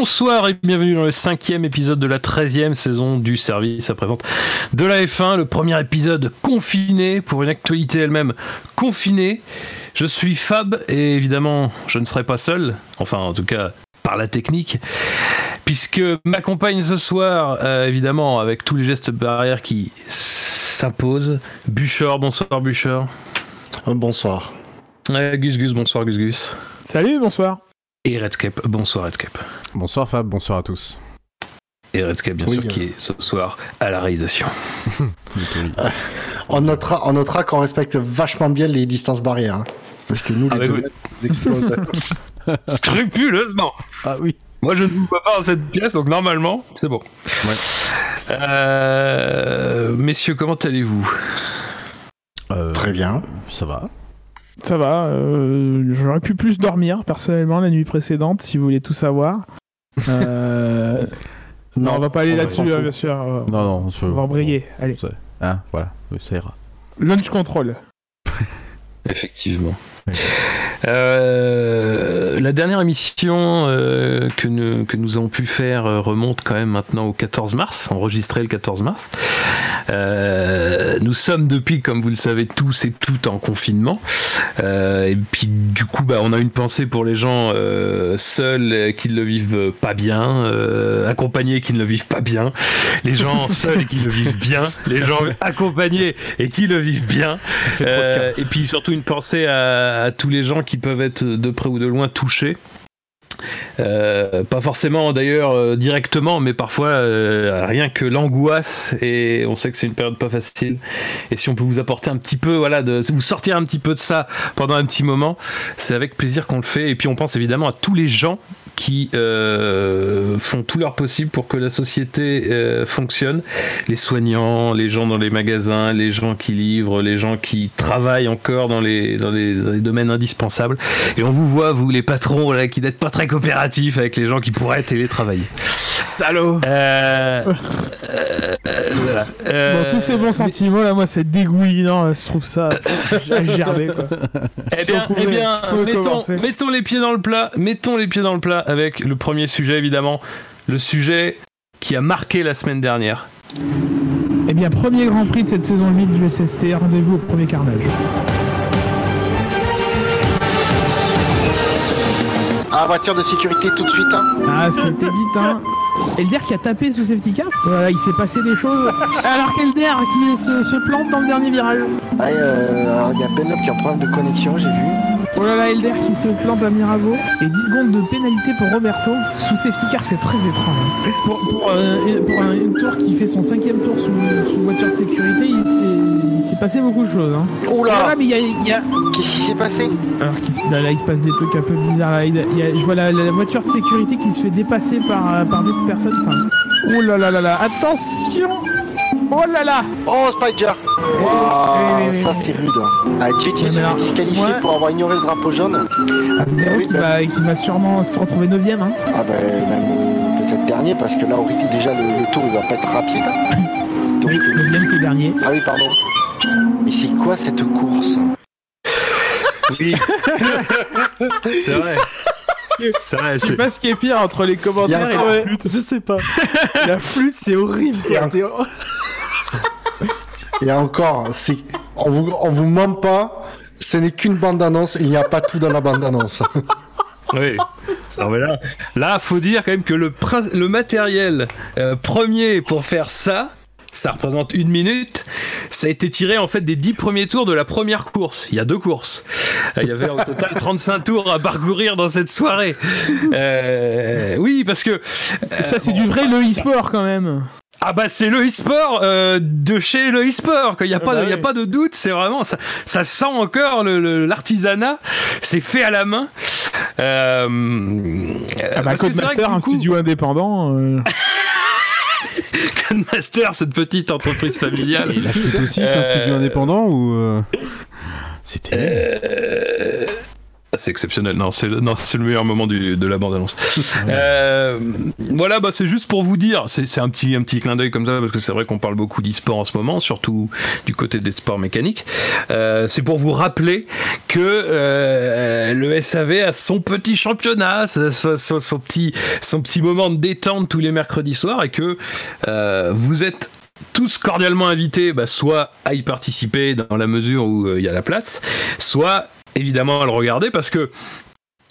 Bonsoir et bienvenue dans le cinquième épisode de la 13e saison du service après-vente de la F1, le premier épisode confiné pour une actualité elle-même confinée. Je suis Fab et évidemment je ne serai pas seul, enfin en tout cas par la technique, puisque m'accompagne ce soir, euh, évidemment avec tous les gestes barrières qui s'imposent, Bûcheur, bonsoir Bûcheur. Bonsoir. Euh, Gus Gus, bonsoir Gus Gus. Salut, bonsoir. Et Redscape, bonsoir Redscape. Bonsoir Fab, bonsoir à tous. Et Redscape, bien Oui, sûr, euh. qui est ce soir à la réalisation. On notera, on notera qu'on respecte vachement bien les distances barrières. hein. Parce que nous, les Ah, deux oui. mètres, on explose. Scrupuleusement Ah oui. Moi, je ne vous vois pas dans cette pièce, donc normalement, c'est bon. Euh, messieurs, comment allez-vous? Euh, Très bien. Ça va. Ça va, euh, j'aurais pu plus dormir personnellement la nuit précédente si vous voulez tout savoir. Euh, non, on va pas aller là-dessus, hein, bien sûr. Non, non, on se... On va embrayer. Allez, Hein, voilà, ça ira. launch control. Effectivement. Euh, la dernière émission euh, que, nous, que nous avons pu faire euh, remonte quand même maintenant au 14 mars, enregistré le 14 mars. Euh, nous sommes depuis, comme vous le savez tous et toutes, en confinement. Et puis du coup, bah, on a une pensée pour les gens seuls qui ne le vivent pas bien, accompagnés qui ne le vivent pas bien, les gens seuls et qui le vivent bien, les gens accompagnés et qui le vivent bien. Et puis surtout une pensée à, à tous les gens qui peuvent être de près ou de loin touchés. Euh, pas forcément d'ailleurs euh, directement, mais parfois euh, rien que l'angoisse et on sait que c'est une période pas facile. Et si on peut vous apporter un petit peu, voilà, vous sortir un petit peu de ça pendant un petit moment, c'est avec plaisir qu'on le fait. Et puis on pense évidemment à tous les gens qui euh, font tout leur possible pour que la société euh, fonctionne. Les soignants, les gens dans les magasins, les gens qui livrent, les gens qui travaillent encore dans les, dans les, dans les domaines indispensables. Et on vous voit, vous les patrons, qui n'êtes pas très coopératifs avec les gens qui pourraient télétravailler. Salaud Euh, euh, voilà. Euh, Bon, tous ces bons sentiments là, moi c'est dégoulinant, je trouve ça à gerber quoi. Eh bien, eh bien mettons les pieds dans le plat, mettons les pieds dans le plat avec le premier sujet évidemment, le sujet qui a marqué la semaine dernière. Eh bien, premier Grand Prix de cette saison 8 du SST, rendez-vous au premier carnage. Ah, voiture de sécurité tout de suite. hein. Ah, c'était vite, hein. Elder qui a tapé sous safety car. Voilà, il s'est passé des choses. Alors qu'Elder qui se, se plante dans le dernier virage. Ah, euh, il y a Benlop qui a un problème de connexion, j'ai vu. Oh là là, Elder qui se plante à Mirabeau. Et 10 secondes de pénalité pour Roberto. Sous safety car, c'est très étrange. hein. Pour, pour, euh, pour un, une tour qui fait son cinquième tour sous, sous voiture de sécurité, il s'est, passé beaucoup de choses. Hein. Oula Ah, mais il y a, il y a- Qu'est-ce qui s'est passé? Alors là, là, il se passe des trucs un peu bizarres. Là. Il y a- je vois la, la voiture de sécurité qui se fait dépasser par, euh, par d'autres personnes. Enfin, oh là là là là, attention Oh là là Oh, Spider oui, Ah, oui, oui. Ça, c'est rude. Ah, JJ mais se fait disqualifier ouais. pour avoir ignoré le drapeau jaune. Ah, oui, qui, bah- va, qui va sûrement se retrouver 9 hein. Ah, ben, même peut-être dernier, parce que là, au rythme, déjà, le, le tour, il va pas être rapide. Donc, Oui, euh, 9 c'est dernier. Ah oui, pardon. Mais c'est quoi cette course? Oui, c'est vrai. C'est vrai, Je sais pas ce qui est pire entre les commentaires et la flûte. je sais pas. La flûte, c'est horrible. Et encore, c'est, on vous, on vous ment pas, ce n'est qu'une bande-annonce, il n'y a pas tout dans la bande-annonce. Oui. Non, mais là, là, faut dire quand même que le, le matériel euh, premier pour faire ça, ça représente une minute. Ça a été tiré en fait des dix premiers tours de la première course. Il y a deux courses. Euh, Il y avait au total 35 tours à parcourir dans cette soirée. Euh, oui, parce que Ça, c'est du vrai le e-sport quand même. Ah bah c'est le e-sport euh, de chez le e-sport. Il n'y a, Ah pas bah de- y a pas de doute, c'est vraiment ça, ça sent encore le- le- l'artisanat. C'est fait à la main. Euh, Ah bah, Codemaster, un coup, studio indépendant. euh, Codemaster, cette petite entreprise familiale. Et la aussi, c'est un Euh, studio indépendant ou. euh, C'était. C'est exceptionnel. Non, c'est le, le meilleur moment du, de la bande-annonce. Euh, voilà, bah, c'est juste pour vous dire, c'est un petit, un petit clin d'œil comme ça, parce que c'est vrai qu'on parle beaucoup d'e-sport en ce moment, surtout du côté des sports mécaniques. Euh, c'est pour vous rappeler que euh, le SAV a son petit championnat, son, son- son petit, son petit moment de détente tous les mercredis soirs, et que vous êtes tous cordialement invités, bah, soit à y participer dans la mesure où euh, il y a la place, soit évidemment à le regarder parce que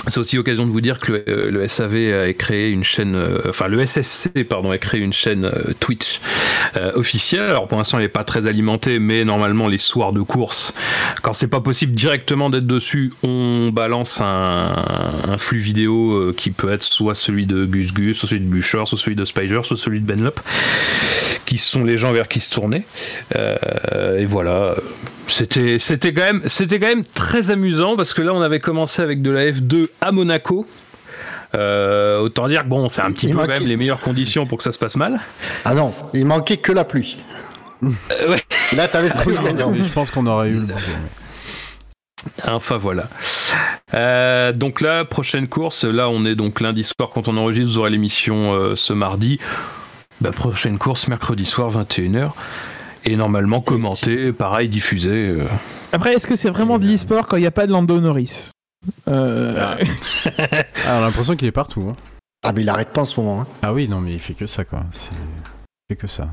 c'est aussi l'occasion de vous dire que le, euh, SAV a créé une chaîne, euh, enfin le SSC pardon a créé une chaîne euh, Twitch officielle. Alors pour l'instant elle n'est pas très alimentée, mais normalement les soirs de course, quand c'est pas possible directement d'être dessus, on balance un, flux vidéo qui peut être soit celui de Gus Gus, soit celui de Bûcher, soit celui de Spider, soit celui de Benlop, qui sont les gens vers qui se tourner. Et voilà. C'était, quand c'était quand même très amusant parce que là, on avait commencé avec de la F2 à Monaco. Euh, autant dire que bon, c'est un petit Il peu quand manquait- même les meilleures conditions pour que ça se passe mal. Ah non, il manquait que la pluie. Euh, ouais. Là, t'avais le gagnant. Mais je pense qu'on aurait eu le. Enfin voilà. Euh, donc là, prochaine course, là on est donc lundi soir quand on enregistre, vous aurez l'émission euh, ce mardi. Bah, prochaine course mercredi soir 21h. Et normalement commenté, pareil, diffusé. euh. Après, est-ce que c'est vraiment de l'e-sport quand il n'y a pas de Lando Norris? Euh, Ah, on a l'impression qu'il est partout. hein. Ah, mais il arrête pas en ce moment. hein. Ah oui, non, mais il fait que ça, quoi. C'est- Il fait que ça.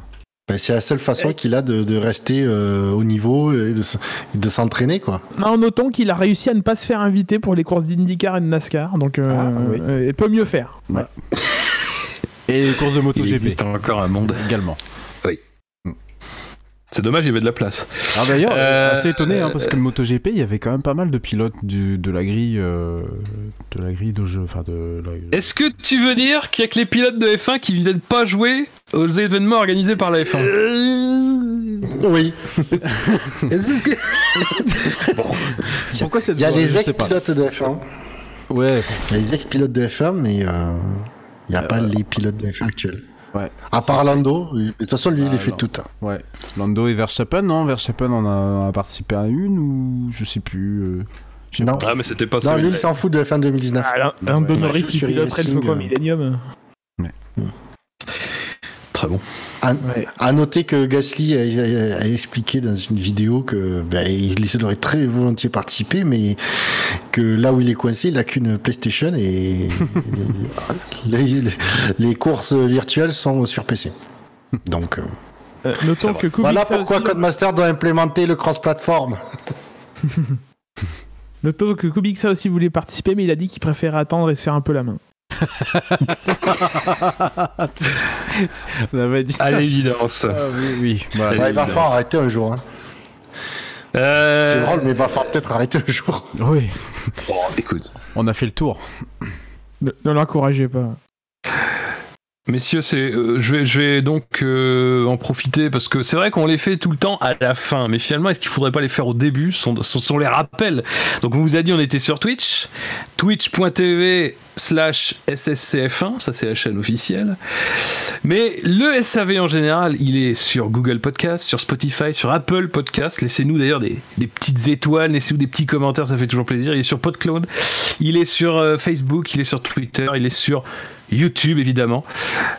Ben, c'est la seule façon qu'il a de, de rester euh, au niveau et de, s- et de s'entraîner, quoi. Non, notons qu'il a réussi à ne pas se faire inviter pour les courses d'IndyCar et de NASCAR, donc euh, Ah, oui. euh, il peut mieux faire. Et les courses de Il MotoGP existe encore un monde. également. C'est dommage, il y avait de la place. Ah, d'ailleurs, Euh, assez étonné, hein, parce que euh, le MotoGP, il y avait quand même pas mal de pilotes du- de la grille, euh, de la grille de jeu, enfin de. la- Est-ce que tu veux dire qu'il y a que les pilotes de F1 qui viennent pas jouer aux événements organisés par la F1 Oui, Est-ce que- Pourquoi cette il y a les ex-pilotes de F1. Ouais. Il y a les ex-pilotes de F1, mais euh, il n'y a Euh, pas les pilotes de F1 actuels. Ouais. À part Lando, de toute façon, lui, il Ah, les fait toutes. hein. Ouais. Lando et Verstappen, non Verstappen en a, participé à une ou je sais plus. euh, Non. Ah, mais c'était pas Non, celui lui, il s'en fout de F1 2019. Ah, Lando Ouais, Norris, il piloterait le Faucon. Millennium. Très bon. Ouais. À noter que Gasly a, a- a expliqué dans une vidéo que il il aurait très volontiers participé, mais que là où il est coincé, il a qu'une PlayStation et les, courses virtuelles sont sur PC. Donc euh, Euh, notons que voilà pourquoi Codemaster doit implémenter le cross-platform. Notons que Kubica aussi voulait participer, mais il a dit qu'il préférait attendre et se faire un peu la main. On avait dit. À l'évidence. Ah, oui, oui. voilà. Allez. Ouais, il va falloir arrêter un jour. hein. Euh, C'est drôle, mais il va falloir peut-être arrêter un jour. Oui, bon, écoute. on a fait le tour. Ne, ne l'encouragez pas. Messieurs, c'est, euh, je, vais, je vais donc euh, en profiter parce que c'est vrai qu'on les fait tout le temps à la fin, mais finalement, est-ce qu'il faudrait pas les faire au début? Ce sont, ce sont les rappels. Donc, on vous a dit, on était sur Twitch, twitch.tv slash SSCF1, ça c'est la chaîne officielle. Mais le SAV en général, il est sur Google Podcast, sur Spotify, sur Apple Podcast. Laissez-nous d'ailleurs des, petites étoiles, laissez-nous des petits commentaires, ça fait toujours plaisir. Il est sur PodCloud, il est sur euh, Facebook, il est sur Twitter, il est sur YouTube évidemment.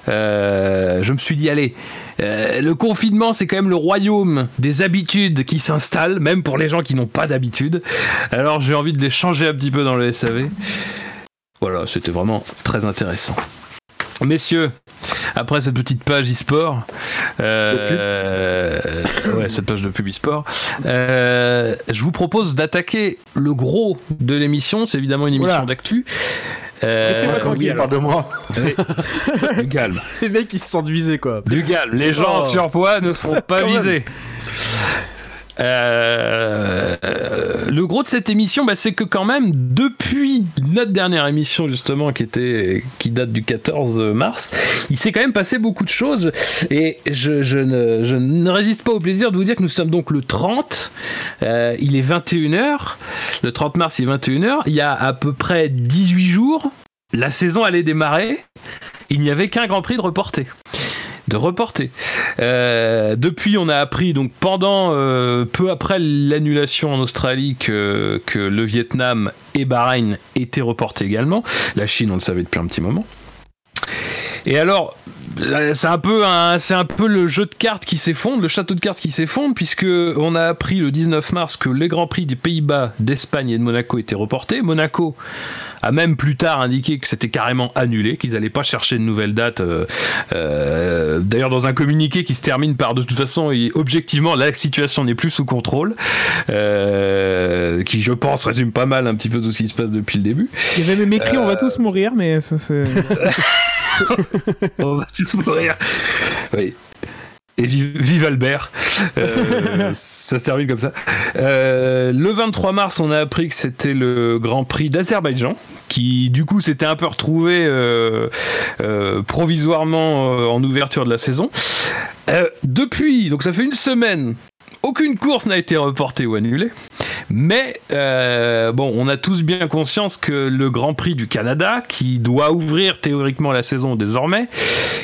Euh, je me suis dit, allez, euh, le confinement c'est quand même le royaume des habitudes qui s'installent, même pour les gens qui n'ont pas d'habitude. Alors j'ai envie de les changer un petit peu dans le SAV. Voilà, c'était vraiment très intéressant. Messieurs, après cette petite page e-sport, euh, ouais, cette page de pub e-sport, euh, je vous propose d'attaquer le gros de l'émission. C'est évidemment une émission d'actu. Euh, Laissez-moi Comme tranquille, il parle de moi. du calme. Les mecs, ils se sentent visés, quoi. Du calme. Les gens en Oh. surpoids ne seront pas visés. Euh, le gros de cette émission, bah, c'est que quand même, depuis notre dernière émission justement, qui était, qui date du 14 mars, il s'est quand même passé beaucoup de choses. Et je, je ne, je ne résiste pas au plaisir de vous dire que nous sommes donc le 30. euh, il est 21h. Le 30 mars, il est 21h. Il y a à peu près 18 jours, la saison allait démarrer. Il n'y avait qu'un Grand Prix de reporté. De reporter. Euh, depuis, on a appris donc pendant euh, peu après l'annulation en Australie que, que le Vietnam et Bahreïn étaient reportés également. La Chine, on le savait depuis un petit moment. Et alors, c'est un peu un, c'est un peu le jeu de cartes qui s'effondre, le château de cartes qui s'effondre, puisque on a appris le 19 mars que les grands prix des Pays-Bas, d'Espagne et de Monaco étaient reportés. Monaco a même plus tard indiqué que c'était carrément annulé, qu'ils n'allaient pas chercher de nouvelles dates. Euh, euh, d'ailleurs, dans un communiqué qui se termine par de toute façon, objectivement, la situation n'est plus sous contrôle, euh, qui je pense résume pas mal un petit peu tout ce qui se passe depuis le début. Il y avait même écrit on va tous mourir, mais ça c'est. on va tous mourir. Oui. Et vive, Albert. Euh, ça se termine comme ça. Euh, le 23 mars, on a appris que c'était le Grand Prix d'Azerbaïdjan, qui du coup s'était un peu retrouvé euh, provisoirement en ouverture de la saison. depuis, donc ça fait une semaine, aucune course n'a été reportée ou annulée. Mais euh, bon, on a tous bien conscience que le Grand Prix du Canada, qui doit ouvrir théoriquement la saison désormais,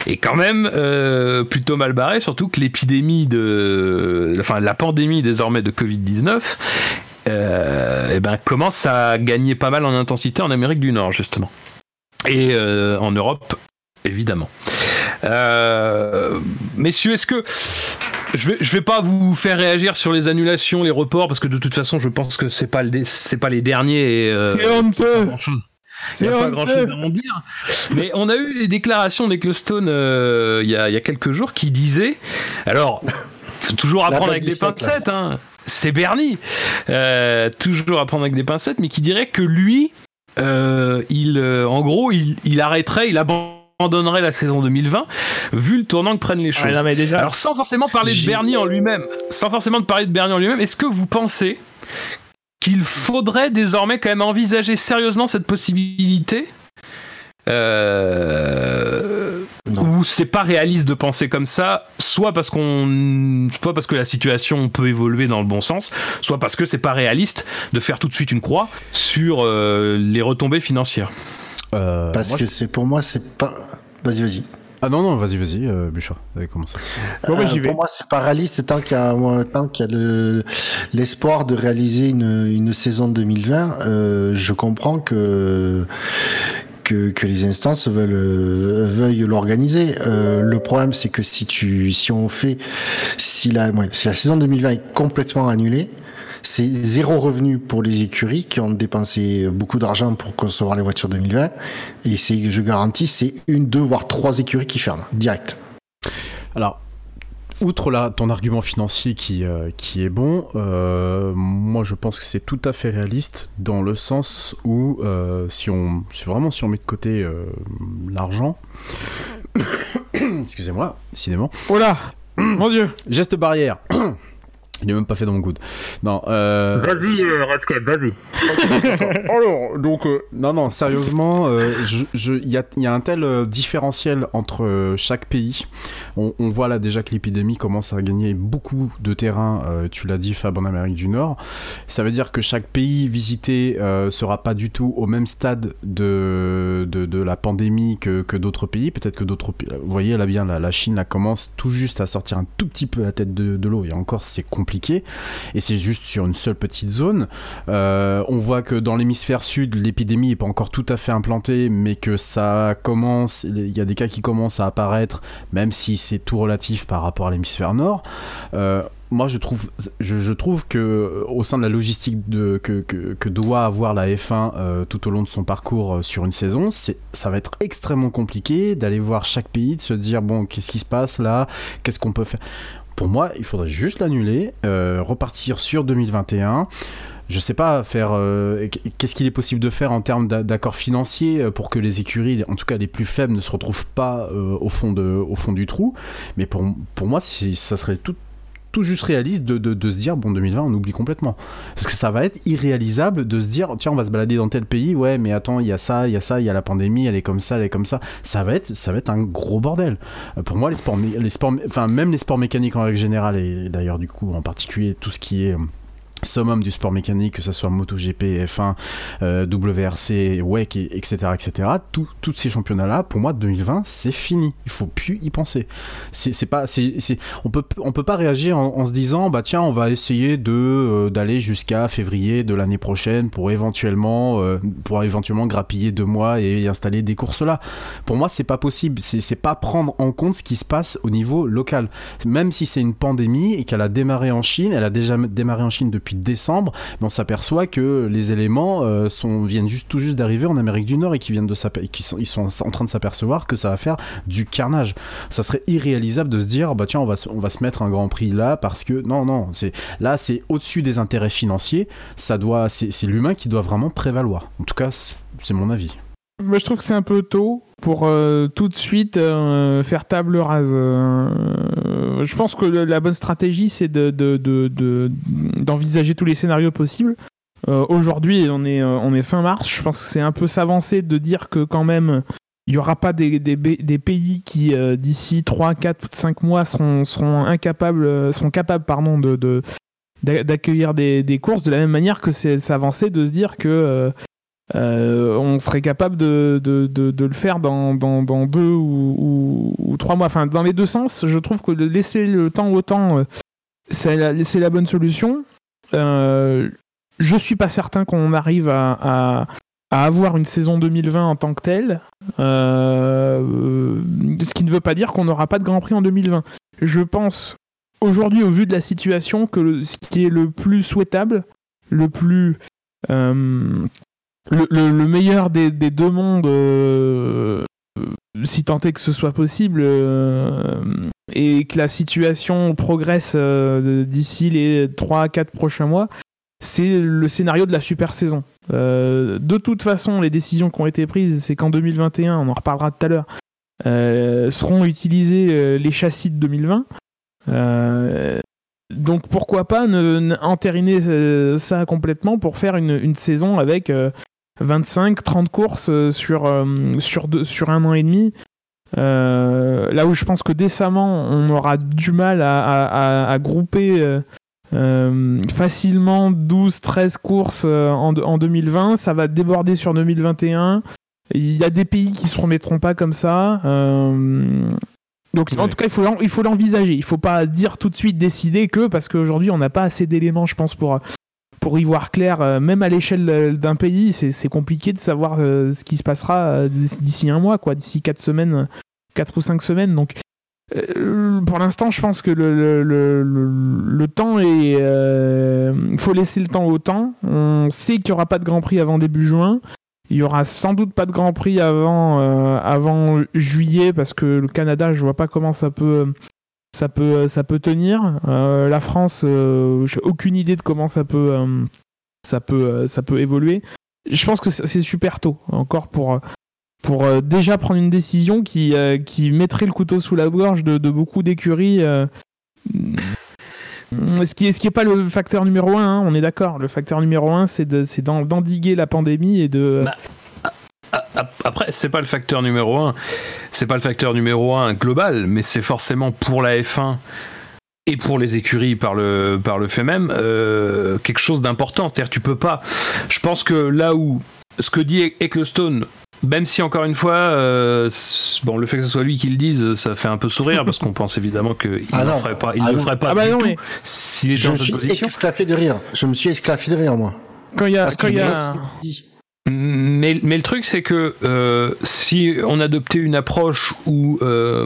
est quand même euh, plutôt mal barré, surtout que l'épidémie de, enfin la pandémie désormais de Covid-19 euh, eh ben, commence à gagner pas mal en intensité en Amérique du Nord, justement. Et en Europe, évidemment. messieurs, est-ce que je vais, je vais pas vous faire réagir sur les annulations, les reports, parce que de toute façon, je pense que c'est pas, le, c'est pas les derniers. Euh, c'est honteux! Il n'y a pas grand chose à en dire. Mais on a eu les déclarations d'Ecclestone euh, il y, a, y, a, quelques jours qui disaient. Alors, faut toujours apprendre avec des pincettes, hein. C'est Bernie. Euh, toujours apprendre avec des pincettes, mais qui dirait que lui, euh, il, euh, en gros, il, il arrêterait, il abandonnerait abandonnerait la saison 2020 vu le tournant que prennent les choses. Alors sans forcément parler de Bernie en lui-même, sans forcément parler de Bernie en lui-même, est-ce que vous pensez qu'il faudrait désormais quand même envisager sérieusement cette possibilité euh, ou c'est pas réaliste de penser comme ça, soit parce qu'on, soit parce que la situation peut évoluer dans le bon sens, soit parce que c'est pas réaliste de faire tout de suite une croix sur euh, les retombées financières? Euh, Parce que c'est pour moi, c'est pas. Vas-y, vas-y. Ah non, non, vas-y, vas-y, euh, Bouchard, allez, commencer. Bon, bah, euh, pour moi, c'est pas réaliste tant qu'il y a, y a l'espoir de réaliser une, une saison 2020. Euh, je comprends que, que, que, les instances veulent veuillent l'organiser. Euh, le problème, c'est que si tu si on fait si la ouais, si la saison 2020 est complètement annulée, c'est zéro revenu pour les écuries qui ont dépensé beaucoup d'argent pour concevoir les voitures 2020. Et c'est, je garantis, c'est une, deux, voire trois écuries qui ferment, direct. Alors, outre là, ton argument financier qui, euh, qui est bon, euh, moi je pense que c'est tout à fait réaliste dans le sens où euh, si on si vraiment si on met de côté l'argent, excusez-moi, décidément. Oh là, mon dieu, geste barrière. Il n'est même pas fait dans mon good. Non. Euh... Vas-y, euh, Redscape, vas-y. Alors, donc, euh, non, non, sérieusement, euh, il y, a, y, a, un tel euh, différentiel entre euh, chaque pays. On, on, voit là déjà que l'épidémie commence à gagner beaucoup de terrain. tu l'as dit, Fab, en Amérique du Nord. Ça veut dire que chaque pays visité sera pas du tout au même stade de, de, de la pandémie que, que d'autres pays. Peut-être que d'autres pays. Vous voyez là bien, la, la Chine là, commence tout juste à sortir un tout petit peu la tête de, de l'eau. Et encore, c'est compliqué et c'est juste sur une seule petite zone. Euh, on voit que dans l'hémisphère sud, l'épidémie n'est pas encore tout à fait implantée, mais que ça commence, il y a des cas qui commencent à apparaître, même si c'est tout relatif par rapport à l'hémisphère nord. Euh, moi, je trouve, je, que au sein de la logistique que, doit avoir la F1 euh, tout au long de son parcours sur une saison, ça va être extrêmement compliqué d'aller voir chaque pays, de se dire bon, qu'est-ce qui se passe là, qu'est-ce qu'on peut faire? Pour moi, il faudrait juste l'annuler, euh, repartir sur 2021 je sais pas faire euh, qu'est-ce qu'il est possible de faire en termes d'accords financiers euh, pour que les écuries en tout cas les plus faibles ne se retrouvent pas au fond de au fond du trou. Mais pour, pour moi ça serait tout tout juste réaliste de, se dire bon 2020 on oublie complètement. Parce que ça va être irréalisable de se dire tiens on va se balader dans tel pays ouais mais attends il y a ça il y a ça il y a la pandémie elle est comme ça elle est comme ça. Ça va être ça va un gros bordel. Euh, pour moi les sports les sports enfin même les sports mécaniques en règle générale et d'ailleurs du coup en particulier tout ce qui est summum du sport mécanique, que ce soit MotoGP, F1, euh, WRC, WEC, et- etc., etc. Tout, tous ces championnats-là, pour moi, 2020, c'est fini. Il faut plus y penser. C'est pas, on peut, on peut pas réagir en, se disant, bah tiens, on va essayer euh, d'aller jusqu'à février de l'année prochaine pour éventuellement, euh, pour éventuellement grappiller deux mois et installer des courses là. Pour moi, c'est pas possible. C'est pas prendre en compte ce qui se passe au niveau local même si c'est une pandémie et qu'elle a démarré en Chine, elle a déjà démarré en Chine depuis décembre, on s'aperçoit que les éléments euh, sont, viennent juste tout juste d'arriver en Amérique du Nord et qui viennent de sont, ils sont en train de s'apercevoir que ça va faire du carnage. Ça serait irréalisable de se dire bah tiens on va se, on va se mettre un Grand Prix là parce que non non c'est là c'est au-dessus des intérêts financiers. Ça doit c'est l'humain qui doit vraiment prévaloir. En tout cas c'est mon avis. Moi, je trouve que c'est un peu tôt pour euh, tout de suite euh, faire table rase. Euh, je pense que la bonne stratégie, c'est de, de- de- de- d'envisager tous les scénarios possibles. Aujourd'hui, on est, fin mars. Je pense que c'est un peu s'avancer de dire que quand même, il n'y aura pas des, pays qui, d'ici 3, 4, 5 mois, seront, incapables, seront capables pardon, d'accueillir des, des courses de la même manière que c'est s'avancer de se dire que euh, on serait capable de, le faire dans, deux ou, trois mois. Enfin, dans les deux sens, je trouve que laisser le temps au temps, euh, c'est la, bonne solution. Euh, je suis pas certain qu'on arrive à, avoir une saison 2020 en tant que telle. Euh, ce qui ne veut pas dire qu'on n'aura pas de Grand Prix en 2020. Je pense aujourd'hui, au vu de la situation, que ce qui est le plus souhaitable, le plus le, le- le meilleur des, deux mondes, euh, si tant est que ce soit possible, euh, et que la situation progresse euh, d'ici les 3 à 4 prochains mois, c'est le scénario de la super saison. De toute façon, les décisions qui ont été prises, c'est qu'en 2021, on en reparlera tout à l'heure, seront utilisés les châssis de 2020. Euh, donc pourquoi pas ne, ne- entériner ça complètement pour faire une, saison avec 25, 30 courses euh, sur, euh, sur, deux- sur un an et demi. Euh, là où je pense que décemment, on aura du mal à, à- à- à grouper euh, facilement 12, 13 courses en, en 2020. Ça va déborder sur 2021. Il y a des pays qui se remettront pas comme ça. Euh, donc en tout cas, il faut l'en- il faut l'envisager. Il faut pas dire tout de suite décider que parce qu'aujourd'hui on n'a pas assez d'éléments, je pense, pour pour y voir clair. Euh, Même à l'échelle euh, d'un pays, c'est compliqué de savoir euh, ce qui se passera euh, d'ici un mois, d'ici quatre semaines, quatre ou cinq semaines. Donc euh, pour l'instant, je pense que le, temps est. Il faut laisser le temps au temps. On sait qu'il n'y aura pas de Grand Prix avant début juin. Il y aura sans doute pas de Grand Prix avant, euh, juillet parce que le Canada, je vois pas comment ça peut, ça peut, ça peut tenir. Euh, la France, euh, j'ai aucune idée de comment ça peut, euh, ça peut, euh, ça peut évoluer. Je pense que c'est super tôt encore pour, pour euh, déjà prendre une décision qui, euh, qui mettrait le couteau sous la gorge de, beaucoup d'écuries. euh, ce qui est, ce qui pas le facteur numéro un, hein, on est d'accord. Le facteur numéro un, c'est de- c'est d'en- d'endiguer la pandémie et de. Bah, Après, c'est pas le facteur numéro un. C'est pas le facteur numéro un global, mais c'est forcément pour la F1 et pour les écuries par le, par le fait même euh, quelque chose d'important. C'est-à-dire, tu peux pas. Je pense que là où ce que dit Ecclestone, même si encore une fois, euh, bon, le fait que ce soit lui qui le dise, ça fait un peu sourire parce qu'on pense évidemment qu'il Ah ne non. ferait pas, il Ah ne non. ferait pas Ah bah du non, tout mais s'il était Je me suis esclaffé de rire. Je me suis esclaffé de rire, moi. quand il y a, Parce quand il y a- reste- Mais, le truc, c'est que euh, si on adoptait une approche où, euh,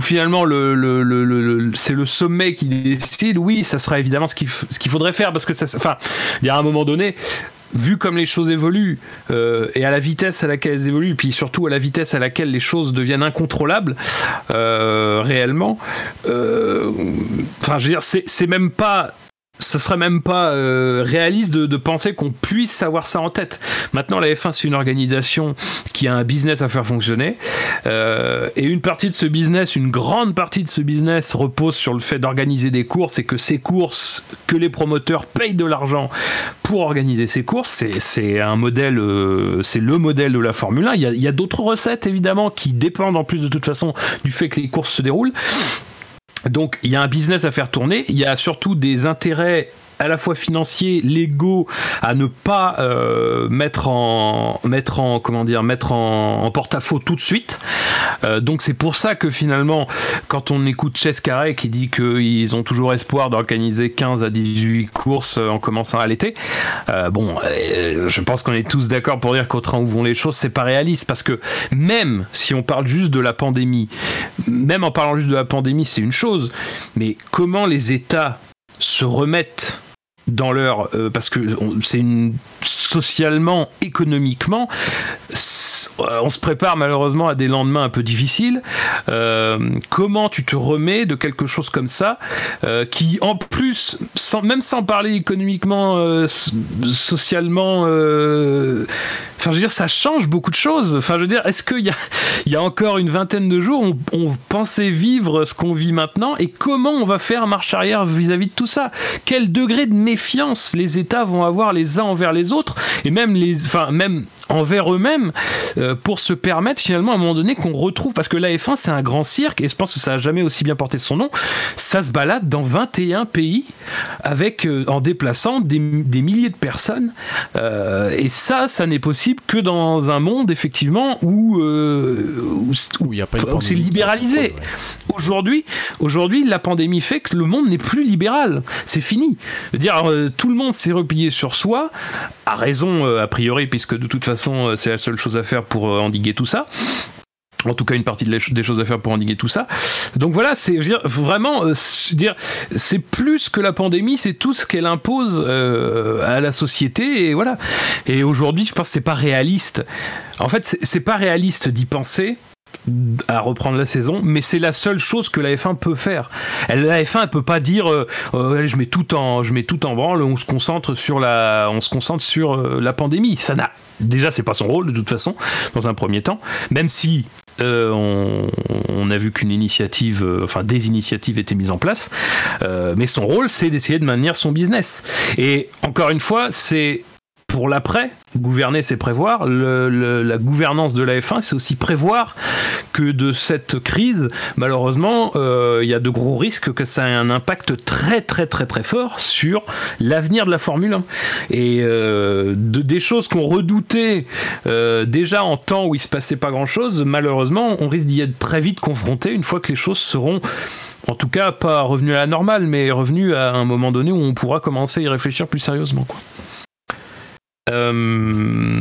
finalement le, le- le- le- le- c'est le sommet qui décide, oui, ça sera évidemment ce qu'il faudrait faire parce que enfin, il y a un moment donné. Vu comme les choses évoluent euh, et à la vitesse à laquelle elles évoluent, puis surtout à la vitesse à laquelle les choses deviennent incontrôlables réellement, enfin, je veux dire, c'est même pas ce serait même pas euh, réaliste de, de penser qu'on puisse avoir ça en tête. Maintenant, la F1, c'est une organisation qui a un business à faire fonctionner. euh, et une partie de ce business, une grande partie de ce business repose sur le fait d'organiser des courses et que ces courses, que les promoteurs payent de l'argent pour organiser ces courses, c'est- un modèle, euh, c'est le modèle de la Formule 1. Il y a, a d'autres recettes, évidemment, qui dépendent en plus de toute façon du fait que les courses se déroulent. Donc il y a un business à faire tourner, il y a surtout des intérêts à la fois financiers, légaux, à ne pas euh, mettre en mettre en comment dire mettre en, porte-à-faux tout de suite. Euh, donc c'est pour ça que finalement, quand on écoute Chess Carré qui dit qu'ils ont toujours espoir d'organiser 15 à 18 courses en commençant à l'été, euh, bon, je pense qu'on est tous d'accord pour dire qu'au train où vont les choses, c'est pas réaliste parce que même si on parle juste de la pandémie, même en parlant juste de la pandémie, c'est une chose, mais comment les États se remettent dans leur euh, parce que c'est socialement économiquement on se prépare malheureusement à des lendemains un peu difficiles euh, comment tu te remets de quelque chose comme ça euh, qui en plus même sans parler économiquement socialement Enfin, je veux dire, ça change beaucoup de choses. Enfin, je veux dire, est-ce qu'il y a, il y a encore une vingtaine de jours, on, pensait vivre ce qu'on vit maintenant et comment on va faire marche arrière vis-à-vis de tout ça? Quel degré de méfiance les États vont avoir les uns envers les autres et même les, enfin, même envers eux-mêmes euh, pour se permettre finalement à un moment donné qu'on retrouve parce que la F1 c'est un grand cirque et je pense que ça a jamais aussi bien porté son nom. Ça se balade dans 21 pays avec euh, en déplaçant des, milliers de personnes euh, et ça ça n'est possible que dans un monde effectivement où où, c'est libéralisé. aujourd'hui aujourd'hui la pandémie fait que le monde n'est plus libéral. C'est fini. Dire tout le monde s'est replié sur soi à raison a priori puisque de toute façon euh, c'est la seule chose à faire pour euh, endiguer tout ça en tout cas une partie des choses à faire pour endiguer tout ça. Donc voilà, c'est vraiment euh, dire c'est plus que la pandémie, c'est tout ce qu'elle impose à la société et voilà. Et aujourd'hui, je pense que c'est pas réaliste. En fait, c'est pas réaliste d'y penser à reprendre la saison, mais c'est la seule chose que la F1 peut faire. Elle, la F1 elle peut pas dire je mets tout en je mets tout en branle, on se concentre sur la on se concentre sur la pandémie. Ça n'a déjà c'est pas son rôle de toute façon dans un premier temps même si euh, on, a vu qu'une initiative, euh, enfin des initiatives étaient mises en place, euh, mais son rôle c'est d'essayer de maintenir son business. Et encore une fois, c'est pour l'après, gouverner c'est prévoir. la gouvernance de la F1 c'est aussi prévoir que de cette crise, malheureusement, euh, il y a de gros risques que ça ait un impact très très très très fort sur l'avenir de la Formule 1. Et euh, de, des choses qu'on redoutait euh, déjà en temps où il se passait pas grand chose, malheureusement, on risque d'y être très vite confronté une fois que les choses seront en tout cas pas revenues à la normale, mais revenues à un moment donné où on pourra commencer à y réfléchir plus sérieusement. Quoi. Euh,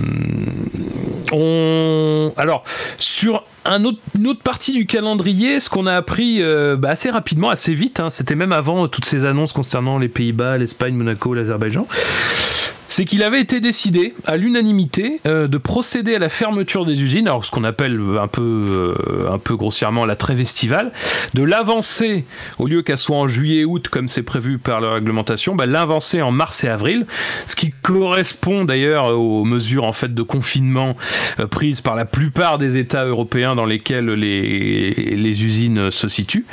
on... Alors, sur une autre partie du calendrier, ce qu'on a appris euh, bah, assez rapidement, assez vite, hein, c'était même avant toutes ces annonces concernant les Pays-Bas, l'Espagne, Monaco, l'Azerbaïdjan c'est qu'il avait été décidé à l'unanimité euh, de procéder à la fermeture des usines, alors ce qu'on appelle un peu, euh, un peu grossièrement la trêve estivale, de l'avancer au lieu qu'elle soit en juillet-août comme c'est prévu par la réglementation, bah, l'avancer en mars et avril, ce qui correspond d'ailleurs aux mesures en fait de confinement euh, prises par la plupart des États européens dans lesquels les, les usines se situent.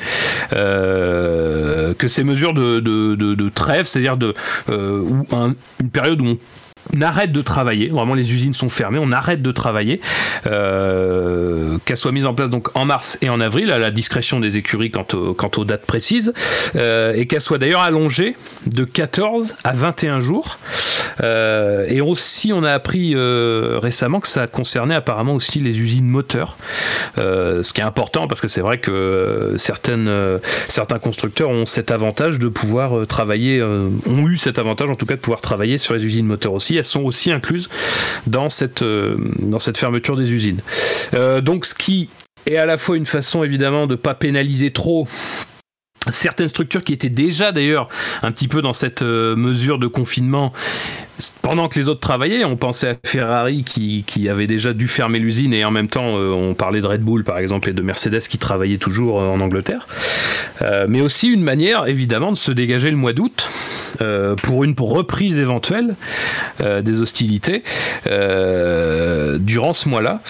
que ces mesures de, de, de, trêve, c'est-à-dire de une période où on on arrête de travailler, vraiment les usines sont fermées, on arrête de travailler, euh, qu'elle soit mise en place donc en mars et en avril, à la discrétion des écuries quant, aux dates précises, euh, et qu'elle soit d'ailleurs allongée de 14 à 21 jours. Euh, et aussi, on a appris récemment que ça concernait apparemment aussi les usines moteurs, ce qui est important parce que c'est vrai que certaines, certains constructeurs ont cet avantage de pouvoir travailler, ont eu cet avantage en tout cas de pouvoir travailler sur les usines moteurs aussi elles sont aussi incluses dans cette, euh, dans cette fermeture des usines. Euh, donc ce qui est à la fois une façon évidemment de ne pas pénaliser trop certaines structures qui étaient déjà d'ailleurs un petit peu dans cette euh, mesure de confinement pendant que les autres travaillaient, on pensait à Ferrari qui, avait déjà dû fermer l'usine et en même temps on parlait de Red Bull par exemple et de Mercedes qui travaillaient toujours en Angleterre. mais aussi une manière évidemment de se dégager le mois d'août euh, pour une reprise éventuelle euh, des hostilités euh, durant ce mois-là.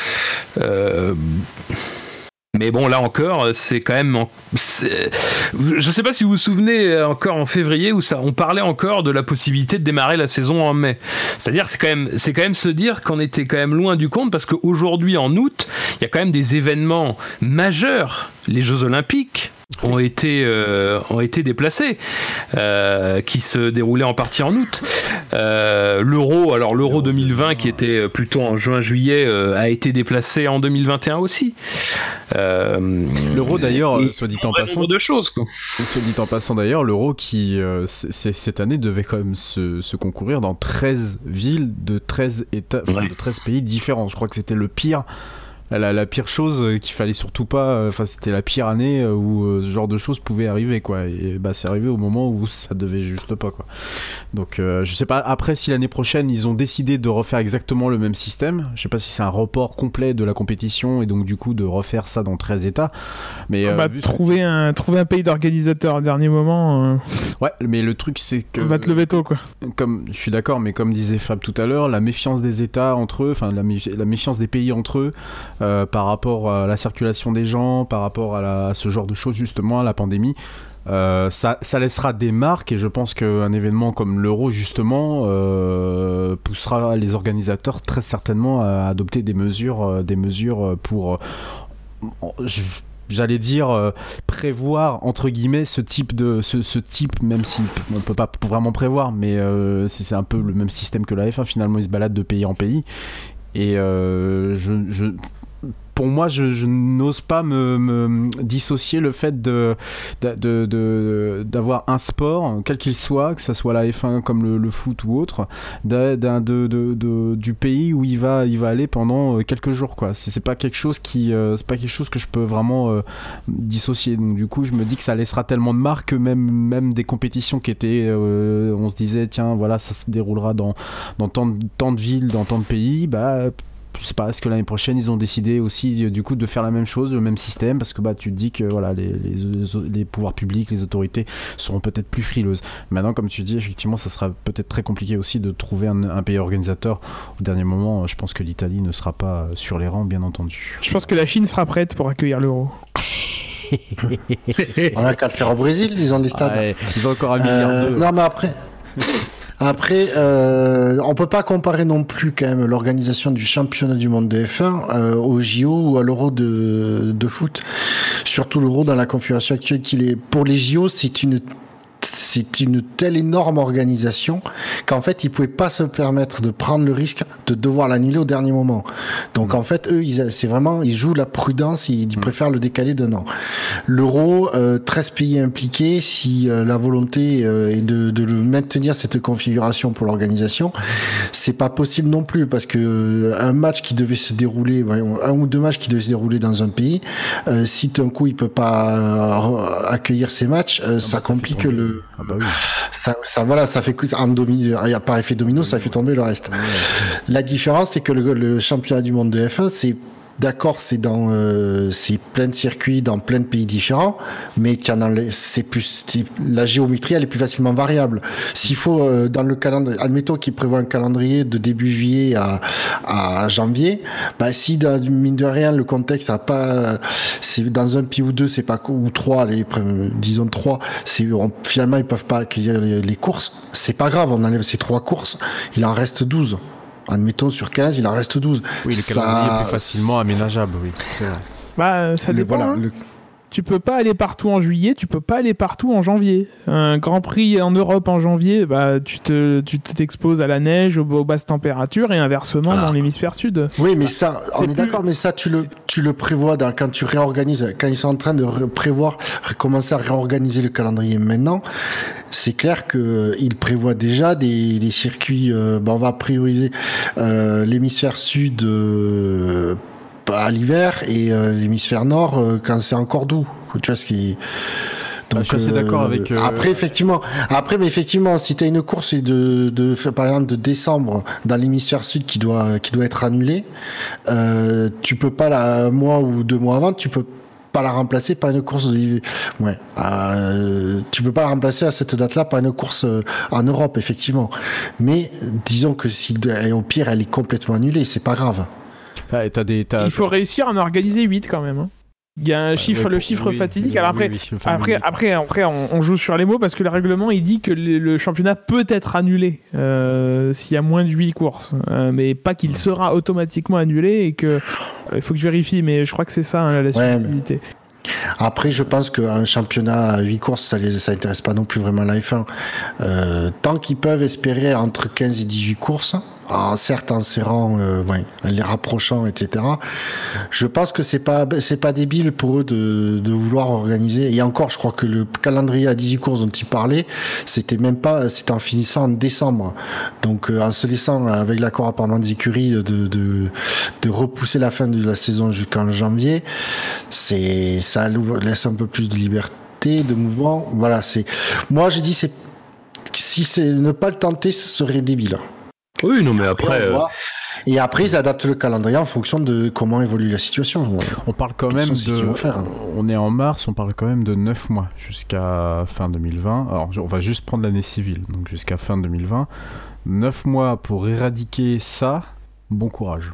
Mais bon, là encore, c'est quand même. Je ne sais pas si vous vous souvenez encore en février où ça, on parlait encore de la possibilité de démarrer la saison en mai. C'est-à-dire, c'est quand même, c'est quand même se dire qu'on était quand même loin du compte parce qu'aujourd'hui, en août, il y a quand même des événements majeurs, les Jeux Olympiques, ont été euh, ont été déplacés, euh, qui se déroulaient en partie en août. Euh, l'euro, alors l'euro 2020 qui était plutôt en juin-juillet, a été déplacé en 2021 aussi. l'euro d'ailleurs, soit dit en passant, de choses. Soit dit en passant d'ailleurs, l'euro qui cette année devait quand même se, concourir dans 13 villes de 13 états, de 13 pays différents. Je crois que c'était le pire la, pire chose euh, qu'il fallait surtout pas. Euh, enfin, c'était la pire année euh, où ce genre de choses pouvait arriver, quoi. Et bah, c'est arrivé au moment où ça devait juste pas, quoi. Donc, je sais pas. Après, si l'année prochaine ils ont décidé de refaire exactement le même système, je sais pas si c'est un report complet de la compétition et donc du coup de refaire ça dans 13 États. Mais bah, trouver un trouver un pays d'organisateur au dernier moment. Ouais, mais le truc c'est que. Va te le veto, quoi. Comme je suis d'accord, mais comme disait Fab tout à l'heure, la méfiance des États entre eux, enfin la, la méfiance des pays entre eux. Euh, par rapport à la circulation des gens, par rapport à, ce genre de choses justement, à la pandémie. Euh, ça, laissera des marques et je pense qu'un événement comme l'euro justement euh, poussera les organisateurs très certainement à adopter des mesures, des mesures pour j'allais dire prévoir entre guillemets ce type de ce, type même si on peut pas vraiment prévoir mais c'est un peu le même système que la F1 finalement ils se baladent de pays en pays et je, pour moi, je, n'ose pas me, dissocier le fait de, d'avoir un sport, quel qu'il soit, que ce soit la F1 comme le, foot ou autre, du pays où il va, il va aller pendant euh, quelques jours. Quoi. C'est, pas quelque chose qui, euh, c'est pas quelque chose que je peux vraiment euh, dissocier. Donc du coup, je me dis que ça laissera tellement de marques que même, même des compétitions qui étaient, on se disait, tiens, voilà, ça se déroulera dans, dans tant, tant de villes, dans tant de pays, bah je sais pas, est-ce que l'année prochaine ils ont décidé aussi du coup de faire la même chose, le même système, parce que bah tu te dis que voilà les, les, pouvoirs publics, les autorités seront peut-être plus frileuses. Maintenant, comme tu dis, effectivement, ça sera peut-être très compliqué aussi de trouver un, pays organisateur au dernier moment. Je pense que l'Italie ne sera pas sur les rangs, bien entendu. Je pense que la Chine sera prête pour accueillir l'euro. On a qu'à le faire au Brésil, ils ont des stades. ils ont encore un milliard euh, Non, mais après. Après, euh, on peut pas comparer non plus quand même l'organisation du championnat du monde de F1 euh, au JO ou à l'Euro de, de foot. Surtout l'Euro dans la configuration actuelle qu'il est. Pour les JO, c'est une c'est une telle énorme organisation qu'en fait, ils pouvaient pas se permettre de prendre le risque de devoir l'annuler au dernier moment. Donc mm. en fait, eux, c'est vraiment, ils jouent la prudence, ils, mm. préfèrent le décaler d'un an. L'euro, 13 euh, pays impliqués, si euh, la volonté euh, est de, de maintenir cette configuration pour l'organisation, c'est pas possible non plus parce que un match qui devait se dérouler, un ou deux matchs qui devaient se dérouler dans un pays, si d'un coup il peut pas accueillir ces matchs, ah ça bah, complique le ah bah ça, ça, voilà, ça fait un domino, il n'y a pas effet domino, ça fait tomber le reste. La différence, c'est que le, le championnat du monde de F1, c'est D'accord, c'est dans euh, c'est plein de circuits dans plein de pays différents, mais c'est plus la géométrie elle est plus facilement variable. S'il faut euh, dans le calendrier, admettons qu'il prévoit un calendrier de début juillet à, janvier, bah si dans mine de rien le contexte a pas, c'est dans un pays ou deux, c'est pas ou trois, les disons trois, finalement ils peuvent pas accueillir les, les courses, c'est pas grave, on enlève ces trois courses, il en reste 12 admettons sur 15, il en reste 12. Oui, le calendrier est plus facilement aménageable, oui. Bah, ça dépend. Voilà, hein. Tu peux pas aller partout en juillet, tu peux pas aller partout en janvier. Un Grand Prix en Europe en janvier, bah, tu te, tu t'exposes à la neige, aux, basses températures et inversement dans l'hémisphère sud. Oui, mais ça, on est, d'accord, mais ça, tu le, tu le prévois dans, quand tu réorganises, quand ils sont en train de prévoir, commencer à réorganiser le calendrier maintenant c'est clair qu'il prévoit déjà des, des circuits. Euh, ben on va prioriser euh, l'hémisphère sud euh, à l'hiver et l'hémisphère nord quand c'est encore doux. Tu vois ce qui. Donc, je suis assez d'accord avec. Après, effectivement, après, mais effectivement, si tu as une course de, de, par exemple, de décembre dans l'hémisphère sud qui doit, qui doit être annulée, euh, tu peux pas, là, un mois ou deux mois avant, tu peux pas la remplacer par une course de... ouais euh, tu peux pas la remplacer à cette date-là par une course euh, en Europe effectivement mais disons que si au pire elle est complètement annulée c'est pas grave ah, il faut réussir à en organiser 8 quand même hein. Il y a un chiffre, le chiffre fatidique. Alors après, après, après, après, on, joue sur les mots parce que le règlement il dit que le, championnat peut être annulé euh, s'il y a moins de 8 courses, mais pas qu'il sera automatiquement annulé et que il faut que je vérifie, mais je crois que c'est ça hein, la possibilité. Après, je pense qu'un championnat à 8 courses, ça les ça intéresse pas non plus vraiment la F1. Euh, tant qu'ils peuvent espérer entre 15 et 18 courses, en, certes en serrant, euh, ouais, en les rapprochant, etc. Je pense que c'est pas c'est pas débile pour eux de, de vouloir organiser. Et encore, je crois que le calendrier à 18 courses dont ils parlaient, c'était même pas, c'était en finissant en décembre. Donc euh, en se laissant avec l'accord apparemment des écuries de, de, de repousser la fin de la saison jusqu'en janvier, c'est ça laisse un peu plus de liberté de mouvement. Voilà, c'est moi j'ai dit c'est si c'est ne pas le tenter, ce serait débile. Oui, non, mais après. on euh, voit. Et après, ils adaptent le calendrier en fonction de comment évolue la situation. On parle quand même toute façon, c'est ce qu'ils de. vont faire, hein. On est en mars, on parle quand même de 9 mois jusqu'à fin 2020. Alors, on va juste prendre l'année civile, donc jusqu'à fin 2020. 9 mois pour éradiquer ça, bon courage.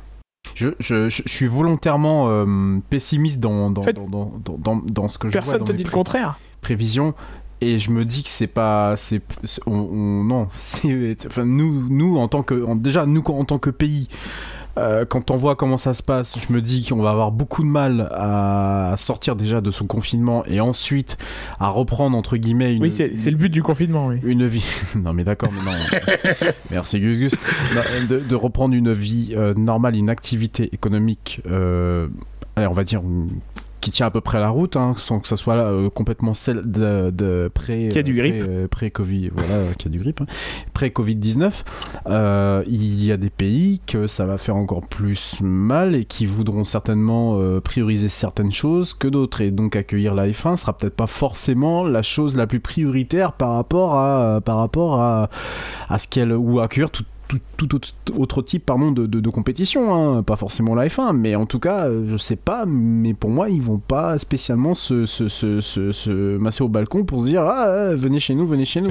Je, je- suis volontairement euh, pessimiste dans, dans, En fait, dans, dans, dans- dans- dans ce que je vois Personne dans te dit le contraire. prévisions et je me dis que c'est pas c'est on, on- non c'est enfin nous nous en tant que en- déjà nous en tant que pays euh, quand on voit comment ça se passe, je me dis qu'on va avoir beaucoup de mal à sortir déjà de son confinement et ensuite à reprendre entre guillemets une, Oui, c'est le but du confinement, oui. une vie. non, mais d'accord, mais non. Merci Gus Gus. Non, De, de reprendre une vie euh, normale, une activité économique, euh, allez, on va dire, qui tient à peu près la route, hein, sans que ça soit euh, complètement celle de, de pré. Qui a du pré- grippe. euh, Pré-Covid, voilà, euh, qui a du grippe. hein. Pré-Covid-19. Euh, il y a des pays que ça va faire encore plus mal et qui voudront certainement euh, prioriser certaines choses que d'autres. Et donc accueillir la F1 sera peut-être pas forcément la chose la plus prioritaire par rapport à, par rapport à, à ce qu'elle. ou accueillir tout. Tout, tout autre, autre type pardon, de, de, de compétition, hein. pas forcément la F1, mais en tout cas, euh, je sais pas, mais pour moi, ils vont pas spécialement se, se, se, se, se masser au balcon pour se dire Ah, euh, venez chez nous, venez chez nous.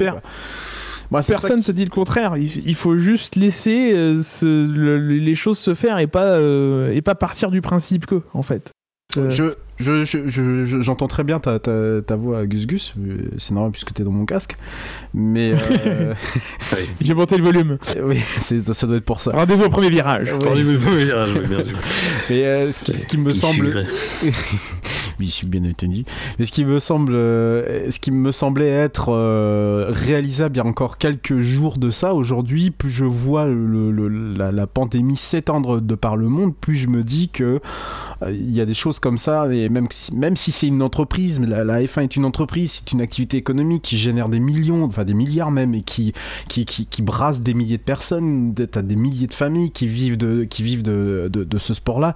Ça Personne te dit le contraire. Il, il faut juste laisser euh, ce- le- les choses se faire et pas, euh, et pas partir du principe que, en fait. Euh, Je, je, je, je- je- j'entends très bien ta, ta, ta voix, Gus Gus. C'est normal puisque t'es dans mon casque. Mais euh, J'ai monté le volume. oui, c'est, ça doit être pour ça. Rendez-vous au premier virage. quand il veut- oui, bien joué. Mais euh, ce, qui, ce qui me semble, bien entendu. Mais ce qui me semble, euh, ce qui me semblait être euh, réalisable il y a encore quelques jours de ça, aujourd'hui, plus je vois la, pandémie s'étendre de par le monde, plus je me dis que euh, il y a des choses comme ça, et même, si- même si c'est une entreprise, la, la F1 est une entreprise, c'est une activité économique qui génère des millions, enfin des milliards même, et qui, qui, qui, brasse des milliers de personnes, t'as des milliers de familles qui vivent de, qui vivent de, de ce sport-là.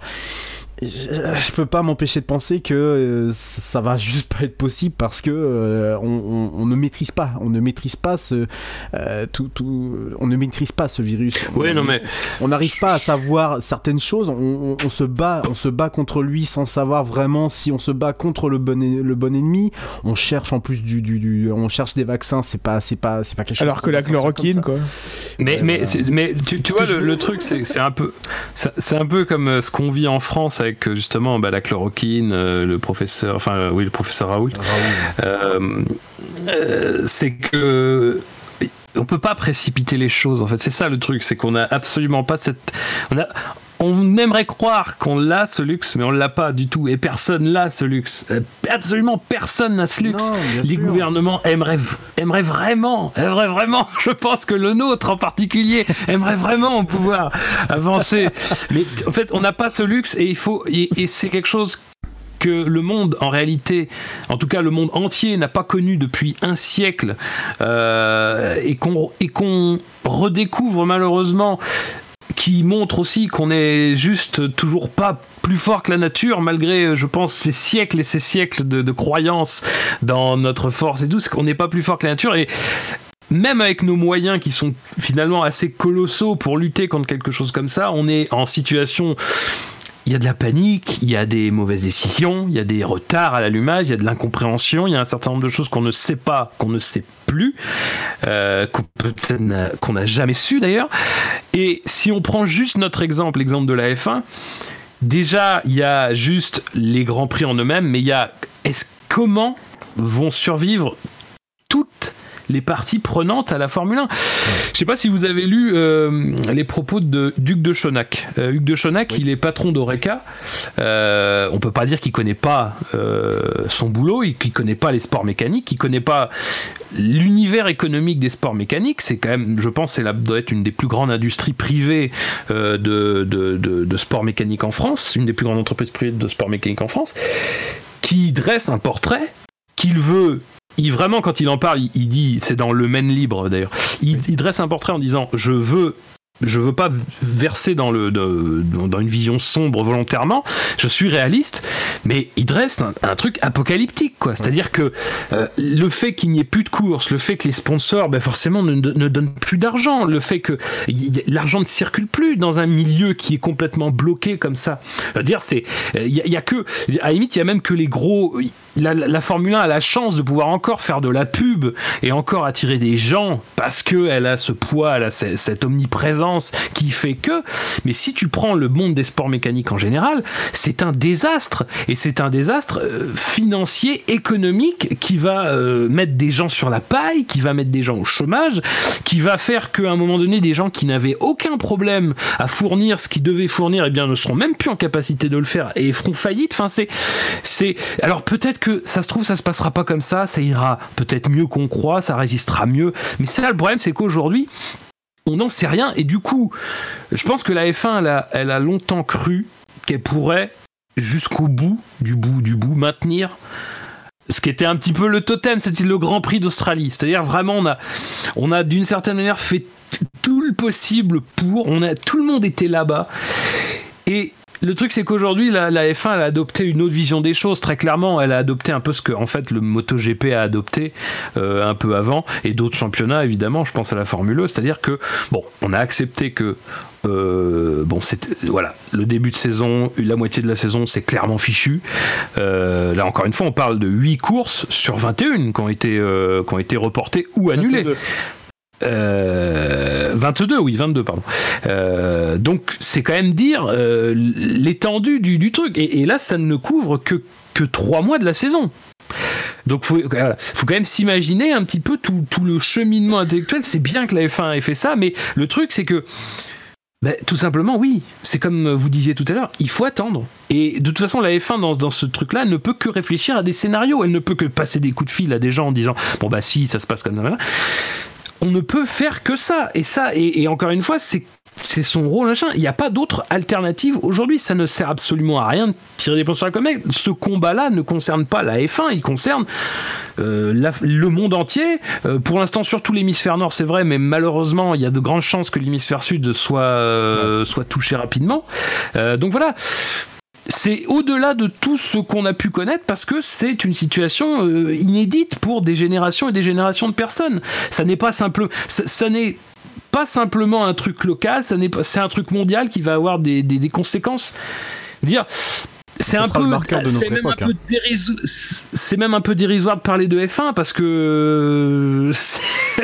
Je, peux pas m'empêcher de penser que euh, ça va juste pas être possible parce que euh, on, on- on ne maîtrise pas, on ne maîtrise pas ce euh, tout, tout- on ne maîtrise pas ce virus. Oui, On- non, mais on n'arrive pas à savoir certaines choses. On, on- on se bat, on se bat contre lui sans savoir vraiment si on se bat contre le bon, le bon ennemi. On cherche en plus du, du- du- on cherche des vaccins. C'est pas, c'est pas, c'est pas quelque chose. Alors que la chloroquine, quoi. Mais, mais, mais tu, vois, le, le truc, c'est un peu, c'est un peu comme ce qu'on vit en France avec justement bah, la chloroquine, euh, le professeur, enfin euh, oui, le professeur Raoult. Euh, c'est que on peut pas précipiter les choses. En fait, c'est ça le truc, c'est qu'on a absolument pas cette, on a, on aimerait croire qu'on l'a ce luxe, mais on l'a pas du tout, et personne l'a ce luxe. Euh, Absolument personne n'a ce luxe Non, les sûr. gouvernements aimeraient, aimeraient vraiment, aimeraient vraiment, je pense que le nôtre en particulier, aimerait vraiment pouvoir avancer. Mais en fait, on n'a pas ce luxe et il faut, et, et c'est quelque chose que le monde, en réalité, en tout cas le monde entier, n'a pas connu depuis un siècle euh, et qu'on et qu'on redécouvre malheureusement qui montre aussi qu'on est juste toujours pas plus fort que la nature, malgré, je pense, ces siècles et ces siècles de, de croyances dans notre force et tout, c'est qu'on n'est pas plus fort que la nature. Et même avec nos moyens qui sont finalement assez colossaux pour lutter contre quelque chose comme ça, on est en situation il y a de la panique, il y a des mauvaises décisions, il y a des retards à l'allumage, il y a de l'incompréhension, il y a un certain nombre de choses qu'on ne sait pas, qu'on ne sait plus, euh, qu'on n'a- jamais su d'ailleurs. Et si on prend juste notre exemple, l'exemple de la F1, déjà il y a juste les grands prix en eux-mêmes, mais il y a comment vont survivre toutes les parties prenantes à la Formule 1. Je sais pas si vous avez lu euh, les propos de Duc de Chonac. Euh, Hugues de Chonac, il est patron d'Oreca. Euh, on peut pas dire qu'il connaît pas euh, son boulot, il- qu'il connaît pas les sports mécaniques, qu'il connaît pas l'univers économique des sports mécaniques. C'est quand même, je pense, c'est la doit être une des plus grandes industries privées euh, de, de, de, de sport mécanique en France, une des plus grandes entreprises privées de sport mécanique en France, qui dresse un portrait qu'il veut. Il vraiment quand il en parle, il, dit, c'est dans le Maine libre d'ailleurs. Il, dresse un portrait en disant, je veux je veux pas verser dans, le, dans une vision sombre volontairement, je suis réaliste, mais il dresse un, truc apocalyptique, quoi. C'est-à-dire que euh, le fait qu'il n'y ait plus de courses, le fait que les sponsors, ben forcément, ne, ne donnent plus d'argent, le fait que l'argent ne circule plus dans un milieu qui est complètement bloqué comme ça. Dire, c'est, il y a que, à la limite, il y a même que les gros. La, Formule 1 a la chance de pouvoir encore faire de la pub et encore attirer des gens parce que elle a ce poids, elle a ce- cette omniprésence qui fait que. Mais si tu prends le monde des sports mécaniques en général, c'est un désastre et c'est un désastre euh, financier, économique qui va euh, mettre des gens sur la paille, qui va mettre des gens au chômage, qui va faire qu'à un moment donné, des gens qui n'avaient aucun problème à fournir ce qu'ils devaient fournir, eh bien, ne seront même plus en capacité de le faire et feront faillite. Enfin, c'est. Alors peut-être que ça se trouve, ça se passera pas comme ça, ça ira peut-être mieux qu'on croit, ça résistera mieux. Mais c'est là le problème, c'est qu'aujourd'hui, on n'en sait rien et du coup, je pense que la F1, elle a, longtemps cru qu'elle pourrait jusqu'au bout, du bout, du bout, maintenir ce qui était un petit peu le totem, c'était le Grand Prix d'Australie. C'est-à-dire vraiment, on a, on a d'une certaine manière fait tout le possible pour. On a, tout le monde était là-bas. Et le truc, c'est qu'aujourd'hui, la, la F1 elle a adopté une autre vision des choses. Très clairement, elle a adopté un peu ce que, en fait, le MotoGP a adopté euh, un peu avant, et d'autres championnats, évidemment. Je pense à la Formule 1. C'est-à-dire que, bon, on a accepté que. euh, bon, voilà, le début de saison, la moitié de la saison, c'est clairement fichu. Euh, là, encore une fois, on parle de 8 courses sur 21 qui ont été, qui ont été reportées ou annulées. 22. Euh, 22, oui, 22, pardon. Euh, donc, c'est quand même dire euh, l'étendue du, truc. Et, là, ça ne couvre que, que 3 mois de la saison. Donc, faut, faut quand même s'imaginer un petit peu tout, tout le cheminement intellectuel. C'est bien que la F1 ait fait ça, mais le truc, c'est que. ben, tout simplement, oui, c'est comme vous disiez tout à l'heure, il faut attendre. Et de toute façon, la F1 dans, dans ce truc-là ne peut que réfléchir à des scénarios. Elle ne peut que passer des coups de fil à des gens en disant Bon, bah si, ça se passe comme ça. On ne peut faire que ça. Et ça, et, et encore une fois, c'est c'est son rôle, machin. Il n'y a pas d'autre alternative aujourd'hui. Ça ne sert absolument à rien de tirer des points sur la comète. Ce combat-là ne concerne pas la F1, il concerne euh, la- le monde entier. Euh, pour l'instant, surtout l'hémisphère nord, c'est vrai, mais malheureusement, il y a de grandes chances que l'hémisphère sud soit, euh, soit touché rapidement. Donc voilà. C'est au-delà de tout ce qu'on a pu connaître parce que c'est une situation euh, inédite pour des générations et des générations de personnes. Ça n'est pas simple, ça, ça n'est pas simplement un truc local, ça n'est pas, c'est un truc mondial qui va avoir des, des, des conséquences. Dire, c'est un peu, de c'est même époque, un peu dériso- c'est même un peu dérisoire de parler de F1 parce que c'est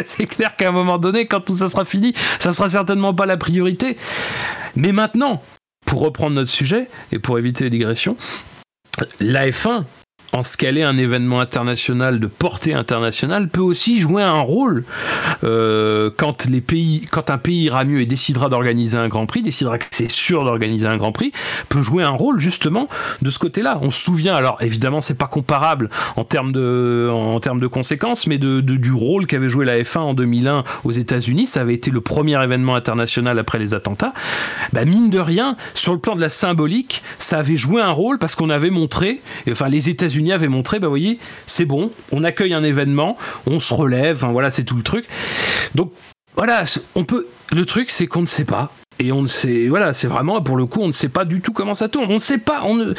c'est clair qu'à un moment donné, quand tout ça sera fini, ça sera certainement pas la priorité. Mais maintenant, pour reprendre notre sujet et pour éviter les digressions, la F1, en ce qu'elle est un événement international de portée internationale, peut aussi jouer un rôle euh, quand, les pays, quand un pays ira mieux et décidera d'organiser un Grand Prix, décidera que c'est sûr d'organiser un Grand Prix, peut jouer un rôle justement de ce côté-là. On se souvient, alors évidemment c'est pas comparable en termes de, en termes de conséquences, mais de, du rôle qu'avait joué la F1 en 2001 aux États-Unis, ça avait été le premier événement international après les attentats. Bah, mine de rien, sur le plan de la symbolique, ça avait joué un rôle parce qu'on avait montré, enfin les États-Unis avaient montré, bah voyez, c'est bon, on accueille un événement, on se relève, enfin, voilà, c'est tout le truc. Donc voilà, on peut. Le truc, c'est qu'on ne sait pas. Et on ne sait. Voilà, c'est vraiment, pour le coup, on ne sait pas du tout comment ça tourne. On ne sait pas. On ne.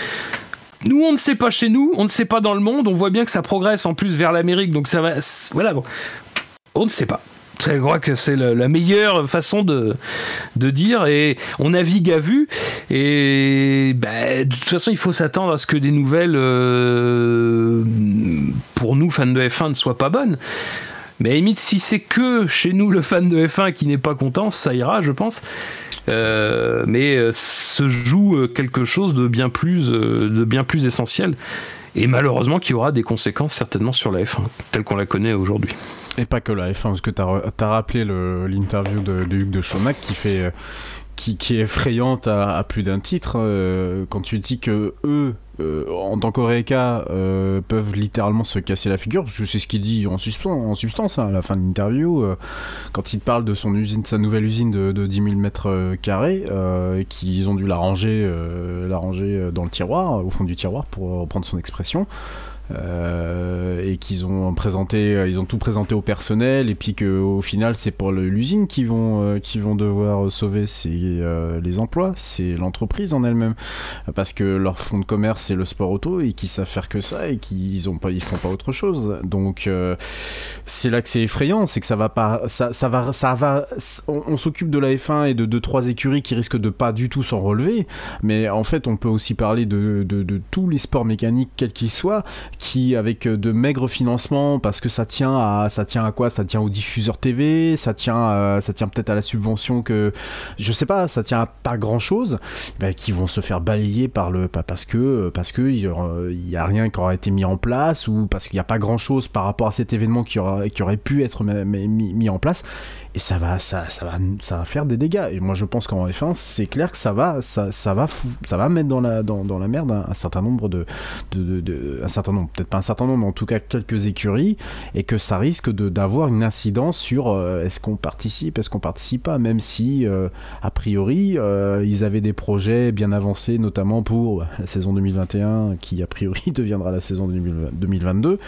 Nous, on ne sait pas chez nous, on ne sait pas dans le monde, on voit bien que ça progresse en plus vers l'Amérique, donc ça va. Voilà, bon. On ne sait pas. Je crois que c'est la meilleure façon de, de dire, et on navigue à vue, et bah, de toute façon, il faut s'attendre à ce que des nouvelles, euh, pour nous, fans de F1, ne soient pas bonnes. Mais limite, si c'est que chez nous le fan de F1 qui n'est pas content, ça ira, je pense. Euh, mais euh, se joue quelque chose de bien plus, de bien plus essentiel. Et malheureusement, qui aura des conséquences certainement sur la F1, telle qu'on la connaît aujourd'hui. Et pas que la F1, parce que tu as, rappelé l'interview de, de, Hugues de Chaumac qui fait qui, est effrayante à, plus d'un titre euh, quand tu dis que eux euh, en tant qu'Oreca euh, peuvent littéralement se casser la figure parce que c'est ce qu'il dit en, en substance hein, à la fin de l'interview quand il parle de son usine sa nouvelle usine de, de 10 000 mètres carrés qu'ils ont dû la ranger, la ranger dans le tiroir au fond du tiroir pour reprendre son expression. euh, et qu'ils ont présenté, euh, ils ont tout présenté au personnel et puis qu'au final c'est pour l'usine qui vont euh, qui vont devoir sauver c'est les emplois, c'est l'entreprise en elle-même parce que leur fonds de commerce c'est le sport auto et qu'ils savent faire que ça et qu'ils ont pas ils font pas autre chose. Donc c'est là que c'est effrayant, c'est que ça va pas ça va ça va on, s'occupe de la F1 et de deux trois écuries qui risquent de pas du tout s'en relever, mais en fait on peut aussi parler de, de, de tous les sports mécaniques quels qu'ils soient qui avec euh, de maigres financements parce que ça tient à ça tient à quoi? Ça tient au diffuseur TV ça tient ça tient peut-être à la subvention que je sais pas ça tient à pas grand chose qui vont se faire balayer par le parce que parce que il y, a rien qui aura été mis en place ou parce qu'il n'y a pas grand chose par rapport à cet événement qui aura qui aurait pu être mis en place et ça va, ça, va, ça va faire des dégâts. Et moi, je pense qu'en F1, c'est clair que ça va, ça, va, ça va mettre dans la, merde un, certain nombre de, un certain nombre, peut-être pas un certain nombre, mais en tout cas quelques écuries, et que ça risque d'avoir une incidence sur euh, est-ce qu'on participe, est-ce qu'on participe pas, même si euh, a priori euh, ils avaient des projets bien avancés, notamment pour la saison 2021, qui a priori deviendra la saison 2022.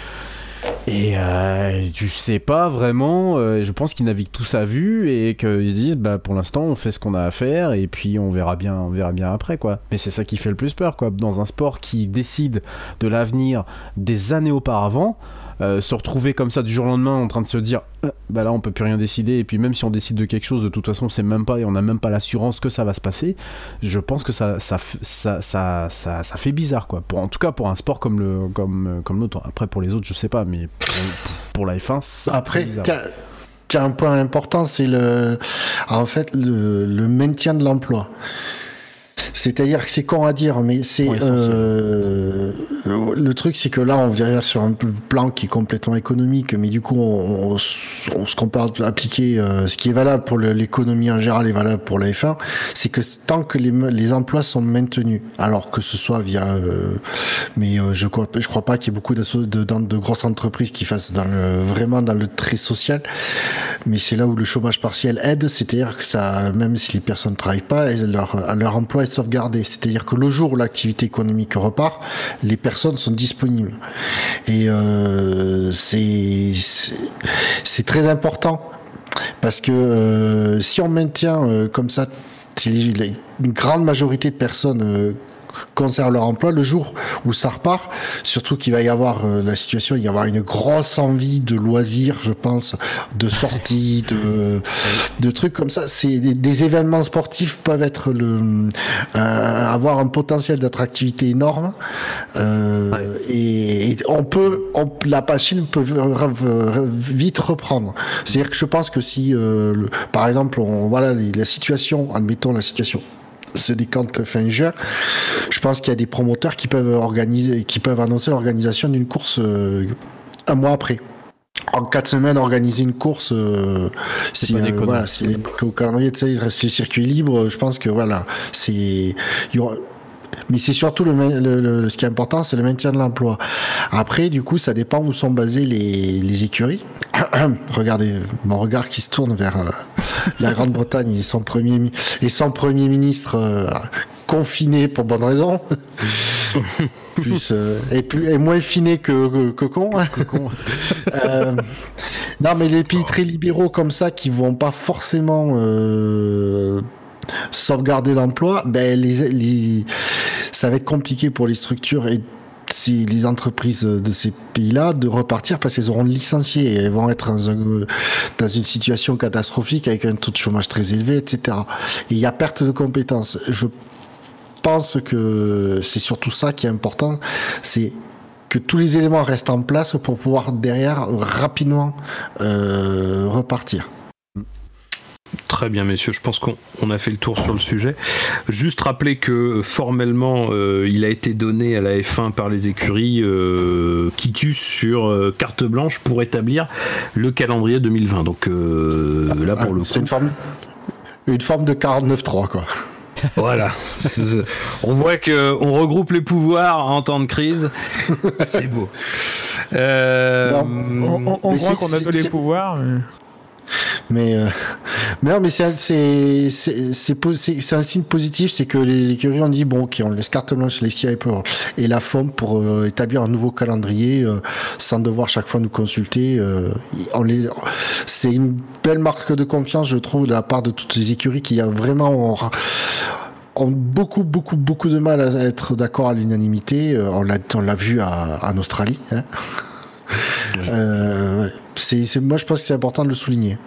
Et euh, tu sais pas vraiment, euh, je pense qu'ils naviguent tous à vue et qu'ils se disent bah pour l'instant on fait ce qu'on a à faire et puis on verra bien, on verra bien après quoi. Mais c'est ça qui fait le plus peur quoi. Dans un sport qui décide de l'avenir des années auparavant, euh, se retrouver comme ça du jour au lendemain en train de se dire euh, bah là on peut plus rien décider. Et puis même si on décide de quelque chose de toute façon c'est même pas et on n'a même pas l'assurance que ça va se passer. Je pense que ça ça, ça, ça, ça, fait bizarre quoi. Pour, en tout cas pour un sport comme le comme comme l'autre après pour les autres je sais pas mais pour, la F1 après tu as un point important c'est le en fait le, le maintien de l'emploi c'est-à-dire que c'est con à dire, mais c'est euh, le, truc, c'est que là, on vient sur un plan qui est complètement économique, mais du coup, on, ce qu'on peut appliquer, euh, ce qui est valable pour l'économie en général est valable pour la F1, c'est que tant que les, les, emplois sont maintenus, alors que ce soit via, euh, mais je crois, je crois pas qu'il y ait beaucoup de, de, de, grosses entreprises qui fassent dans le, vraiment dans le très social, mais c'est là où le chômage partiel aide, c'est-à-dire que ça, même si les personnes ne travaillent pas, leur, leur emploi sauvegarder. C'est-à-dire que le jour où l'activité économique repart, les personnes sont disponibles. Et euh, c'est très important parce que euh, si on maintient euh, comme ça une grande majorité de personnes conservent leur emploi le jour où ça repart. Surtout qu'il va y avoir euh, la situation, il va y avoir une grosse envie de loisirs, je pense, de sorties, de, de trucs comme ça. C'est des, événements sportifs peuvent être le euh, avoir un potentiel d'attractivité énorme euh, et, on peut, on, la machine peut vite reprendre. C'est-à-dire que je pense que si, par exemple, on, voilà la situation, admettons la situation se décante fin juin, je pense qu'il y a des promoteurs qui peuvent organiser, qui peuvent annoncer l'organisation d'une course euh, un mois après. En quatre semaines, organiser une course, euh, si, euh, voilà, si au calendrier, tu sais, il reste les circuits libres, je pense que voilà, c'est, il y aura, mais c'est surtout le, ce qui est important, c'est le maintien de l'emploi. Après, du coup, ça dépend où sont basées les, écuries. Regardez mon regard qui se tourne vers euh, la Grande-Bretagne et son premier, et son premier ministre euh, confiné pour bonne raison. plus, euh, et, plus, et moins finé que, que, con. non, mais les pays très libéraux comme ça qui vont pas forcément sauvegarder l'emploi, ben ça va être compliqué pour les structures et si les entreprises de ces pays-là de repartir parce qu'elles auront licencié et elles vont être dans, une situation catastrophique avec un taux de chômage très élevé, etc. Et il y a perte de compétences. Je pense que c'est surtout ça qui est important, c'est que tous les éléments restent en place pour pouvoir derrière rapidement euh, repartir. Très bien, messieurs. Je pense qu'on on a fait le tour sur le sujet. Juste rappeler que formellement, euh, il a été donné à la F1 par les écuries euh, quitus sur euh, carte blanche pour établir le calendrier 2020. Donc euh, là, pour Ah, le c'est coup, une forme, une forme de 49.3, quoi. voilà. On voit que on regroupe les pouvoirs en temps de crise. C'est beau. Euh, On, on- on Mais croit c'est- qu'on a tous les pouvoirs. mais- Mais, mais c'est un signe positif, c'est que les écuries ont dit bon, ok, on laisse carte blanche les FIA et la FOM pour euh, établir un nouveau calendrier euh, sans devoir chaque fois nous consulter. euh, c'est une belle marque de confiance, je trouve, de la part de toutes les écuries qui a vraiment ont, beaucoup beaucoup beaucoup de mal à être d'accord à l'unanimité. On l'a vu en Australie. Hein. Euh, ouais. c'est c'est- moi je pense que c'est important de le souligner.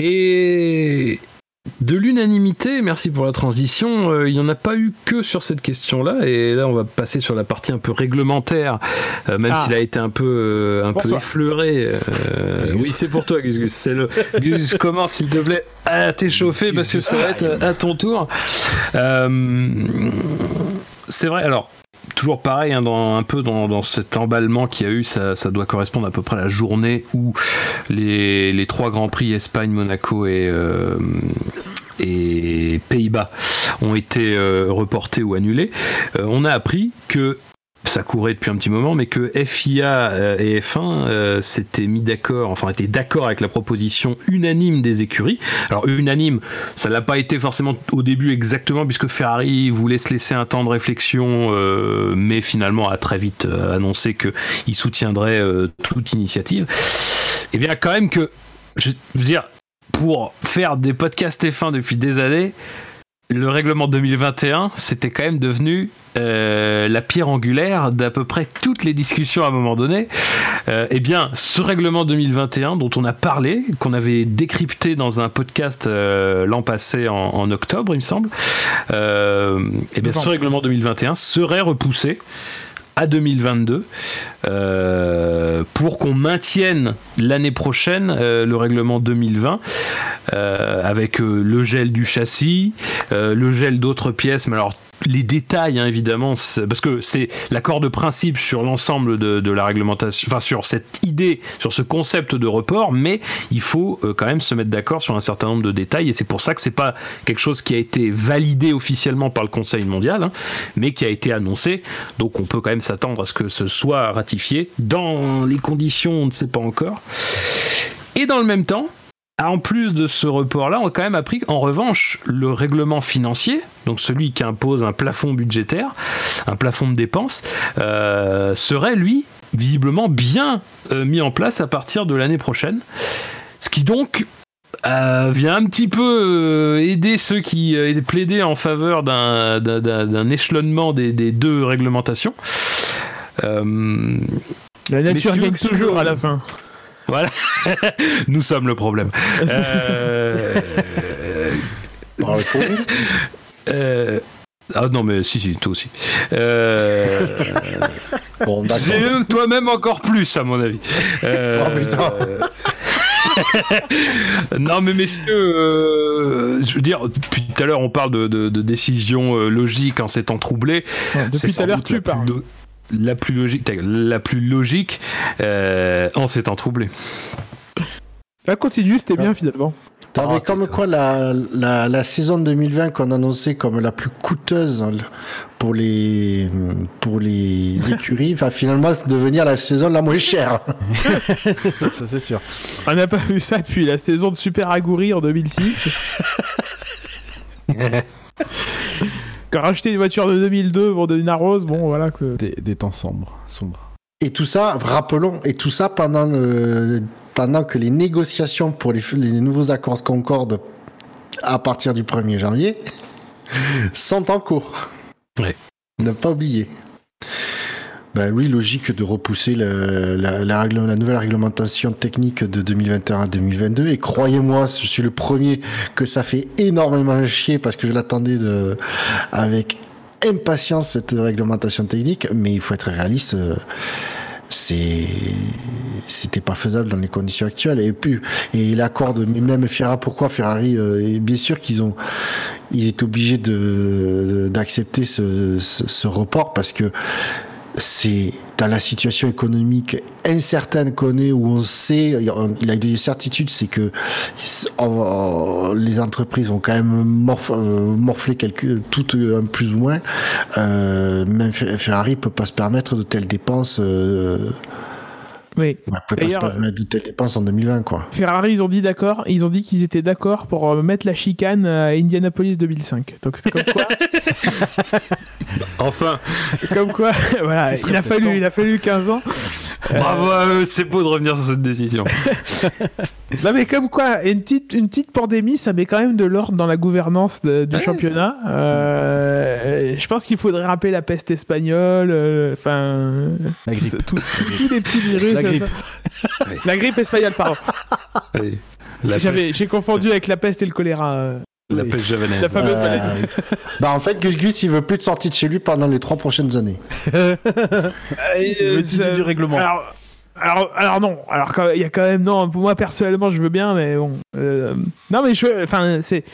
Et de l'unanimité, merci pour la transition, euh, il n'y en a pas eu que sur cette question-là, et là on va passer sur la partie un peu réglementaire, euh, même Ah. s'il a été un peu, euh, un peu effleuré. euh, oui, c'est pour toi, Gus Gus. C'est le... Gus, commence s'il te plaît à t'échauffer parce que ça va être à ton tour. Euh, c'est vrai, alors. Toujours pareil, hein, un peu dans, cet emballement qu'il y a eu, ça, doit correspondre à peu près à la journée où les, trois grands prix Espagne, Monaco et, euh, Pays-Bas ont été euh, reportés ou annulés. Euh, on a appris que ça courait depuis un petit moment, mais que FIA euh, et F1 euh, s'étaient mis d'accord, enfin étaient d'accord avec la proposition unanime des écuries. Alors unanime, ça l'a pas été forcément au début exactement, puisque Ferrari voulait se laisser un temps de réflexion, euh, mais finalement a très vite annoncé qu'il soutiendrait toute initiative. Et bien quand même que, je veux dire, pour faire des podcasts F1 depuis des années, le règlement 2021, c'était quand même devenu euh, la pierre angulaire d'à peu près toutes les discussions à un moment donné. Euh, eh bien, ce règlement 2021 dont on a parlé, qu'on avait décrypté dans un podcast euh, l'an passé en, en octobre, il me semble, euh, eh bien, ce règlement 2021 serait repoussé à 2022 euh, pour qu'on maintienne l'année prochaine euh, le règlement 2020 euh, avec euh, le gel du châssis, euh, le gel d'autres pièces, mais alors les détails hein, évidemment, parce que c'est l'accord de principe sur l'ensemble de, la réglementation, enfin sur cette idée, sur ce concept de report, mais il faut euh, quand même se mettre d'accord sur un certain nombre de détails et c'est pour ça que c'est pas quelque chose qui a été validé officiellement par le Conseil mondial, hein, mais qui a été annoncé. Donc on peut quand même s'attendre à ce que ce soit ratifié dans les conditions, on ne sait pas encore. Et dans le même temps, en plus de ce report-là, on a quand même appris qu'en revanche, le règlement financier, donc celui qui impose un plafond budgétaire, un plafond de dépenses, euh, serait lui visiblement bien euh, mis en place à partir de l'année prochaine. Ce qui donc euh, vient un petit peu aider ceux qui plaidaient en faveur d'un- échelonnement des, des deux réglementations. La nature gagne toujours à la fin. Voilà, nous sommes le problème. Euh, euh, ah non mais si si toi aussi. Euh, Bon, toi-même encore plus à mon avis. Euh, Oh, putain. non mais messieurs, euh, je veux dire, depuis tout à l'heure on parle de, de- de décisions logiques en s'étant troublé. Depuis C'est tout à l'heure, tu plus parles. La plus logique, la plus logique euh, en s'étant troublé. Là, continue, c'était bien finalement. Non, mais Ah, comme quoi la, la, la saison 2020 qu'on annonçait comme la plus coûteuse pour les, pour les écuries va finalement devenir la saison la moins chère. Ça, c'est sûr. On n'a pas vu ça depuis la saison de Super Aguri en 2006. Quand racheter une voiture de 2002 pour une arrose, bon voilà que. Des, des temps sombres. sombres. Et tout ça, rappelons, et tout ça pendant, le, pendant que les négociations pour les, les nouveaux accords de Concorde à partir du 1er janvier sont en cours. Ouais. Ne pas oublier. Ben oui, logique de repousser la, nouvelle réglementation technique de 2021 à 2022. Et croyez-moi, je suis le premier que ça fait énormément chier parce que je l'attendais de, avec impatience cette réglementation technique. Mais il faut être réaliste. euh, c'était pas faisable dans les conditions actuelles et puis et il accorde même Ferrari pourquoi Ferrari euh, bien sûr qu'ils ont ils étaient obligés de d'accepter ce, ce, report parce que c'est dans la situation économique incertaine qu'on est, où on sait, il a des certitudes, c'est que les entreprises vont quand même morfler quelque, toutes plus ou moins. Euh, même Ferrari peut pas se permettre de telles dépenses. Euh, oui. D'ailleurs, de telles dépenses en 2020, quoi. Ferrari, ils ont dit d'accord, ils ont dit qu'ils étaient d'accord pour euh, mettre la chicane à Indianapolis 2005. Donc c'est comme quoi. enfin. Comme quoi, voilà, il, a fallu, il a fallu 15 ans. Bravo à eux, c'est beau de revenir sur cette décision. non mais comme quoi, une petite, une petite pandémie, ça met quand même de l'ordre dans la gouvernance du championnat. Euh, je pense qu'il faudrait rappeler la peste espagnole, euh, enfin, tous les petits virus. La grippe. la grippe espagnole, pardon. J'ai confondu avec la peste et le choléra. Euh. La peste javanaise. La fameuse maladie. bah en fait, Gus Gus, il veut plus de sortie de chez lui pendant les trois prochaines années. il veut du règlement. Alors, alors, non, alors il y a quand même non. Pour moi personnellement, je veux bien, mais bon. Euh, non, mais je, enfin, c'est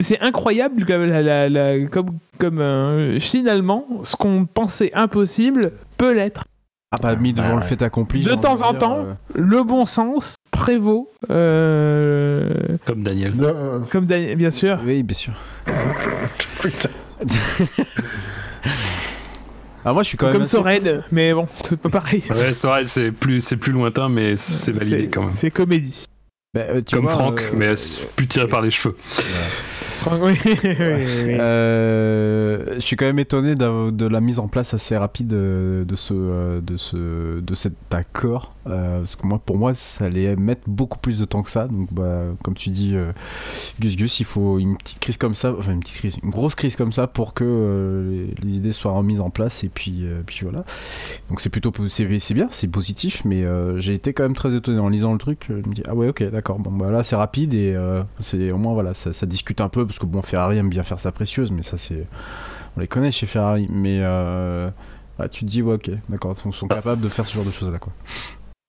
c'est incroyable comme comme euh, finalement, ce qu'on pensait impossible peut l'être. Ah bah mis devant le fait accompli. De temps en temps, euh. le bon sens prévaut. Euh, comme Daniel. Comme Daniel, bien sûr. Oui, bien sûr. Putain. Ah, moi, je suis quand même. Comme Soren, mais bon, c'est pas pareil. Ouais, Soren, c'est plus, c'est plus lointain, mais c'est validé quand même. C'est comédie. Bah, Comme Franck, mais plus tiré par les cheveux. Euh, je suis quand même étonné de, la mise en place assez rapide de, ce, de, ce, de cet accord. Euh, parce que moi, pour moi, ça allait mettre beaucoup plus de temps que ça. Donc, bah, comme tu dis, euh, Gus Gus, il faut une petite crise comme ça, enfin une petite crise, une grosse crise comme ça pour que les, idées soient remises en place. Et puis, puis voilà. Donc, c'est plutôt c'est bien, c'est positif, mais j'ai été quand même très étonné en lisant le truc. Je me dis, ah ouais, ok, d'accord. Bon, bah c'est rapide et c'est au moins, voilà, ça, ça discute un peu parce que bon, Ferrari aime bien faire sa précieuse, mais ça c'est, on les connaît chez Ferrari, mais euh, tu te dis ouais, ok, d'accord, ils sont, capables de faire ce genre de choses là quoi.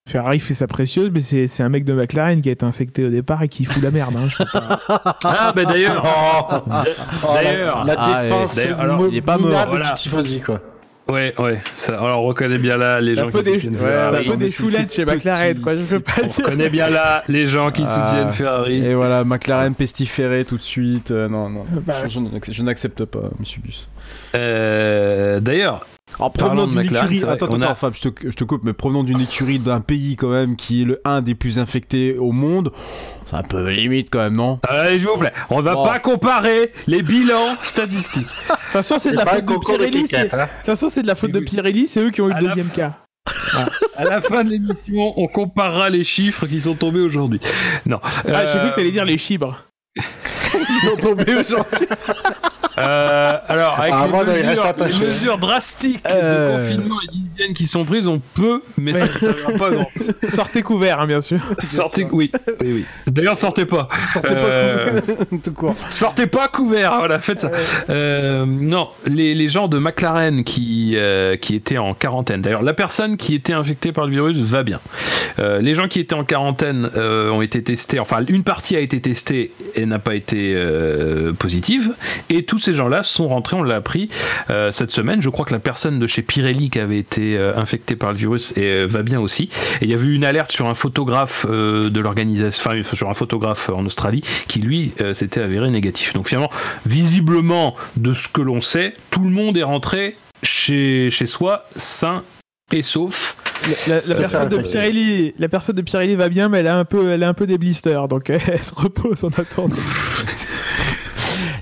Ferrari fait sa précieuse, mais c'est un mec de McLaren qui a été infecté au départ et qui fout la merde. Hein, ah, bah d'ailleurs, d'ailleurs, la ah, défense, alors, il est pas mort. Voilà. quoi. Ouais, ouais. Ça, alors, on reconnaît bien là les gens qui soutiennent Ferrari. C'est un peu des choulettes chez McLaren, quoi. Je veux pas on reconnaît bien là les gens qui ah. soutiennent Ferrari. Et voilà, McLaren pestiféré tout de suite. Euh, non, non. Bah je, n'accepte pas, monsieur Gus. Euh, D'ailleurs, en provenant d'une écurie, attends, attends, Fab, je te, je te, coupe, mais provenant d'une écurie d'un pays quand même qui est le un des plus infectés au monde, c'est un peu limite quand même, non? Allez, je vous plaît, on va pas comparer les bilans statistiques. De toute façon, c'est de, la faute de Pirelli. De toute façon, c'est de la faute de Pirelli, c'est eux qui ont eu le deuxième cas. À la fin de l'émission, on comparera les chiffres qui sont tombés aujourd'hui. Non. Ah, j'ai cru que t'allais dire les chibres. Ils sont tombés aujourd'hui. Euh, alors, avec ah, les, mesures, drastiques de euh. confinement et d'hygiène qui sont prises, on peut, mais ça ne va pas grand. Sortez couvert, hein, bien sûr. Sortez, oui. oui, oui. D'ailleurs, sortez pas. Sortez pas euh, couvert. Sortez pas couvert, voilà, faites ça. non, les, les, gens de McLaren qui, qui étaient en quarantaine. D'ailleurs, la personne qui était infectée par le virus va bien. les gens qui étaient en quarantaine ont été testés, enfin, une partie a été testée et n'a pas été positive. Et tous ces gens-là sont rentrés, on l'a appris euh, cette semaine. Je crois que la personne de chez Pirelli qui avait été euh, infectée par le virus et, euh, va bien aussi. Et il y a eu une alerte sur un photographe de l'organisation, enfin sur un photographe en Australie qui lui s'était avéré négatif. Donc finalement, visiblement, de ce que l'on sait, tout le monde est rentré chez, chez soi sain et sauf. La, personne de Pirelli, la personne de Pirelli va bien, mais elle a un peu, elle a un peu des blisters, donc elle se repose en attendant.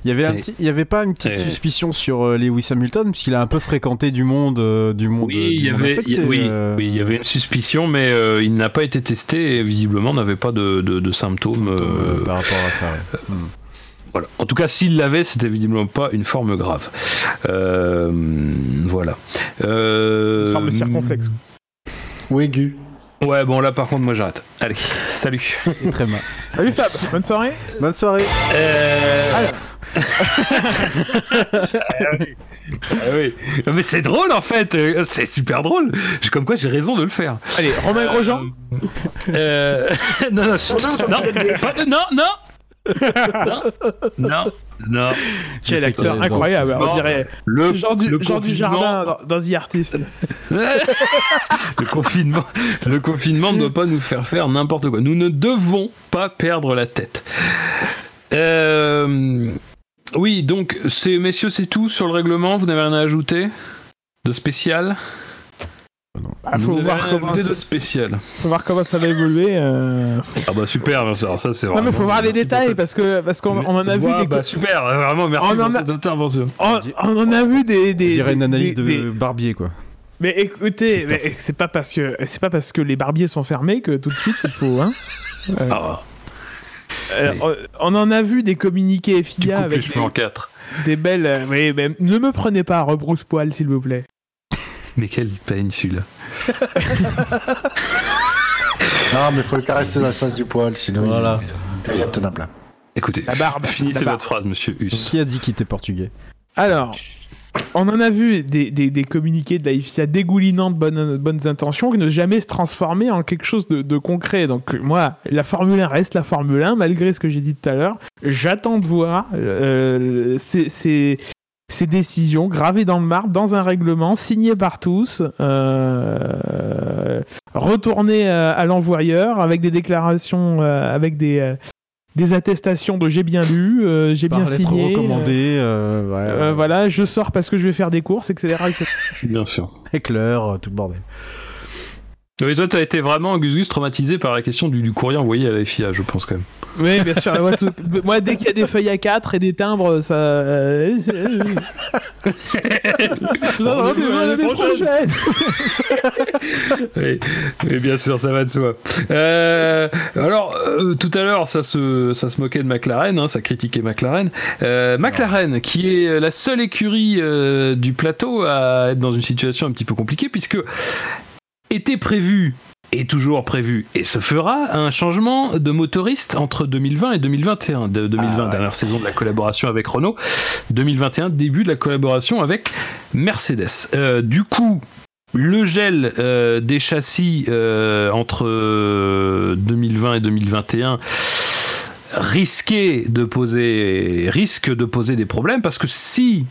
Il y avait, un petit, il y avait pas une petite suspicion sur euh, Lewis Hamilton, puisqu'il a un peu fréquenté du monde, euh, du monde. Oui, il y avait, oui, oui, il y avait une suspicion, mais euh, il n'a pas été testé et visiblement n'avait pas de, de, symptômes, par rapport à ça. Hmm. Voilà. En tout cas, s'il l'avait, c'était visiblement pas une forme grave. voilà. Une forme circonflexe. Ou aigu. Ouais, bon là par contre moi j'arrête. Allez, salut. Très mal. Salut Fab, bonne soirée. Bonne soirée. Euh... Ah oui. Mais c'est drôle en fait, c'est super drôle. J'ai- Comme quoi j'ai raison de le faire. Allez, Romain Grosjean Euh... non, non, non, non, non, non, non, non. Quel acteur incroyable, on dirait. Le, Jean du, le du Jardin dans, dans The Artist. le confinement, le confinement ne doit pas nous faire faire n'importe quoi. Nous ne devons pas perdre la tête. Euh, oui, donc, c'est, messieurs, c'est tout sur le règlement. Vous n'avez rien à ajouter de spécial Ah, Vous faut, voir comment ça, de spécial. faut voir comment ça va évoluer. euh. Ah bah super, ça, ça c'est Non, vraiment. mais faut voir les détails parce que parce qu'on on en a vu Ouais, des bah, super, vraiment merci On pour a- cette intervention. on, on en a vu des, des On dirait une analyse des- de des- barbier, quoi. Mais écoutez, mais c'est pas parce que c'est pas parce que les barbiers sont fermés que tout de suite il faut hein. Euh, Ah, euh, on en a vu des communiqués FIA les avec cheveux en quatre. des, des belles. euh, mais ne me prenez pas à rebrousse-poil s'il vous plaît. Mais quelle peine celui-là. Non, mais faut le caresser dans le sens du poil, sinon Voilà. il, tenable. là. Écoutez, La barbe, finissez la barbe. votre phrase, monsieur Hus. Qui a dit qu'il était portugais? Alors, on en a vu des, communiqués de la FIA dégoulinant de bonnes, intentions qui ne jamais se transformer en quelque chose de, concret. Donc, moi, la Formule 1 reste la Formule 1, malgré ce que j'ai dit tout à l'heure. J'attends de voir euh, ces, ces- ces décisions gravées dans le marbre, dans un règlement, signé par tous, euh, retournées euh, à l'envoyeur avec des déclarations, euh, avec des. Des attestations de j'ai bien lu, euh, j'ai bien signé. recommandée, euh, ouais, euh, euh, voilà, je sors parce que je vais faire des courses, etc. etc. Bien sûr. éclair, euh, tout le bordel. Oui, toi, t'as été vraiment, Gus Gus, traumatisé par la question du, du courrier envoyé à la FIA, je pense quand même. Oui, bien sûr. Moi, tout- moi, dès qu'il y a des feuilles à 4 et des timbres, ça. euh, non, non, mais prochaine. oui, oui, bien sûr, ça va de soi. Euh, alors, euh, tout à l'heure, ça se, ça se moquait de McLaren, hein, ça critiquait McLaren. Euh, McLaren, qui est la seule écurie du plateau à être dans une situation un petit peu compliquée, puisque était prévu est toujours prévu et se fera un changement de motoriste entre 2020 et 2021. De 2020, Ah ouais. dernière saison de la collaboration avec Renault. 2021, début de la collaboration avec Mercedes. Euh, du coup, le gel euh, des châssis euh, entre euh, 2020 et 2021 risquait de poser risque de poser des problèmes parce que si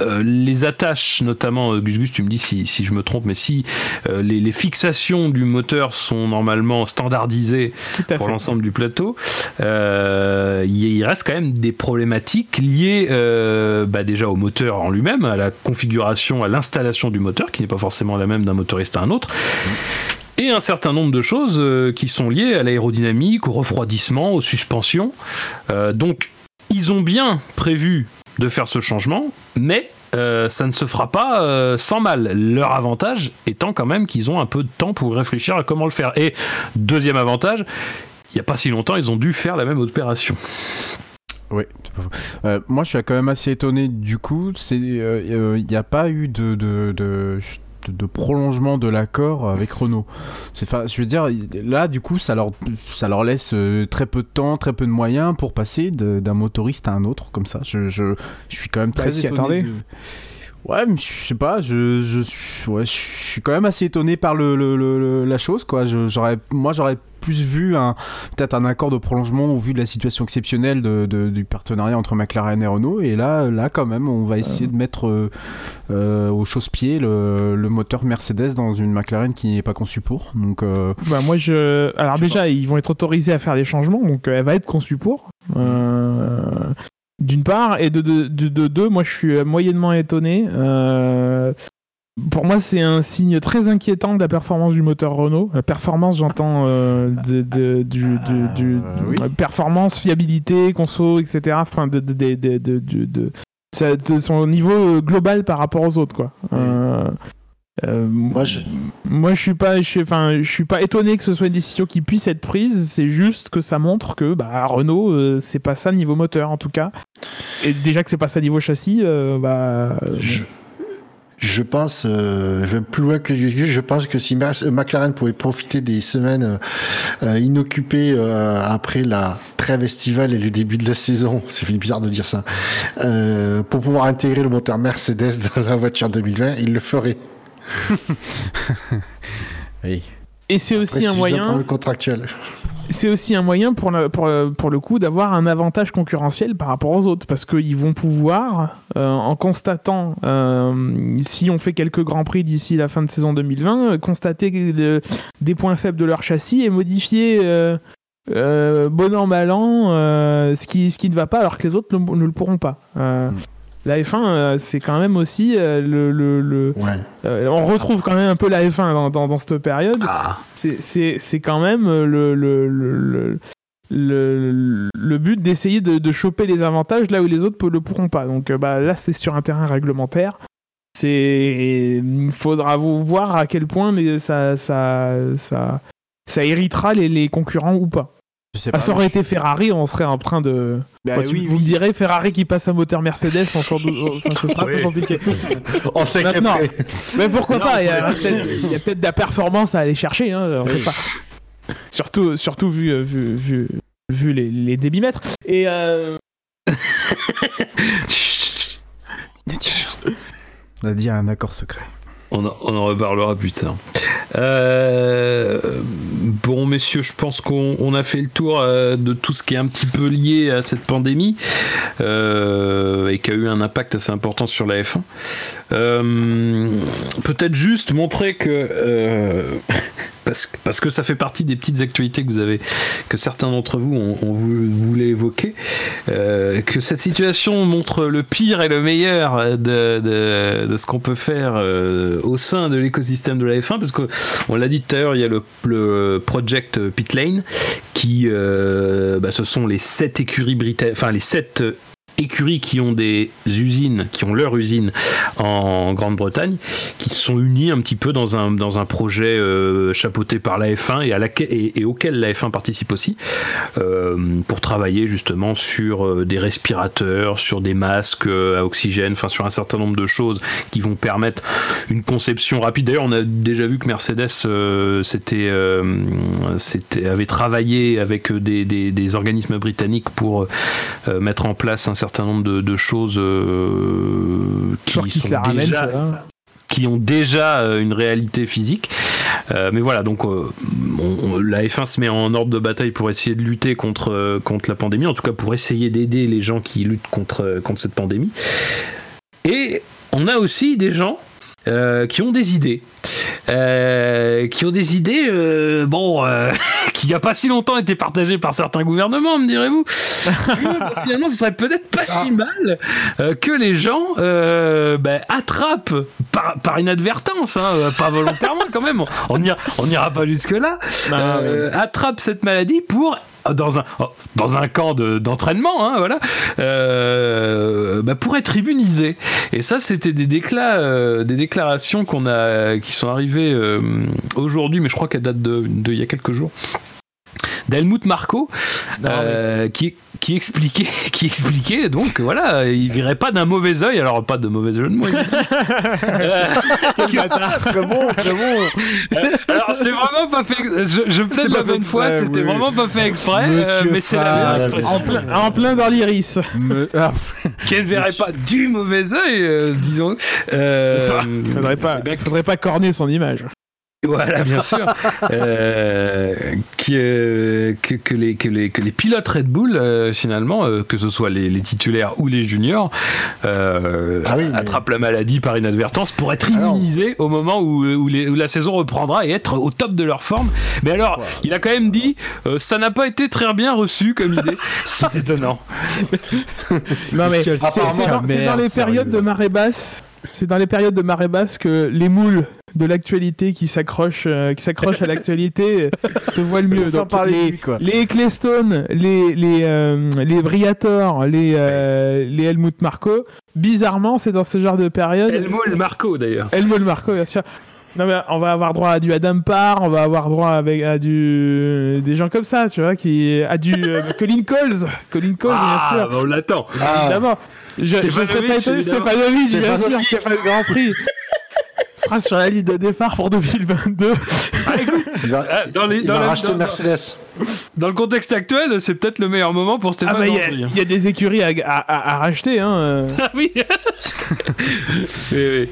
euh, les attaches, notamment, euh, Gus Gus, tu me dis si, si je me trompe, mais si euh, les, les fixations du moteur sont normalement standardisées pour l'ensemble du plateau, euh, il reste quand même des problématiques liées bah, déjà au moteur en lui-même, à la configuration, à l'installation du moteur, qui n'est pas forcément la même d'un motoriste à un autre. Et un certain nombre de choses qui sont liées à l'aérodynamique, au refroidissement, aux suspensions. Euh, donc, ils ont bien prévu de faire ce changement, mais euh, ça ne se fera pas euh, sans mal. Leur avantage étant quand même qu'ils ont un peu de temps pour réfléchir à comment le faire. Et deuxième avantage, il n'y a pas si longtemps, ils ont dû faire la même opération. Oui. Euh, moi, je suis quand même assez étonné du coup. Il n'y a pas eu de, de- de prolongement de l'accord avec Renault. C'est, je veux dire, là, du coup, ça leur, ça leur laisse euh, très peu de temps, très peu de moyens pour passer d'un motoriste à un autre, comme ça. Je, je, je suis quand même Bah, très étonné. de- Ouais, mais je sais pas, je, je, suis- ouais, je suis quand même assez étonné par le, le- le- le- la chose, quoi. J'aurais, moi, j'aurais plus vu un, peut-être un accord de prolongement au vu de la situation exceptionnelle de, de- du partenariat entre McLaren et Renault. Et là, là quand même, on va essayer de mettre euh, euh, au chausse-pied le, le moteur Mercedes dans une McLaren qui n'est pas conçue pour. Donc, euh, Bah, moi, je. Alors, Je déjà, ils vont être autorisés à faire des changements, donc elle va être conçue pour. Euh, D'une part, et de, de, de- de deux, moi, je suis moyennement étonné. Euh, Pour moi, c'est un signe très inquiétant de la performance du moteur Renault. La performance, j'entends euh, de, de- du, du- du- Euh, oui. euh, performance, fiabilité, conso, etc. Enfin, de, son niveau euh, global par rapport aux autres, quoi. Euh, euh, Moi, je, moi, je suis pas, je suis, enfin, je suis pas étonné que ce soit une décision qui puisse être prise. C'est juste que ça montre que, bah, Renault, euh, c'est pas ça niveau moteur en tout cas. Et déjà que c'est pas ça niveau châssis, euh, bah, je, je pense, je vais plus loin que je pense que si McLaren pouvait profiter des semaines inoccupées après la trêve estivale et le début de la saison, c'est bizarre de dire ça, pour pouvoir intégrer le moteur Mercedes dans la voiture 2020, il le ferait. oui. Et c'est aussi un moyen. contractuel c'est aussi un moyen pour, pour, pour le coup d'avoir un avantage concurrentiel par rapport aux autres parce qu'ils vont pouvoir, euh, en constatant, euh, si on fait quelques grands prix d'ici la fin de saison 2020, constater des points faibles de leur châssis et modifier euh, bon an mal an ce, qui, ce qui ne va pas alors que les autres ne, le pourront pas. Mm. La F1, c'est quand même aussi le. le, on retrouve quand même un peu la F1 dans, dans, dans cette période. Ah c'est quand même le, le, le, le, le but d'essayer de, de, choper les avantages là où les autres ne le pourront pas. Donc euh, bah, là, c'est sur un terrain réglementaire. C'est, il faudra vous voir à quel point mais ça, ça, ça, ça irritera les, les concurrents ou pas. Je sais pas, ça aurait été Ferrari, on serait en train de. Bah oui, vous me direz Ferrari qui passe un moteur Mercedes, on s'en doute. Enfin, ce sera un peu compliqué. on sait Maintenant, mais pourquoi pas Il y a peut-être de la performance à aller chercher, hein, on sait pas. Surtout, surtout vu, euh, vu, vu, vu les, les débitmètres. Et. Euh... on a dit un accord secret. On, en reparlera plus tard. Euh, bon, messieurs, je pense qu'on a fait le tour euh, de tout ce qui est un petit peu lié à cette pandémie euh, et qui a eu un impact assez important sur la F1. Peut-être juste montrer que parce, que ça fait partie des petites actualités que vous avez, que certains d'entre vous ont, voulu évoquer, euh, que cette situation montre le pire et le meilleur de, ce qu'on peut faire euh, au sein de l'écosystème de la F1, parce qu'on l'a dit tout à l'heure, il y a le, project Pitlane, qui, euh, bah, ce sont les sept écuries britanniques, enfin les sept écuries qui ont des usines, qui ont leur usine en Grande-Bretagne, qui se sont unies un petit peu dans un, dans un projet euh, chapeauté par la F1 et, à laquelle, et, auquel la F1 participe aussi, euh, pour travailler justement sur euh, des respirateurs, sur des masques à oxygène, enfin sur un certain nombre de choses qui vont permettre une conception rapide. D'ailleurs, on a déjà vu que Mercedes c'était, avait travaillé avec des, des, des organismes britanniques pour mettre en place un certain nombre de, choses euh, qui sont déjà, qui ont déjà euh, une réalité physique. Euh, mais voilà, donc la F1 se met en ordre de bataille pour essayer de lutter contre, contre la pandémie, en tout cas pour essayer d'aider les gens qui luttent contre, contre cette pandémie. Et on a aussi des gens euh, qui ont des idées. Euh, qui ont des idées, euh, bon, qui il n'y a pas si longtemps été partagées par certains gouvernements, me direz-vous. finalement, ce serait peut-être pas si mal que les gens ben, attrapent par, par inadvertance, hein, pas volontairement quand même, on n'ira pas jusque-là, attrapent cette maladie pour dans un, oh, dans un camp d'entraînement, hein, voilà, euh, bah, pour être immunisé. Et ça, c'était des, déclats, euh, des déclarations qu'on a, qui sont arrivées euh, aujourd'hui, mais je crois qu'elles datent de, de, il y a quelques jours d'Helmut Marco, euh, qui, qui, expliquait, qui expliquait donc voilà, il virait pas d'un mauvais oeil, alors pas de mauvais jeu de mots. très bon, très bon. alors c'est vraiment pas fait. Je, je plaide la bonne fois, c'était vraiment pas fait exprès, euh, mais c'est la en plein, en plein dans l'iris. Ah. Qu'elle verrait pas du mauvais oeil, euh, disons. faudrait pas, faudrait pas corner son image. Voilà, bien sûr. euh, que, que, les, que, les, que les pilotes Red Bull, euh, finalement, euh, que ce soit les, les, titulaires ou les juniors, euh, ah attrapent la maladie par inadvertance pour être immunisés au moment où, où, les, où, la saison reprendra et être au top de leur forme. Mais alors, il a quand même dit, ça n'a pas été très bien reçu comme idée. C'est étonnant. non mais c'est dans, dans, les périodes de marée basse c'est dans les périodes de marée basse que les moules de l'actualité qui s'accrochent euh, qui s'accrochent à l'actualité euh, te voient le mieux. Donc, les, les Ecclestone, les les euh, les Briator, les les Helmut Marco, bizarrement, c'est dans ce genre de période. Helmut Marco d'ailleurs. Helmut Marco, bien sûr. Non mais on va avoir droit à du Adam Parr, on va avoir droit avec à du des gens comme ça, tu vois, qui à du Colin Coles, Colin Coles ah, bien sûr. Bah on l'attend. Évidemment. Je, je serais pas étonné, Stéphanovic, bien sûr, Stéphane Grand Prix. sera sur la ligne de départ pour 2022. Il va, Ah, dans les- il dans va la- racheter dans- Mercedes. Dans le contexte actuel, c'est peut-être le meilleur moment pour Ah Stéphane bah il y, hein. y a des écuries à, à- à- à racheter. Hein. euh. Ah oui. oui, oui.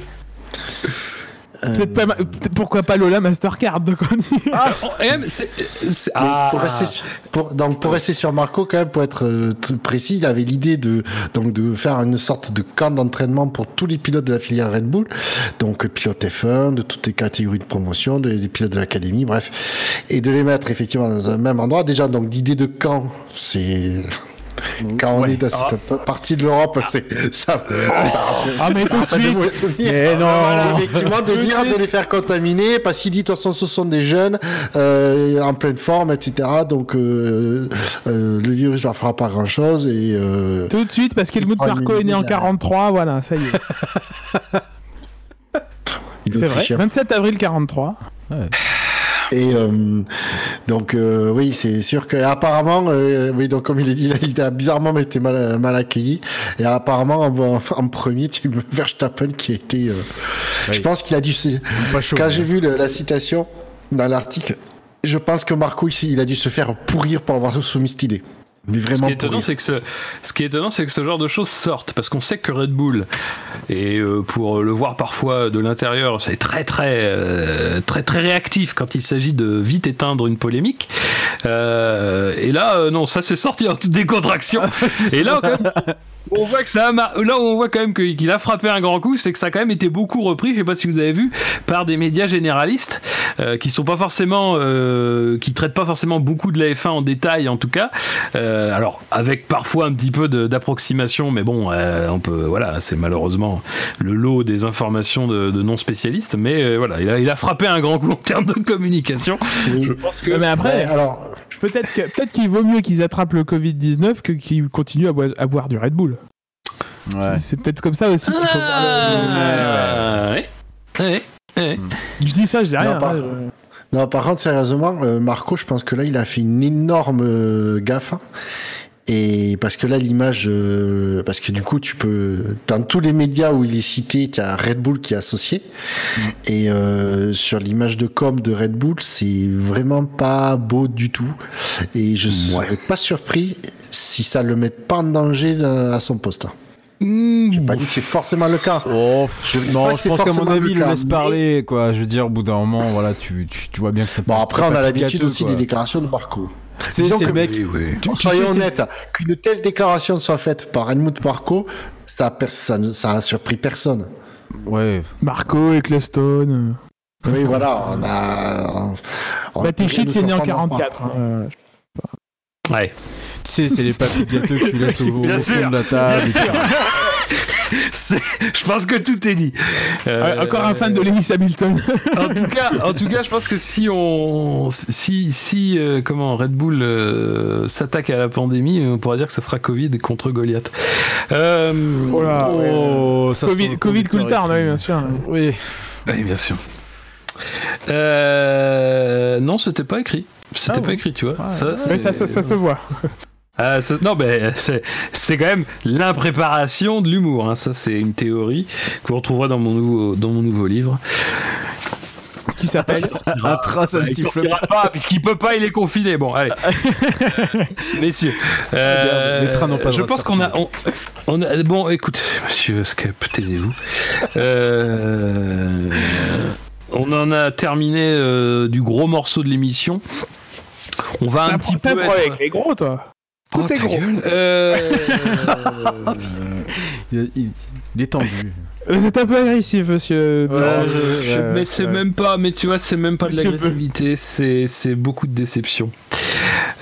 Peut-être pas, ma- peut-être pourquoi pas Lola Mastercard donc on Ah, oh, c'est- ah. pour rester sur, pour, donc pour rester sur Marco quand même pour être euh, précis, il avait l'idée de donc de faire une sorte de camp d'entraînement pour tous les pilotes de la filière Red Bull, donc euh, pilotes F1 de toutes les catégories de promotion, de- des pilotes de l'académie, bref, et de les mettre effectivement dans un même endroit. Déjà donc l'idée de camp, c'est quand on Ouais. est dans cette partie de l'Europe, c'est ça. ça, Ah, mais ça tout de suite. Mais non. Voilà, effectivement, de dire de les faire contaminer, parce qu'il dit de toute façon ce sont des jeunes euh, en pleine forme, etc. Donc euh, euh, le virus leur fera pas grand chose et Tout de suite, parce qu'Helmut Oh, Marko est né en il est là. 43, voilà, ça y est. C'est vrai, autrichien. 27 avril 43. Et euh, donc euh, oui, c'est sûr que apparemment, euh, oui, donc comme il est dit, il a bizarrement été mal, mal accueilli. Et apparemment, en, en premier, tu me Verstappen qui a été. Je pense qu'il a dû. se- Pas chaud. Quand j'ai vu le- la citation dans l'article, je pense que Marco ici, il a dû se faire pourrir pour avoir soumis cette idée. Mais Ce qui est étonnant, c'est que ce, ce qui est étonnant, c'est que ce genre de choses sortent parce qu'on sait que Red Bull et euh, pour le voir parfois de l'intérieur, c'est très très euh, très très réactif quand il s'agit de vite éteindre une polémique. Euh, et là, non, ça c'est sorti en toute décontraction. et là, quand même, on voit que ça a mar- là où on voit quand même qu'il a frappé un grand coup, c'est que ça a quand même été beaucoup repris. Je sais pas si vous avez vu par des médias généralistes euh, qui sont pas forcément, euh, qui traitent pas forcément beaucoup de la F1 en détail en tout cas. Euh, alors avec parfois un petit peu d'approximation, mais bon, euh, on peut, voilà, c'est malheureusement le lot des informations de, de non spécialistes. Mais euh, voilà, il a, il a frappé un grand coup en termes de communication. Oui. Je pense que mais après, Ouais, alors, peut-être que- peut-être qu'il vaut mieux qu'ils attrapent le Covid-19 que qu'ils continuent à, boire- à boire du Red Bull. Ouais. C'est- peut-être comme ça aussi qu'il faut voir le- Ah, ouais. Ouais, ouais. Je dis ça, je dis rien. par- hein, euh. non, par contre, sérieusement, euh, Marco, je pense que là, il a fait une énorme euh, gaffe. Et parce que là, l'image, euh, parce que du coup, tu peux, dans tous les médias où il est cité, tu as Red Bull qui est associé. Et euh, sur l'image de com de Red Bull, c'est vraiment pas beau du tout. Et je serais pas surpris si ça le met pas en danger à son poste. Mmh. J'ai pas dit que c'est forcément le cas. Oh, Je non, je pense qu'à mon avis, le il le cas, laisse parler, quoi. Je veux dire, au bout d'un moment, voilà, tu, tu, tu vois bien que ça Bon, après, on a l'habitude aussi quoi. des déclarations de Marco. C'est que- le mec. Oui, oui. tu- Soyons sais, c'est- honnêtes, qu'une telle déclaration soit faite par Helmut Marco, ça, ça, ça a surpris personne. Ouais. Marco, Ecclestone. euh. Oui, voilà, on a. on- on peut rien Tichit, nous c'est né en surprendre 44. hein, euh. Ouais. Tu sais, c'est les papilles gâteux que tu laisses au, au fond sûr, de la table. bien sûr. C'est- Je pense que tout est dit. Euh, Encore un fan de Lewis Hamilton. en tout cas, en tout cas, je pense que si on, si, si, euh, comment Red Bull euh, s'attaque à la pandémie, on pourra dire que ce sera Covid contre Goliath. Euh, Oh là, ouais. Oh, ça Covid, Covid cool tard, oui, bien sûr. Oui. Oui, bien sûr. Euh, non, c'était pas écrit. C'était Ah pas écrit, tu vois. Ouais, ça, ouais. Mais ça, c'est- ça, ça se voit. Ah, non, mais c'est c'est quand même l'impréparation de l'humour. hein. Ça, c'est une théorie que vous retrouverez dans mon nouveau, dans mon nouveau livre. Qui s'appelle Un trace un petit peu. pas, puisqu'il peut pas, il est confiné. Bon, allez. Messieurs. euh, Les trains n'ont pas Je pense qu'on a, on, on a- Bon, écoute, monsieur Scape, taisez-vous. Euh, on en a terminé euh, du gros morceau de l'émission. On va un petit peu. un être- avec les gros, toi. Oh, Tout est ta gros. Euh, Il, il- il est tendu. Vous êtes un peu agressif, monsieur. Ouais, monsieur. Non, je- je- ouais, mais c'est ouais. même pas, mais tu vois, c'est même pas de Monsieur l'agressivité, c'est c'est beaucoup de déception.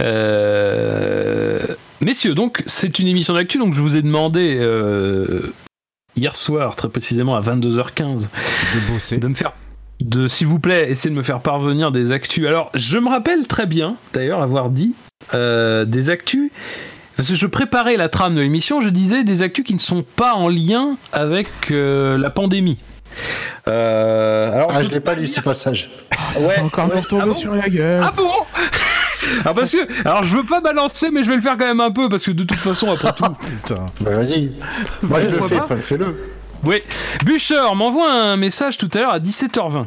Euh, Messieurs, donc c'est une émission d'actu, donc je vous ai demandé euh, hier soir, très précisément à 22h15, De bosser. de me faire, de s'il vous plaît, essayer de me faire parvenir des actus. Alors, je me rappelle très bien, d'ailleurs, avoir dit euh, des actus. Parce que je préparais la trame de l'émission, je disais des actus qui ne sont pas en lien avec euh, la pandémie. Euh, alors, Ah, je l'ai pas lu ce passage. Ça va encore me ouais. retomber Ah bon sur la gueule. Ah bon Ah parce que alors je veux pas balancer mais je vais le faire quand même un peu parce que de toute façon après tout Bah, vas-y. Moi, je le fais, fais-le. Oui. Bûcheur m'envoie un message tout à l'heure à 17h20.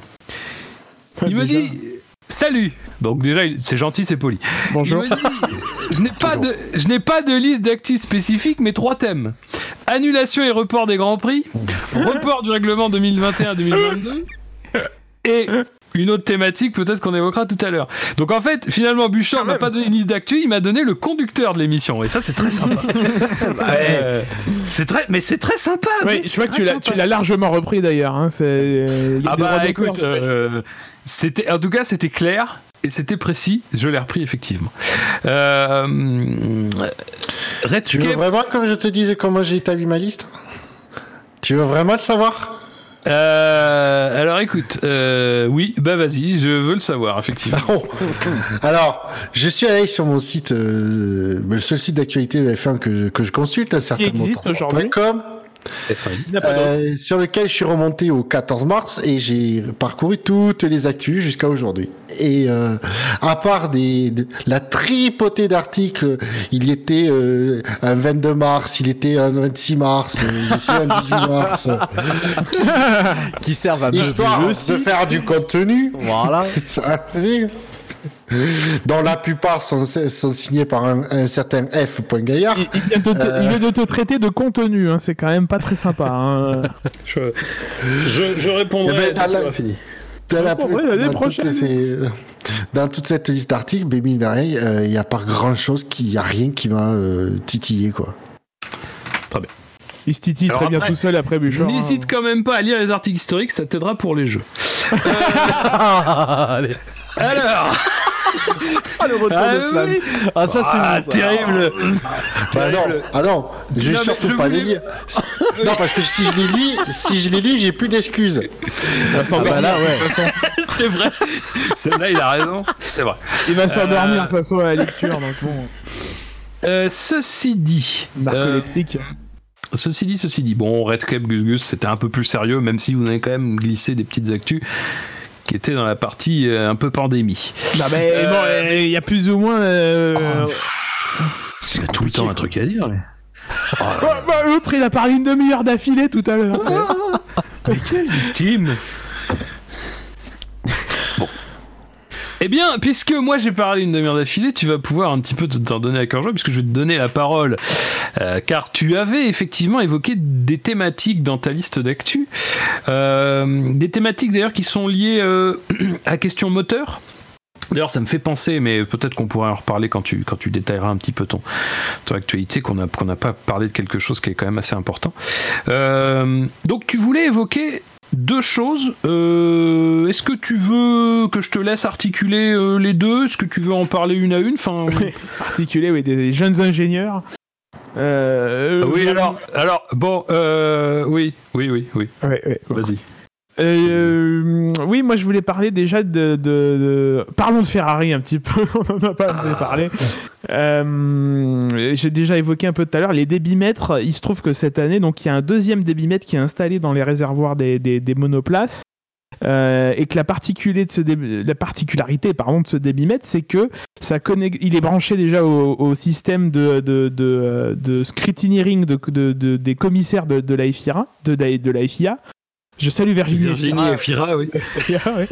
Il me Déjà. dit Salut Donc, déjà, c'est gentil, c'est poli. Bonjour. Il me dit, je n'ai pas de, je n'ai pas de liste d'actu spécifique, mais trois thèmes. Annulation et report des grands prix, report du règlement 2021-2022 et une autre thématique peut-être qu'on évoquera tout à l'heure. Donc en fait, finalement, Bouchard m'a pas donné une liste d'actu, il m'a donné le conducteur de l'émission. Et ça, c'est très sympa. Euh, c'est très, mais c'est très sympa. Mais je vois que tu l'as, tu sympa. l'as largement repris d'ailleurs. Hein. Euh, Ah bah écoute, euh, c'était en tout cas c'était clair et c'était précis. Je l'ai repris effectivement. Euh, Tu veux vraiment que je te dise comment j'ai établi ma liste? Tu veux vraiment le savoir? Euh, alors écoute, euh, oui, bah vas-y, je veux le savoir effectivement. Oh. Alors, je suis allé sur mon site, euh, le seul site d'actualité F1 que je, que je consulte, un certain existe aujourd'hui? Euh, sur lequel je suis remonté au 14 mars et j'ai parcouru toutes les actus jusqu'à aujourd'hui. Et euh, à part des, de- la tripotée d'articles, il y était euh, un 22 mars, il était un 26 mars, il était un 18 mars, Qui servent à histoire de faire du contenu. Voilà. Ça, dont la plupart sont, sont signés par un, un certain F. Gaillard. Il, il vient de te, Euh. il vient de te traiter de contenu, hein. c'est quand même pas très sympa. Hein. Je, je, je répondrai. Eh ben, à la- fini. Dans, la- ouais, l'année dans prochaine. toutes ces- dans toute cette liste d'articles, euh, il n'y a pas grand chose, il n'y a rien qui m'a euh, titillé. Quoi. Il se titille Alors très bien après, tout seul après Bouchard. hein. N'hésite quand même pas à lire les articles historiques, ça t'aidera pour les jeux. Allez. Alors, Ah, le retour Ah de flamme. oui. Ah, ça, c'est ah, ça. terrible. Bah non, ah non, je vais surtout je pas les lire. non, parce que si je les lis, si je les lis, j'ai plus d'excuses. S'endormir, bah là, de ouais. toute façon. c'est vrai. Il a raison. C'est vrai. Il va s'endormir Euh. de toute façon à la lecture, donc bon, Euh, ceci dit, euh, narcoleptique. ceci dit, ceci dit, bon, Redcap Gus Gus, c'était un peu plus sérieux, même si vous avez quand même glissé des petites actus qui étaient dans la partie euh, un peu pandémie. Bah, mais euh, bon, euh, il y a plus ou moins. euh, C'est tout le temps un truc à dire. les- bah, bah, L'autre, il a parlé une demi-heure d'affilée tout à l'heure. Mais quelle victime Bon. Eh bien, puisque moi j'ai parlé une demi-heure d'affilée, tu vas pouvoir un petit peu te- t'en donner à cœur joie, puisque je vais te donner la parole. Euh, car tu avais effectivement évoqué des thématiques dans ta liste d'actu. Euh, des thématiques d'ailleurs qui sont liées euh, à question moteur. D'ailleurs, ça me fait penser, mais peut-être qu'on pourra en reparler quand tu, détailleras un petit peu ton, ton actualité, qu'on n'a pas parlé de quelque chose qui est quand même assez important. Donc, tu voulais évoquer deux choses. Euh, Est-ce que tu veux que je te laisse articuler euh, les deux? Est-ce que tu veux en parler une à une? Enfin, Articulé, oui, des jeunes ingénieurs. Euh, Oui, je- alors, alors bon, euh, oui, oui, oui, oui, Ouais, ouais. vas-y. Euh, oui, moi je voulais parler déjà de, de- de- Parlons de Ferrari un petit peu, on en a pas assez parlé. Euh, J'ai déjà évoqué un peu tout à l'heure les débitmètres. Il se trouve que cette année, donc il y a un deuxième débitmètre qui est installé dans les réservoirs des, des- des monoplaces. Euh, et que la, particularité de ce dé- la particularité pardon, de ce débitmètre, c'est que ça connecte, il est branché déjà au, au système de, de, de, de scrutineering de, de- de- des commissaires de, de la FIA, de, de la FIA. Je salue Virginie. Virginie et Fira, oui. Ouais.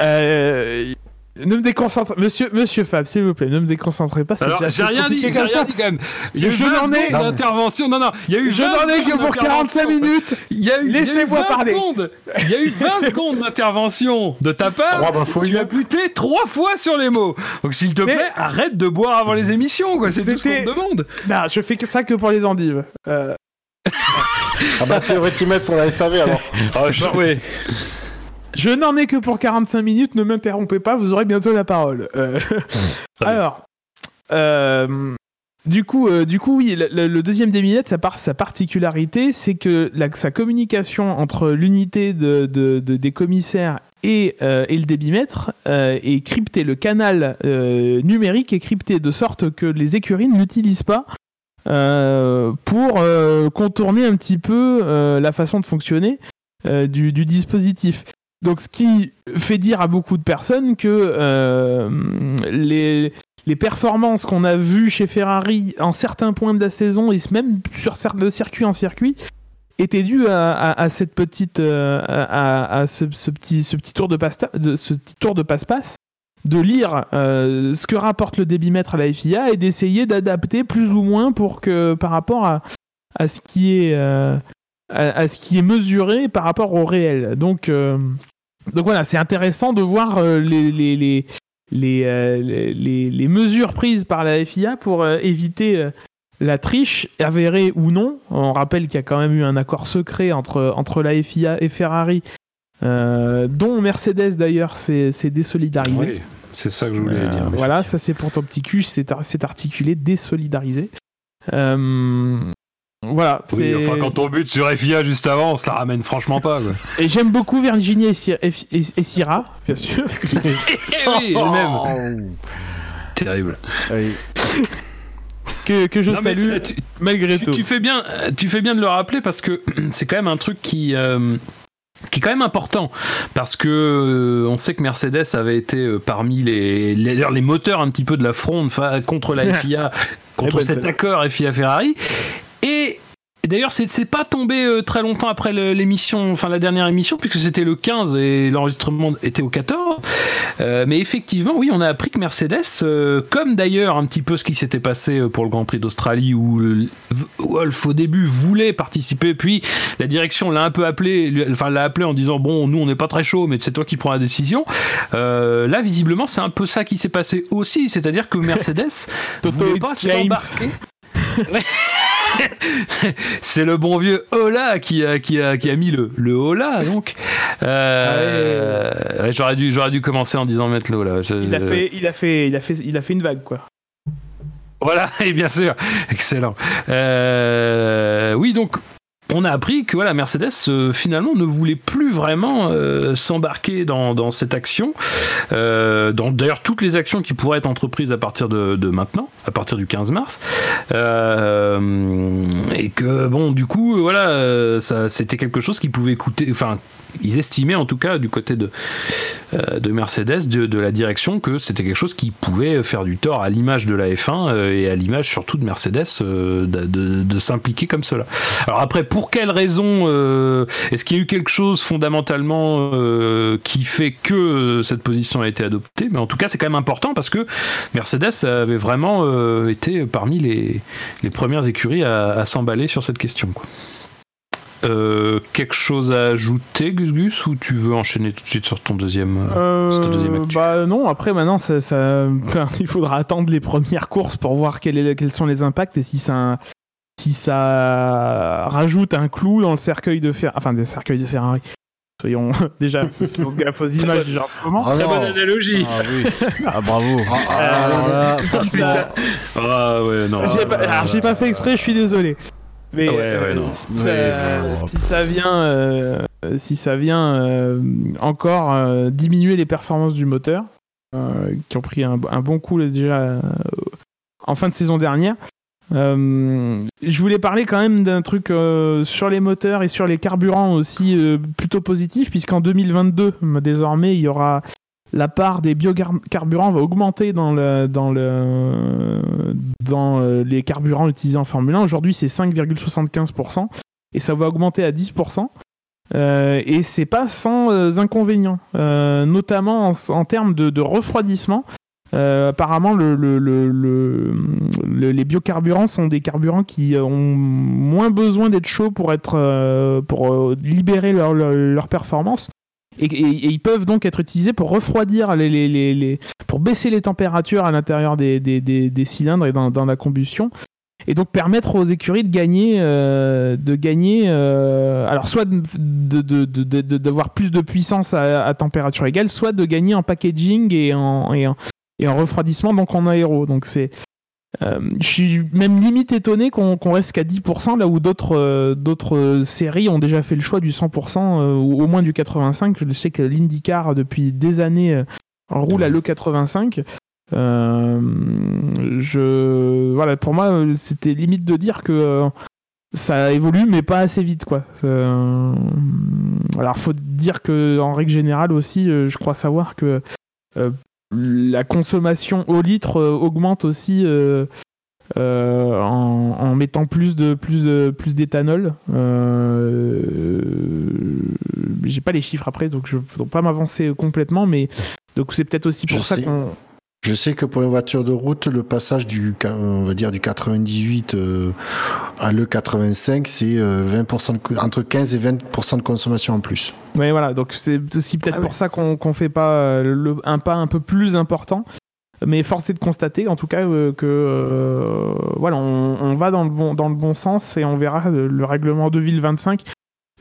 Euh, ne me déconcentre, monsieur, monsieur Fab, s'il vous plaît, ne me déconcentrez pas. Alors, j'ai rien dit, j'ai rien ça. dit quand même. Il y a eu Je 20 n'en ai- d'intervention. Non, non, il y a eu Je 20 n'en ai que pour 45 d'intervention. minutes. Il y a eu, Laissez-moi 20 parler. secondes. Il y a eu 20 secondes d'intervention de ta part. Trois. Tu as buté trois fois sur les mots. Donc, s'il te plaît, arrête de boire avant les émissions, quoi. C'est tout ce qu'on te demande. Non, je fais que ça que pour les endives. Euh, Ah bah, tu t'y mettre pour la SAV alors. oui. je n'en ai que pour 45 minutes, ne m'interrompez pas, vous aurez bientôt la parole. Euh, alors, euh, du coup, euh, du coup, oui, le, deuxième débitmètre, sa, par- sa particularité, c'est que la- sa communication entre l'unité de, de- de- des commissaires et, euh, et le débitmètre euh, est cryptée. Le canal euh, numérique est crypté de sorte que les écuries ne l'utilisent pas pour euh, contourner un petit peu euh, la façon de fonctionner euh, du, dispositif. Donc, ce qui fait dire à beaucoup de personnes que euh, les, performances qu'on a vues chez Ferrari en certains points de la saison et même sur certains circuits en circuit était dû à, cette petite, euh, à, ce, petit, ce petit tour de passe, de, ce petit tour de passe-passe, de lire euh, ce que rapporte le débitmètre à la FIA et d'essayer d'adapter plus ou moins par rapport à, à ce qui est euh, à, ce qui est mesuré par rapport au réel. Donc euh, donc voilà, c'est intéressant de voir les, mesures prises par la FIA pour éviter la triche, avérée ou non. On rappelle qu'il y a quand même eu un accord secret entre, entre la FIA et Ferrari, dont Mercedes d'ailleurs s'est s'est désolidarisé. Oui, c'est ça que je voulais Euh, dire. voilà, ça c'est pour ton petit cul, c'est ar- c'est articulé, désolidarisé. Euh, voilà, Oui, c'est. enfin, quand on bute sur FIA juste avant, on se la ramène franchement pas. Quoi. Et j'aime beaucoup Virginie et, Sy- et, et- et Syrah, bien sûr. Eh oui, elle-même. Terrible. Allez. que, que je Non, salue tu- malgré tu, tout. tu fais bien, tu fais bien de le rappeler parce que c'est quand même un truc qui. euh, qui est quand même important parce que euh, on sait que Mercedes avait été euh, parmi les, les, les moteurs un petit peu de la fronde contre la FIA contre Eh ben, cet accord FIA Ferrari. Et et D'ailleurs, c'est c'est pas tombé euh, très longtemps après l'émission, enfin la dernière émission, puisque c'était le 15 et l'enregistrement était au 14. Euh, mais effectivement, oui, on a appris que Mercedes, euh, comme d'ailleurs un petit peu ce qui s'était passé euh, pour le Grand Prix d'Australie, où Wolf au début voulait participer, puis la direction l'a un peu appelé, enfin l'a appelé en disant bon, nous on n'est pas très chaud, mais c'est toi qui prends la décision. Euh, là, visiblement, c'est un peu ça qui s'est passé aussi, c'est-à-dire que Mercedes voulait pas s'embarquer. c'est le bon vieux Ola qui a, qui a, qui a mis le, le Ola, donc. Euh, ouais, j'aurais, dû, j'aurais dû commencer en disant mettre le Ola. Je- Il a fait, il a fait, il a fait, il a fait une vague quoi. Voilà, et bien sûr, excellent. Euh, oui, donc on a appris que voilà, Mercedes euh, finalement ne voulait plus vraiment euh, s'embarquer dans, cette action, euh, d'ailleurs toutes les actions qui pourraient être entreprises à partir de, maintenant, à partir du 15 mars, et que bon, du coup, voilà, c'était quelque chose qui pouvait coûter, enfin, ils estimaient en tout cas du côté de, euh, de Mercedes, de, la direction, que c'était quelque chose qui pouvait faire du tort à l'image de la F1 euh, et à l'image surtout de Mercedes euh, de, de- s'impliquer comme cela. Alors après, pour quelles raisons Est-ce qu'il y a eu quelque chose fondamentalement qui fait que cette position a été adoptée? Mais en tout cas, c'est quand même important parce que Mercedes avait vraiment été parmi les, les premières écuries à, s'emballer sur cette question. Euh, quelque chose à ajouter, Gus Gus, ou tu veux enchaîner tout de suite sur ton deuxième euh, sur ta deuxième actu bah non, après maintenant, ça, ça- enfin, il faudra attendre les premières courses pour voir quel est- quels sont les impacts et si ça, si ça rajoute un clou dans le cercueil de Ferrari, enfin des cercueils de Ferrari. Soyons déjà, aux images déjà en ce moment. Ah Très bonne analogie. Ah oui. Ah bravo. Ah, alors là, Putain, Ah ouais, non. j'ai pas, alors, j'ai pas fait exprès, je suis désolé. Mais Ouais, euh, ouais, non. si Ouais, ça- bon. si ça vient, euh, si ça vient euh, encore euh, diminuer les performances du moteur, euh, qui ont pris un, un bon coup là, déjà euh, en fin de saison dernière. Euh, je voulais parler quand même d'un truc euh, sur les moteurs et sur les carburants aussi euh, plutôt positif, puisqu'en 2022, désormais, il y aura la part des biocarburants va augmenter dans, euh, les carburants utilisés en Formule 1. Aujourd'hui, c'est 5,75% et ça va augmenter à 10%. Euh, et c'est pas sans euh, inconvénients, notamment en, termes de, refroidissement. Apparemment, le, le- le- le- le- les biocarburants sont des carburants qui ont moins besoin d'être chauds pour, libérer leur performance. Et, ils peuvent donc être utilisés pour refroidir, les, pour baisser les températures à l'intérieur des, des- des- cylindres et dans, dans la combustion. Et donc permettre aux écuries de gagner, euh, de gagner euh, alors soit de- de- d'avoir plus de puissance à, à température égale, soit de gagner en packaging et en, et en, et en refroidissement, donc en aéro. Donc c'est euh, je suis même limite étonné qu'on reste qu'à 10%, là où d'autres euh, d'autres séries ont déjà fait le choix du 100% euh, ou au moins du 85%. Je sais que l'IndyCar, depuis des années, euh, roule à l'E85. Euh, je, voilà, pour moi, c'était limite de dire que ça évolue, mais pas assez vite, quoi. Alors, faut dire que en règle générale aussi, je crois savoir que la consommation au litre euh, augmente aussi euh, euh, en, en mettant plus de plus de plus d'éthanol. Euh, J'ai pas les chiffres après, donc je ne pas m'avancer complètement, mais donc c'est peut-être aussi pour Je ça qu'on. Je sais que pour les voitures de route, le passage du, on va dire du 98 euh, à le 85, c'est euh, 20% de co- entre 15 et 20% de consommation en plus. Ouais, voilà, donc c'est aussi peut-être Ah oui. pour ça qu'on qu'on fait pas euh, le, un pas un peu plus important. Mais force est de constater, en tout cas, euh, que euh, voilà, on, on va dans le bon dans le bon sens et on verra euh, le règlement 2025.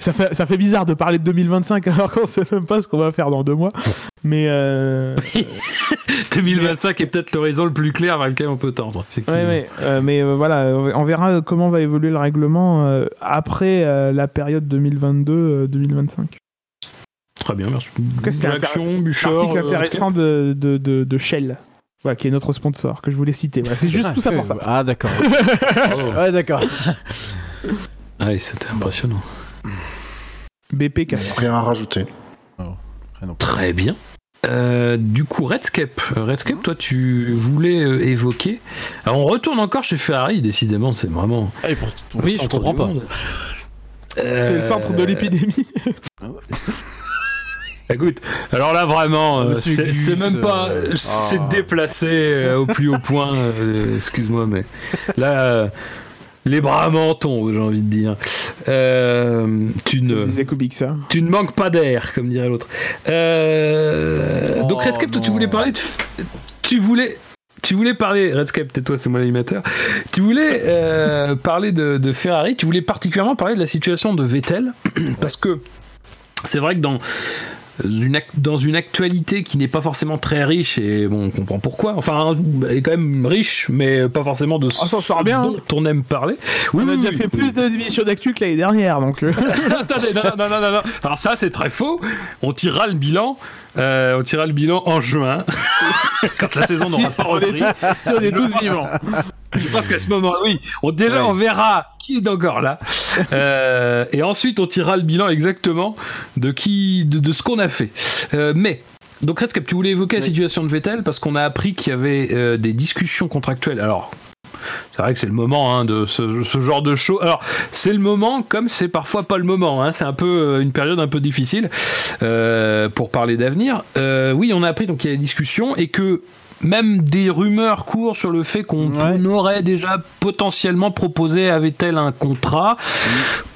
Ça fait, ça fait bizarre de parler de 2025 alors qu'on sait même pas ce qu'on va faire dans deux mois. Mais euh, 2025 est peut-être l'horizon le plus clair vers lequel on peut tendre. effectivement. Ouais, ouais, euh, mais euh, voilà, on verra comment va évoluer le règlement euh, après euh, la période 2022-2025. Très bien, merci. c'était un Article intéressant de, de, de, de Shell, voilà, qui est notre sponsor, que je voulais citer. Voilà, c'est juste tout ça pour ça. Ah, d'accord. Ouais, d'accord. Ah oui, c'était impressionnant. BP Rien à rajouter. Très bien. Euh, du coup, Redscape. Euh, Redscape, toi, tu voulais euh, évoquer. Alors, on retourne encore chez Ferrari, décidément, c'est vraiment. Et pour, oui, je comprends pas. C'est le centre de l'épidémie. Écoute, alors là vraiment, Monsieur c'est même pas, euh, c'est ah. déplacé euh, au plus haut point. euh, Excuse-moi, mais là, euh, les bras m'en tombent, j'ai envie de dire. Euh, tu ne, disait Kubik ça. tu ne manques pas d'air, comme dirait l'autre. Euh, Oh, donc Redscape, toi, tu voulais parler de, tu voulais. Tu voulais parler, Redscape, tais-toi, c'est moi l'animateur. Tu voulais euh, parler de, de Ferrari, tu voulais particulièrement parler de la situation de Vettel, parce que c'est vrai que dans une, dans une actualité qui n'est pas forcément très riche, et bon, on comprend pourquoi, enfin, elle est quand même riche, mais pas forcément de Ah, ça sort bien, dont on aime parler. Oui, On a oui, déjà oui, fait plus d'émissions d'actu que l'année dernière, donc. euh, Attendez, non, non, non, non, non. Alors ça, c'est très faux. On tirera le bilan. Euh, on tirera le bilan en juin, quand la saison n'aura pas repris. si on est tous vivants. Je pense qu'à ce moment, oui, on déjà Ouais. on verra qui est encore là, Euh, et ensuite on tirera le bilan exactement de qui, de, de ce qu'on a fait. Euh, mais donc Redscape, tu voulais évoquer la situation de Vettel parce qu'on a appris qu'il y avait euh, des discussions contractuelles. Alors. C'est vrai que c'est le moment hein, de ce, ce genre de show. Alors, c'est le moment, comme c'est parfois pas le moment. hein. C'est un peu euh, une période un peu difficile euh, pour parler d'avenir. Euh, oui, on a appris donc qu'il y a des discussions et que même des rumeurs courent sur le fait qu'on Ouais. aurait déjà potentiellement proposé Vettel un contrat?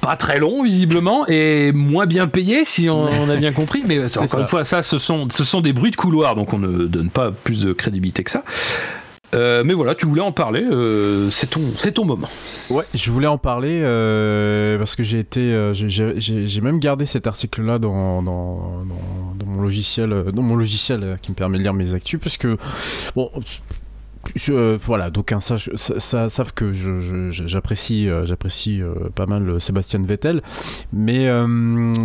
Pas très long visiblement et moins bien payé si on, on a bien compris mais encore ça. une fois ça ce sont, ce sont des bruits de couloir donc on ne donne pas plus de crédibilité que ça Euh, mais voilà tu voulais en parler euh, c'est ton, ton moment Ouais, je voulais en parler euh, parce que j'ai été, j'ai- même gardé cet article-là dans, dans, dans, mon logiciel, dans mon logiciel qui me permet de lire mes actus, parce que bon. Euh, voilà, d'aucuns sa- sa- savent que j'apprécie euh, j'apprécie euh, pas mal Sébastien Vettel, mais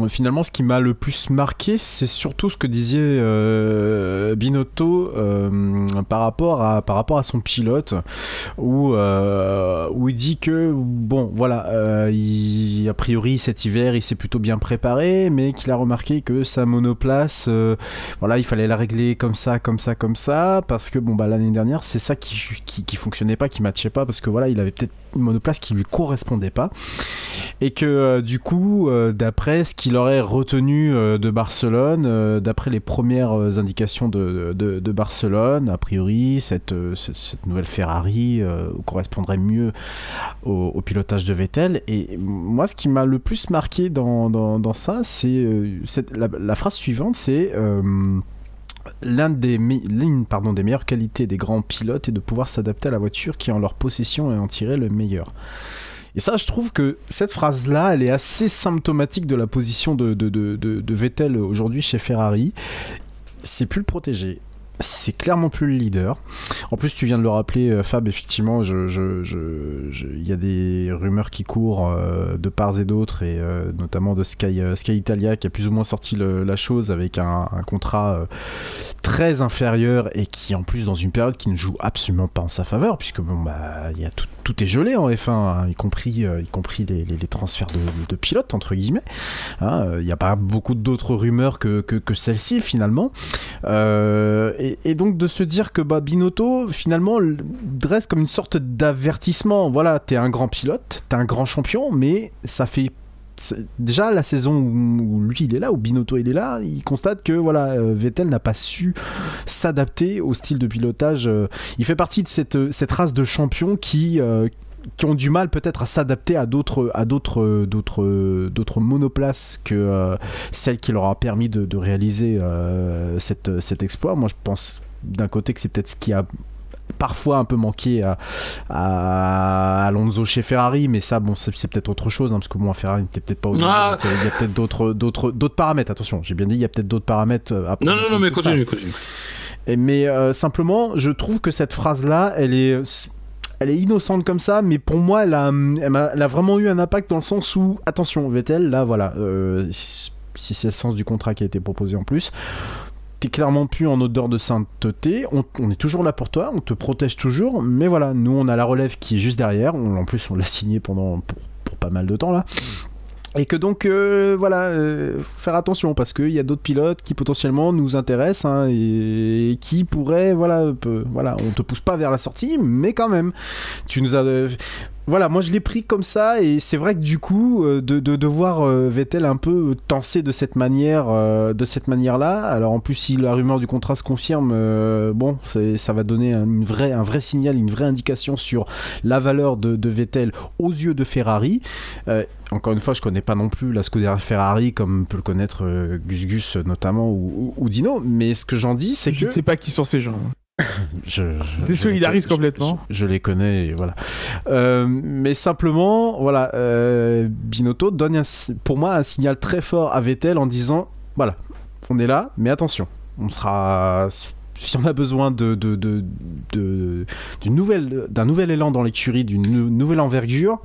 finalement ce qui m'a le plus marqué, c'est surtout ce que disait Binotto par, rapport à, par rapport à son pilote, où, où il dit que, bon, voilà, il- a priori cet hiver il s'est plutôt bien préparé, mais qu'il a remarqué que sa monoplace, voilà, il fallait la régler comme ça, comme ça, comme ça, parce que, bon, bah, l'année dernière, c'est ça qui, qui, fonctionnait pas, qui matchait pas, parce que, voilà, il avait peut-être une monoplace qui lui correspondait pas, et que, euh, du coup, euh, d'après ce qu'il aurait retenu euh, de Barcelone, d'après les premières indications de, de, Barcelone, a priori, cette, cette, nouvelle Ferrari correspondrait mieux au, pilotage de Vettel. Et moi, ce qui m'a le plus marqué dans, dans, ça, c'est la, la phrase suivante, c'est... l'une, des meilleures qualités des grands pilotes est de pouvoir s'adapter à la voiture qui est en leur possession et en tirer le meilleur. Et ça, je trouve que cette phrase-là, elle est assez symptomatique de la position de Vettel aujourd'hui chez Ferrari. C'est plus le protégé. C'est clairement plus le leader. En plus, tu viens de le rappeler, euh, Fab, effectivement, il y a des rumeurs qui courent euh, de part et d'autre, et euh, notamment de Sky, Italia qui a plus ou moins sorti la chose avec un, contrat très inférieur et qui, en plus, dans une période qui ne joue absolument pas en sa faveur, puisque bon, bah, il y a tout- tout est gelé en F1, hein, y compris, y compris les, transferts de, pilotes, entre guillemets. Hein. Il n'y a pas beaucoup d'autres rumeurs que, que, celle-ci, finalement. Et, et, donc de se dire que bah, Binotto, finalement, dresse comme une sorte d'avertissement. Voilà, t'es un grand pilote, t'es un grand champion, mais ça fait déjà la saison où, lui il est là, où Binotto il est là, il constate que voilà euh, Vettel n'a pas su s'adapter au style de pilotage. Euh, il fait partie de cette, cette race de champions qui euh, ont du mal peut-être à s'adapter à d'autres monoplaces que celle qui leur a permis de, réaliser cet exploit. Moi je pense d'un côté que c'est peut-être ce qui a parfois un peu manqué à, Alonso chez Ferrari, mais ça, bon, c'est peut-être autre chose, hein, parce que bon, Ferrari n'était peut-être pas au ah. Il y a peut-être d'autres, d'autres, d'autres paramètres. Attention, j'ai bien dit, il y a peut-être d'autres paramètres. Euh, non, non, non, mais continue, continue. mais euh, simplement, je trouve que cette phrase-là, elle est elle est innocente comme ça, mais pour moi, elle a, elle a, vraiment eu un impact dans le sens où, attention, Vettel, là, voilà, euh, si c'est le sens du contrat qui a été proposé en plus, t'es clairement plus en odeur de sainteté, on, est toujours là pour toi, on te protège toujours, mais voilà, nous on a la relève qui est juste derrière, en plus on l'a signé pendant pour, pas mal de temps là. Et que donc, euh, voilà, euh, faire attention parce qu'il y a d'autres pilotes qui potentiellement nous intéressent hein, et, qui pourraient, voilà, voilà, on te pousse pas vers la sortie, mais quand même, tu nous as, voilà, moi je l'ai pris comme ça et c'est vrai que du coup euh, de, de, voir euh, Vettel un peu tenser de cette manière, euh, de cette manière-là. Alors en plus si la rumeur du contrat se confirme, bon, ça va donner un, une vraie, un vrai signal, une vraie indication sur la valeur de, de Vettel aux yeux de Ferrari. encore une fois, je connais pas non plus la Scuderia Ferrari comme peut le connaître Gus Gus notamment ou, ou, Dino, mais ce que j'en dis, c'est que je ne sais pas qui sont ces gens. je, désolidarise complètement. Je, les connais, et voilà. Euh, mais simplement, voilà, euh, Binotto donne pour moi un signal très fort à Vettel en disant, voilà, on est là, mais attention, on sera si on a besoin de, de, de, de d'un nouvel élan dans l'écurie, d'une nouvelle envergure,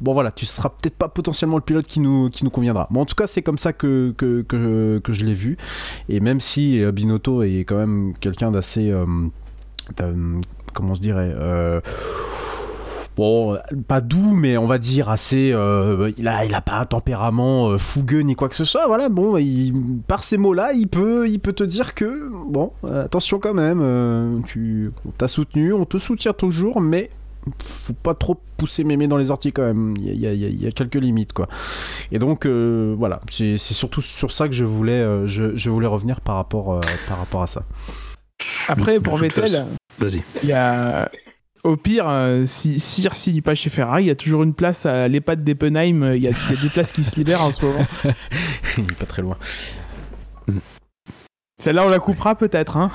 bon voilà, tu seras peut-être pas potentiellement le pilote qui nous, qui nous conviendra. Bon, en tout cas, c'est comme ça que, que, que, je l'ai vu. Et même si euh, Binotto est quand même quelqu'un d'assez. Euh, comment je dirais euh, bon, pas doux, mais on va dire assez. il, a, il a pas un tempérament fougueux ni quoi que ce soit. Voilà, bon, par ces mots-là, il peut, il peut te dire que, bon, attention quand même, tu t'as soutenu, on te soutient toujours, mais faut pas trop pousser mémé dans les orties quand même. Il y a, quelques limites quoi. Et donc euh, voilà, c'est surtout sur ça que je voulais, euh, je, voulais revenir par rapport, euh, par rapport à ça. Après pour Vettel. Il y a au pire, si Sir s'il pas chez Ferrari, il y a toujours une place à l'EHPAD d'Eppenheim. Il y, a des places qui se libèrent en ce moment. il est pas très loin. Celle-là, on la coupera peut-être, hein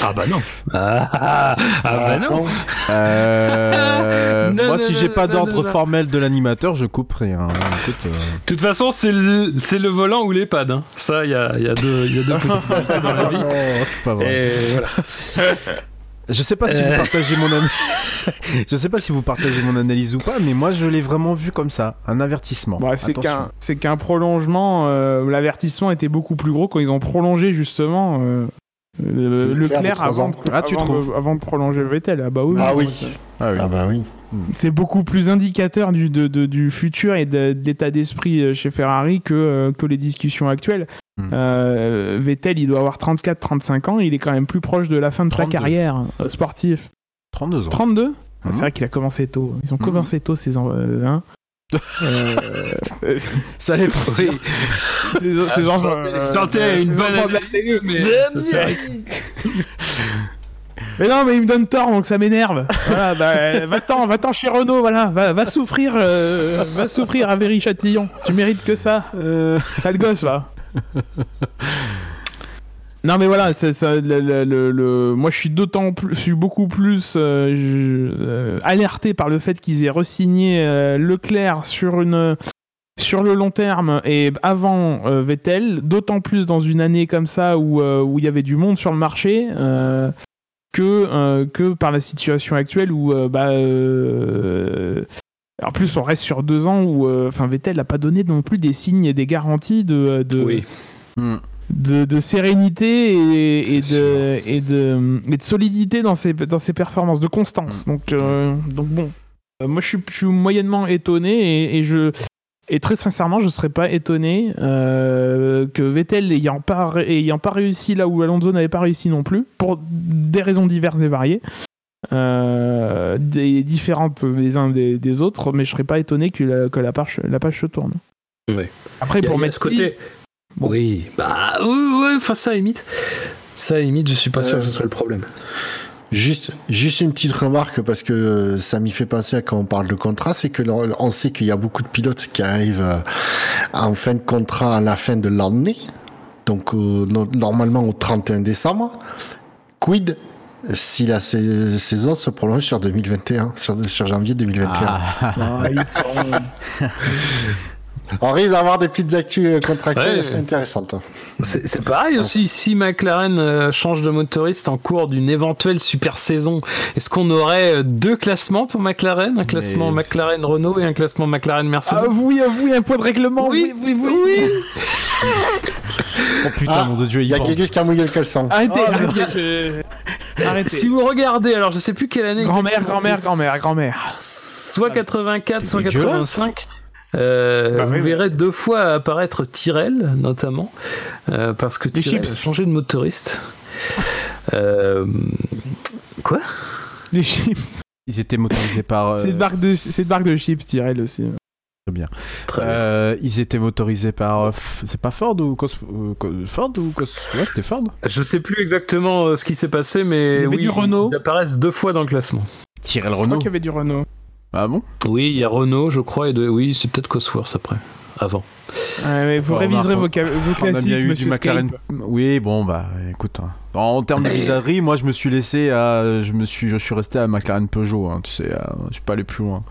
Ah bah non Ah, ah, ah bah non euh, Moi, si j'ai pas d'ordre formel de l'animateur, je coupe rien. Euh. De toute façon, c'est le, le volant ou l'EHPAD. Hein. Ça, il y a, y, a deux, y a deux possibilités dans la vie. Oh, c'est pas vrai. Et voilà. Je sais pas si vous euh. partagez mon je sais pas si vous partagez mon analyse ou pas, mais moi je l'ai vraiment vu comme ça, un avertissement. Bah, c'est qu'un c'est qu'un prolongement. Euh, l'avertissement était beaucoup plus gros quand ils ont prolongé justement. Euh, le, clair avant, de, ah, tu avant, avant de prolonger Vettel. Ah bah oui. Ah oui. Ah oui. Ah bah oui. C'est beaucoup plus indicateur du, de, du futur et de, l'état d'esprit chez Ferrari que, que les discussions actuelles. Hmm. Euh, Vettel, il doit avoir 34-35 ans, il est quand même plus proche de la fin de sa carrière euh, sportive. 32 ans. 32 ah, C'est hmm. vrai qu'il a commencé tôt. Ils ont hmm. commencé tôt, ces enfants. Euh, hein euh, ça les ces, enfants. Euh, une bonne mais. Mais non, mais il me donne tort, donc ça m'énerve. Voilà, bah, va-t'en, va-t'en chez Renault, voilà, va, va souffrir, va souffrir à Véry-Châtillon. Tu mérites que ça. Sale gosse, là. Non mais voilà, ça, le, moi je suis d'autant plus, je suis beaucoup plus euh, euh, alerté par le fait qu'ils aient resigné euh, Leclerc sur une sur le long terme et avant Vettel, d'autant plus dans une année comme ça où où il y avait du monde sur le marché que que par la situation actuelle où bah en plus, on reste sur deux ans où, euh, enfin, Vettel n'a pas donné non plus des signes et des garanties de. de... Oui. Hmm. de, de sérénité et, de, et, de, et de solidité dans ses, dans ses performances, de constance. Donc, euh, donc bon, Euh, moi je suis, je suis moyennement étonné et, et je. Et très sincèrement, je ne serais pas étonné euh, que Vettel ayant pas, ayant pas réussi là où Alonso n'avait pas réussi non plus, pour des raisons diverses et variées, euh, des, différentes les uns des, des autres, mais je serais pas étonné que la, que la, page, la page se tourne. Ouais. Après, pour mettre côté. Bon. Oui, bah ouais, ouais, enfin ça imite. Ça imite, je suis pas sûr Euh, que ce soit le problème. Juste, juste une petite remarque parce que euh, ça m'y fait penser à quand on parle de contrat, c'est que l'on- on sait qu'il y a beaucoup de pilotes qui arrivent euh, en fin de contrat à la fin de l'année, donc euh, no- normalement au 31 décembre. Quid si la sa- saison se prolonge sur 2021, sur, sur janvier 2021 Ah. On risque d'avoir des petites actus euh, contractuelles Ouais. assez intéressantes. C'est pareil aussi, si McLaren euh, change de motoriste en cours d'une éventuelle super saison, est-ce qu'on aurait euh, deux classements pour McLaren? Un classement Mais- McLaren Renault et un classement McLaren Mercedes? Ah oui, ah oui, un point de règlement. Oui, oui, oui. Oh putain, Ah, mon dieu, Il y a quelqu'un qui a mouillé le caleçon. Arrêtez, Oh, arrêtez. je- Arrêtez. Si vous regardez, alors je sais plus quelle année. Grand-mère, grand-mère, grand-mère, grand-mère. Soit 84, soit C'est dégueulasse. 85. Euh, Bah vous oui, verrez deux fois apparaître Tyrell, notamment, euh, parce que Tyrell a changé de motoriste. Euh, quoi? Les chips. Ils étaient motorisés par. euh, C'est une marque de, c'est une marque de chips, Tyrell aussi. Très bien. Très bien. Euh, ils étaient motorisés par. C'est pas Ford ou Cos... Co- Ford ou Cos... Ouais, c'était Ford. Je sais plus exactement ce qui s'est passé, mais Il y avait oui, du Renault. ils apparaissent deux fois dans le classement. Tyrell Je crois Renault. qu'il y avait du Renault. Ah bon? Oui, il y a Renault, je crois, et de... oui, c'est peut-être Cosworth après, avant. Ouais, mais vous Bon, réviserez vos, ca- vos On a classiques, bien eu du monsieur McLaren. Oui, bon, bah écoute. hein. En, en termes de bizarrerie, moi je me suis laissé à. Je me suis, je suis resté à McLaren Peugeot, hein, tu sais. euh, je suis pas allé plus loin.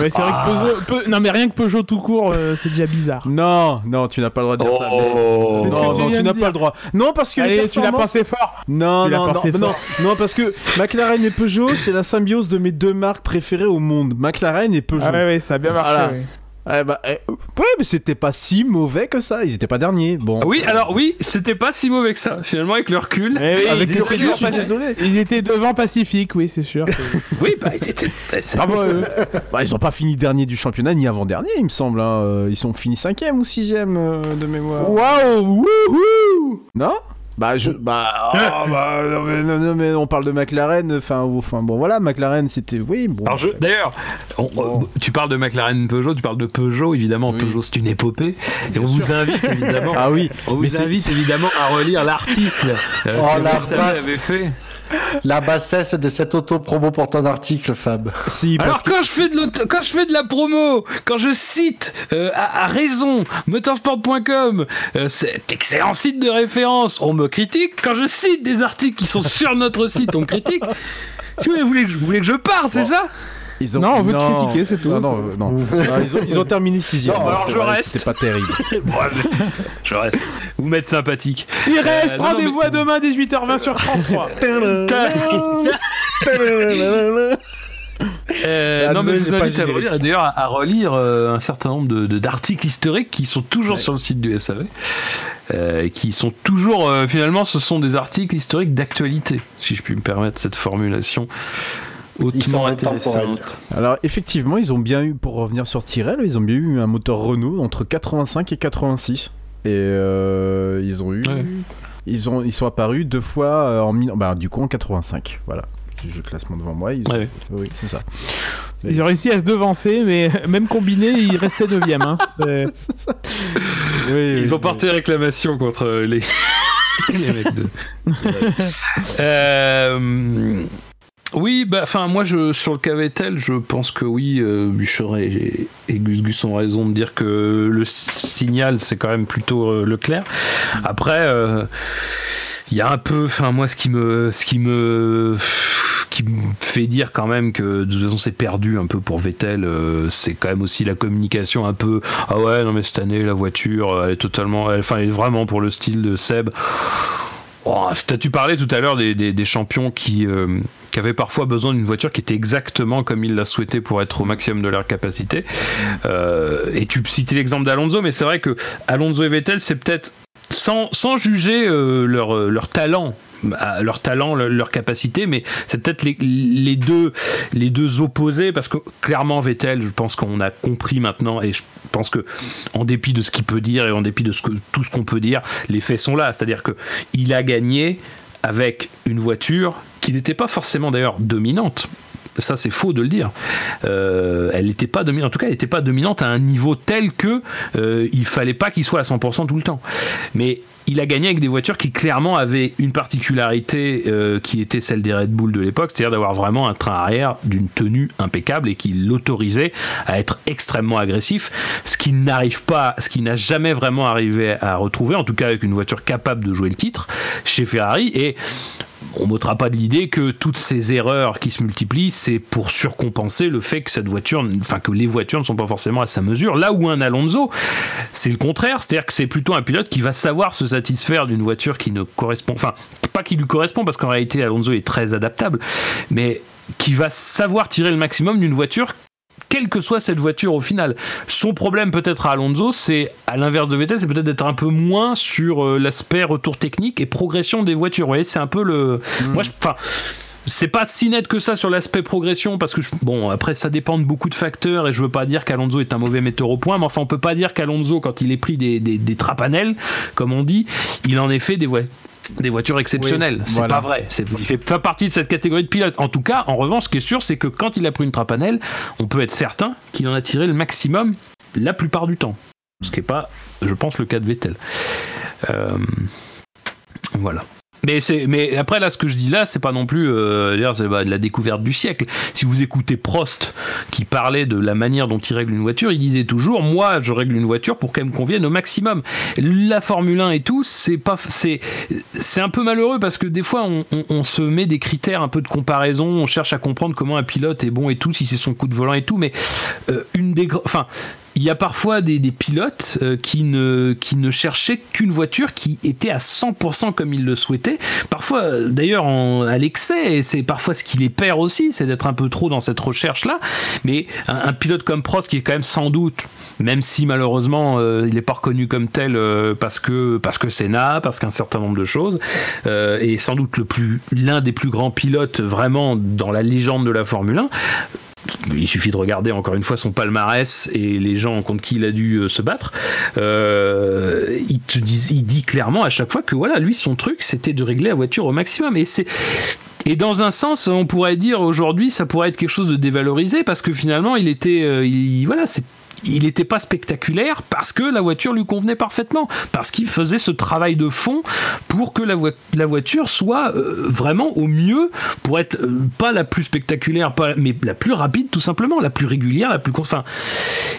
Ouais, c'est vrai que Peugeot, Peu- non mais rien que Peugeot tout court, euh, c'est déjà bizarre. Non, non, tu n'as pas le droit de dire ça. mais- Oh. Non, tu non, tu n'as pas le droit. Non, parce que les Allez, tu l'as performances- pensé fort. Non, Tu non, non, non, parce que McLaren et Peugeot, c'est la symbiose de mes deux marques préférées au monde. McLaren et Peugeot. Ah ouais, ouais, ça a bien marché. Voilà. ouais. Ouais, bah, eh, euh, ouais, mais c'était pas si mauvais que ça. Ils étaient pas derniers. Bon. Ah oui, alors oui, c'était pas si mauvais que ça. Finalement, avec le recul. Eh oui, Avec ils, le étaient recul, devant je suis Pacifique. désolé. ils étaient devant Pacifique, oui, c'est sûr. Oui, bah, ils étaient. bah, eux. Bah, ils ont pas fini dernier du championnat ni avant dernier, il me semble. hein. Euh, Ils sont finis cinquième ou sixième euh, de mémoire. Waouh, wouhou Non? Bah, je. Bah, oh, bah non, mais, non, non, mais on parle de McLaren. Enfin, bon, voilà, McLaren, c'était. Oui, bon. Alors je- d'ailleurs, Bon. euh, tu parles de McLaren Peugeot, tu parles de Peugeot, évidemment. Oui. Peugeot, c'est une épopée. Et on sûr. vous invite évidemment. Ah oui, On mais vous invite évidemment à relire l'article euh, Oh, que la avait fait. La bassesse de cette auto-promo pour ton article, Fab. si, parce Alors que. quand je fais de l'auto- quand je fais de la promo, quand je cite euh, à, à raison motorsport.com, euh, cet excellent site de référence, on me critique. Quand je cite des articles qui sont sur notre site, on me critique. Si vous voulez, que je- vous voulez que je parte, c'est ça? Ils ont... Non, on veut te critiquer, c'est tout. Non, non, euh, non. Ah, ils, ont, ils ont terminé sixième. Non, alors c'est je vrai, reste. C'était pas terrible. Bon, je, reste. Vous m'êtes sympathique. Il reste non, non, rendez-vous mais- à demain 18h20 sur France 3. Euh, Ah, non, mais je vous invite à relire, d'ailleurs, à, à relire euh, un certain nombre de- de- d'articles historiques qui sont toujours Ouais. sur le site du SAV, euh, qui sont toujours, euh, finalement, ce sont des articles historiques d'actualité, si je puis me permettre cette formulation hautement intéressante. Alors, effectivement, ils ont bien eu, pour revenir sur Tyrrell, ils ont bien eu un moteur Renault entre 85 et 86. Et euh, ils ont eu. Ouais. Ils, ont, ils sont apparus deux fois euh, en. Bah, du coup, en 85. Voilà. J'ai le classement devant moi. Ils Ouais. Oui, c'est ça. Ils ont réussi à se devancer, mais même combiné, ils restaient 9ème. Hein. Oui, Ils ont porté réclamation contre les, les mecs de. Euh, Oui, bah, enfin, moi, je, sur le KVTL, je pense que oui, euh, et, Gus Gus ont raison de dire que le signal, c'est quand même plutôt euh, Leclerc. Après, euh, il y a un peu, enfin, moi, ce qui me, ce qui me, qui me fait dire quand même que de toute façon c'est perdu un peu pour Vettel, euh, c'est quand même aussi la communication un peu, ah ouais, non mais cette année la voiture, elle est totalement, enfin, elle est vraiment pour le style de Seb. Oh, T'as-tu parlé tout à l'heure des, des- des champions qui, euh, qui avaient parfois besoin d'une voiture qui était exactement comme ils la souhaitaient pour être au maximum de leur capacité. Euh, et tu citais l'exemple d'Alonso, mais c'est vrai que Alonso et Vettel, c'est peut-être sans, sans juger euh, leur, leur talent leur talent, leur, capacité, mais c'est peut-être les, les, deux, les deux opposés, parce que clairement Vettel, je pense qu'on a compris maintenant, et je pense que en dépit de ce qu'il peut dire et en dépit de tout ce qu'on peut dire, les faits sont là, c'est-à-dire que il a gagné avec une voiture qui n'était pas forcément d'ailleurs dominante ça c'est faux de le dire. Euh, elle n'était pas dominante, en tout cas, elle n'était pas dominante à un niveau tel que euh, il fallait pas qu'il soit à 100% tout le temps. Mais il a gagné avec des voitures qui clairement avaient une particularité euh, qui était celle des Red Bull de l'époque, c'est-à-dire d'avoir vraiment un train arrière d'une tenue impeccable et qui l'autorisait à être extrêmement agressif, ce qui n'arrive pas, ce qui n'a jamais vraiment arrivé à retrouver, en tout cas avec une voiture capable de jouer le titre chez Ferrari. Et on m'ôtera pas de l'idée que toutes ces erreurs qui se multiplient, c'est pour surcompenser le fait que cette voiture, enfin que les voitures ne sont pas forcément à sa mesure. Là où un Alonso, c'est le contraire, c'est-à-dire que c'est plutôt un pilote qui va savoir se satisfaire d'une voiture qui ne correspond, enfin pas qui lui correspond parce qu'en réalité Alonso est très adaptable, mais qui va savoir tirer le maximum d'une voiture quelle que soit cette voiture au final. Son problème peut-être à Alonso, c'est à l'inverse de Vettel, c'est peut-être d'être un peu moins sur euh, l'aspect retour technique et progression des voitures. Vous voyez, c'est un peu le. Hmm. Moi, enfin. C'est pas si net que ça sur l'aspect progression parce que bon après ça dépend de beaucoup de facteurs et je veux pas dire qu'Alonso est un mauvais metteur au point mais enfin on peut pas dire qu'Alonso quand il est pris des, des, des trapanels comme on dit il en est fait des, ouais, des voitures exceptionnelles. c'est pas vrai. il fait pas partie de cette catégorie de pilotes. En tout cas, en revanche, ce qui est sûr, c'est que quand il a pris une trapanelle, on peut être certain qu'il en a tiré le maximum la plupart du temps. Ce qui n'est pas, je pense, le cas de Vettel. Euh, voilà. Mais, mais après, là, ce que je dis là, c'est pas non plus euh, c'est de la découverte du siècle. Si vous écoutez Prost, qui parlait de la manière dont il règle une voiture, il disait toujours Moi, je règle une voiture pour qu'elle me convienne au maximum. La Formule 1 et tout, c'est pas c'est un peu malheureux parce que des fois, on, on, se met des critères un peu de comparaison, on cherche à comprendre comment un pilote est bon et tout, si c'est son coup de volant et tout, mais euh, une des. Enfin, il y a parfois des, pilotes euh, qui, ne, qui ne cherchaient qu'une voiture qui était à 100% comme ils le souhaitaient. Parfois, euh, d'ailleurs, à l'excès, et c'est parfois ce qui les perd aussi, c'est d'être un peu trop dans cette recherche-là. Mais un, pilote comme Prost, qui est quand même sans doute, même si malheureusement euh, il n'est pas reconnu comme tel parce que parce que Senna, parce qu'un certain nombre de choses, et sans doute l'un des plus grands pilotes vraiment dans la légende de la Formule 1 il suffit de regarder encore une fois son palmarès et les gens contre qui il a dû euh, se battre. Euh, il te dit, il clairement à chaque fois que voilà, lui son truc c'était de régler la voiture au maximum et c'est et dans un sens, on pourrait dire aujourd'hui, ça pourrait être quelque chose de dévalorisé parce que finalement, il était, euh, voilà, c'est il n'était pas spectaculaire parce que la voiture lui convenait parfaitement, parce qu'il faisait ce travail de fond pour que la, voiture soit euh, vraiment au mieux, pour être euh, pas la plus spectaculaire, mais la plus rapide tout simplement, la plus régulière, la plus constante.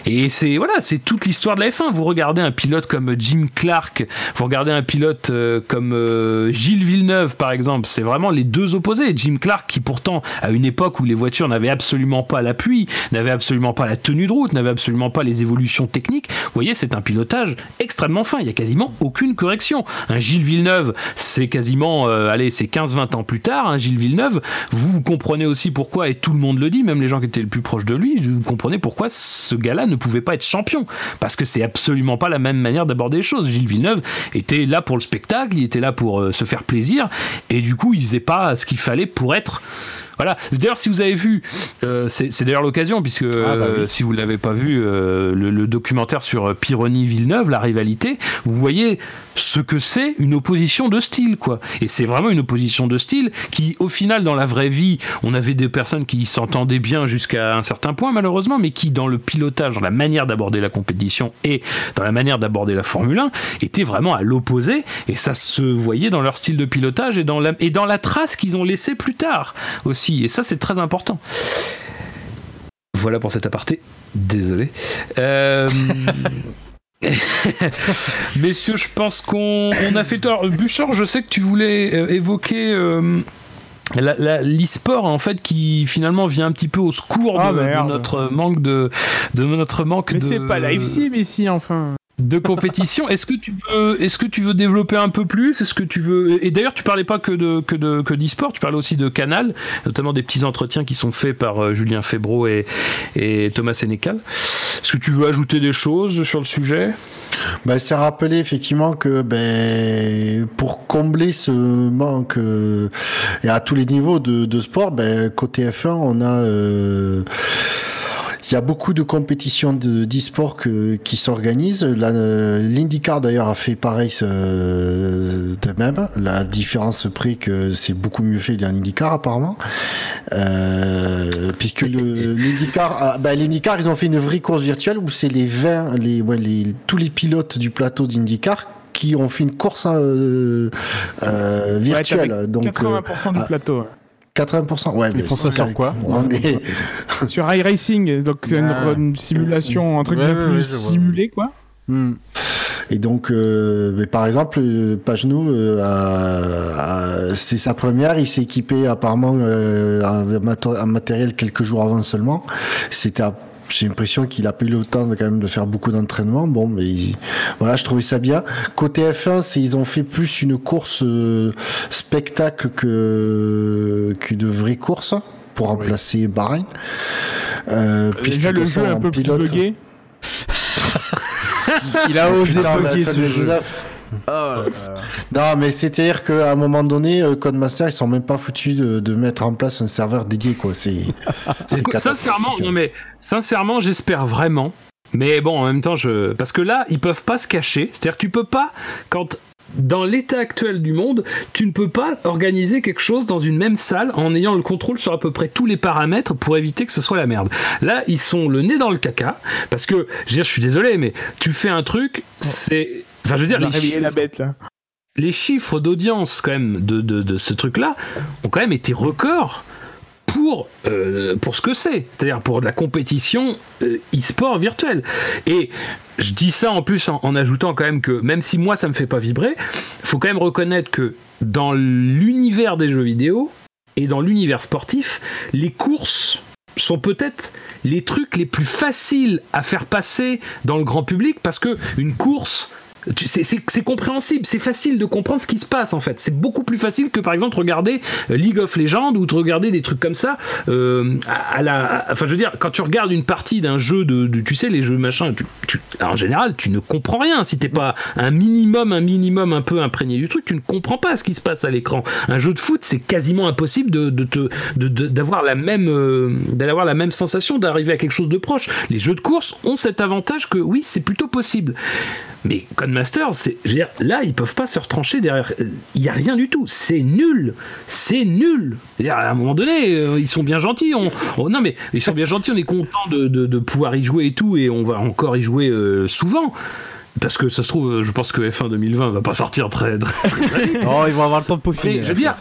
Et c'est voilà, c'est toute l'histoire de la F1. Vous regardez un pilote comme Jim Clark, vous regardez un pilote euh, comme Gilles Villeneuve par exemple, c'est vraiment les deux opposés. Jim Clark qui pourtant à une époque où les voitures n'avaient absolument pas l'appui, n'avaient absolument pas la tenue de route, n'avaient absolument pas les évolutions techniques, vous voyez, c'est un pilotage extrêmement fin. Il y a quasiment aucune correction. Un Gilles Villeneuve, c'est quasiment, euh, allez, c'est 15-20 ans plus tard. Un Gilles Villeneuve, vous, comprenez aussi pourquoi, et tout le monde le dit, même les gens qui étaient le plus proches de lui, vous comprenez pourquoi ce gars-là ne pouvait pas être champion. Parce que c'est absolument pas la même manière d'aborder les choses. Gilles Villeneuve était là pour le spectacle, il était là pour euh, se faire plaisir, et du coup, il faisait pas ce qu'il fallait pour être voilà. D'ailleurs, si vous avez vu, euh, c'est d'ailleurs l'occasion, puisque ah, bah euh, si vous ne l'avez pas vu, euh, le, documentaire sur Pironi Villeneuve, la rivalité, vous voyez ce que c'est une opposition de style, quoi. Et c'est vraiment une opposition de style qui, au final, dans la vraie vie, on avait des personnes qui s'entendaient bien jusqu'à un certain point, malheureusement, mais qui, dans le pilotage, dans la manière d'aborder la compétition et dans la manière d'aborder la Formule 1, étaient vraiment à l'opposé. Et ça se voyait dans leur style de pilotage et dans la, et dans la trace qu'ils ont laissée plus tard aussi. Et ça, c'est très important. Voilà pour cet aparté. Désolé. Euh... Messieurs, je pense qu'on a fait tour. Bouchard, je sais que tu voulais euh, évoquer euh, l'e-sport en fait qui finalement vient un petit peu au secours ah, de, notre manque de, de notre manque mais de. c'est pas live sim ici enfin. De compétition. Est-ce que tu veux, développer un peu plus? Est-ce que tu veux Et d'ailleurs, tu parlais pas que de que de que d'e-sport, tu parlais aussi de Canal, notamment des petits entretiens qui sont faits par euh, Julien Febro et, Thomas Sénécal. Est-ce que tu veux ajouter des choses sur le sujet? Ben, c'est rappeler effectivement que ben, pour combler ce manque euh, et à tous les niveaux de, de sport, ben, côté F1, on a euh, il y a beaucoup de compétitions de d'e-sport que- qui s'organisent. L'IndyCar d'ailleurs a fait pareil euh, de même. La différence près que c'est beaucoup mieux fait dans l'IndyCar apparemment. Euh, puisque l'IndyCar, ah, ben, l'IndyCar, ils ont fait une vraie course virtuelle où c'est les 20, les, ouais, les, tous les pilotes du plateau d'IndyCar qui ont fait une course euh, euh, virtuelle. Ouais, t'avais Donc, euh, 80% du ah. plateau. Ouais. 80%. Ouais, Ils mais font ça sur quoi est- Sur iRacing, donc c'est une, une simulation, un truc Ouais, bien ouais, plus simulé, quoi. Hmm. Et donc, euh, mais par exemple, euh, Pagenaud, euh, a- a- c'est sa première. Il s'est équipé apparemment euh, un, mato- un matériel quelques jours avant seulement. C'était à- j'ai l'impression qu'il a pas eu le temps de quand même de faire beaucoup d'entraînement. Bon, mais il... voilà, je trouvais ça bien. Côté F1, c'est ils ont fait plus une course euh, spectacle que qu'une vraie course pour remplacer oui. Euh, Déjà le jeu est un peu pilote... bugué. il a osé bugger ce jeu là là. Non, mais c'est-à-dire qu'à un moment donné, euh, Codemaster, ils sont même pas foutus de, de mettre en place un serveur dédié, quoi. C'est. Sincèrement, non mais sincèrement, j'espère vraiment. Mais bon, en même temps, je parce que là, ils peuvent pas se cacher. C'est-à-dire, que tu peux pas quand dans l'état actuel du monde, tu ne peux pas organiser quelque chose dans une même salle en ayant le contrôle sur à peu près tous les paramètres pour éviter que ce soit la merde. Là, ils sont le nez dans le caca parce que, je veux dire, je suis désolé, mais tu fais un truc, c'est, enfin, je veux dire, les réveillé chi- la bête, là. les chiffres d'audience quand même de, de, de ce truc-là ont quand même été records pour, euh, pour ce que c'est, c'est-à-dire pour de la compétition euh, e-sport virtuelle. Et je dis ça en plus en, en ajoutant quand même que même si moi ça me fait pas vibrer, faut quand même reconnaître que dans l'univers des jeux vidéo et dans l'univers sportif, les courses sont peut-être les trucs les plus faciles à faire passer dans le grand public parce que une course c'est- compréhensible, c'est facile de comprendre ce qui se passe en fait. C'est beaucoup plus facile que par exemple regarder euh, League of Legends ou de regarder des trucs comme ça. euh, enfin, je veux dire, quand tu regardes une partie d'un jeu de, tu sais, les jeux machin, en général, tu ne comprends rien. Si t'es pas un minimum, un minimum un peu imprégné du truc, tu ne comprends pas ce qui se passe à l'écran. Un jeu de foot, c'est quasiment impossible de, d'avoir la même, euh, d'avoir la même sensation, d'arriver à quelque chose de proche. Les jeux de course ont cet avantage que oui, c'est plutôt possible. Mais Dire, là, ils peuvent pas se retrancher derrière. Il y a rien du tout. C'est nul. C'est nul. À un moment donné, euh, ils sont bien gentils. On, on- non, mais ils sont bien gentils. On est content de pouvoir y jouer et tout, et on va encore y jouer euh, souvent. Parce que ça se trouve, je pense que F1 2020 va pas sortir très. très, très vite. Oh, ils vont avoir le temps de peaufiner. Mais je veux dire,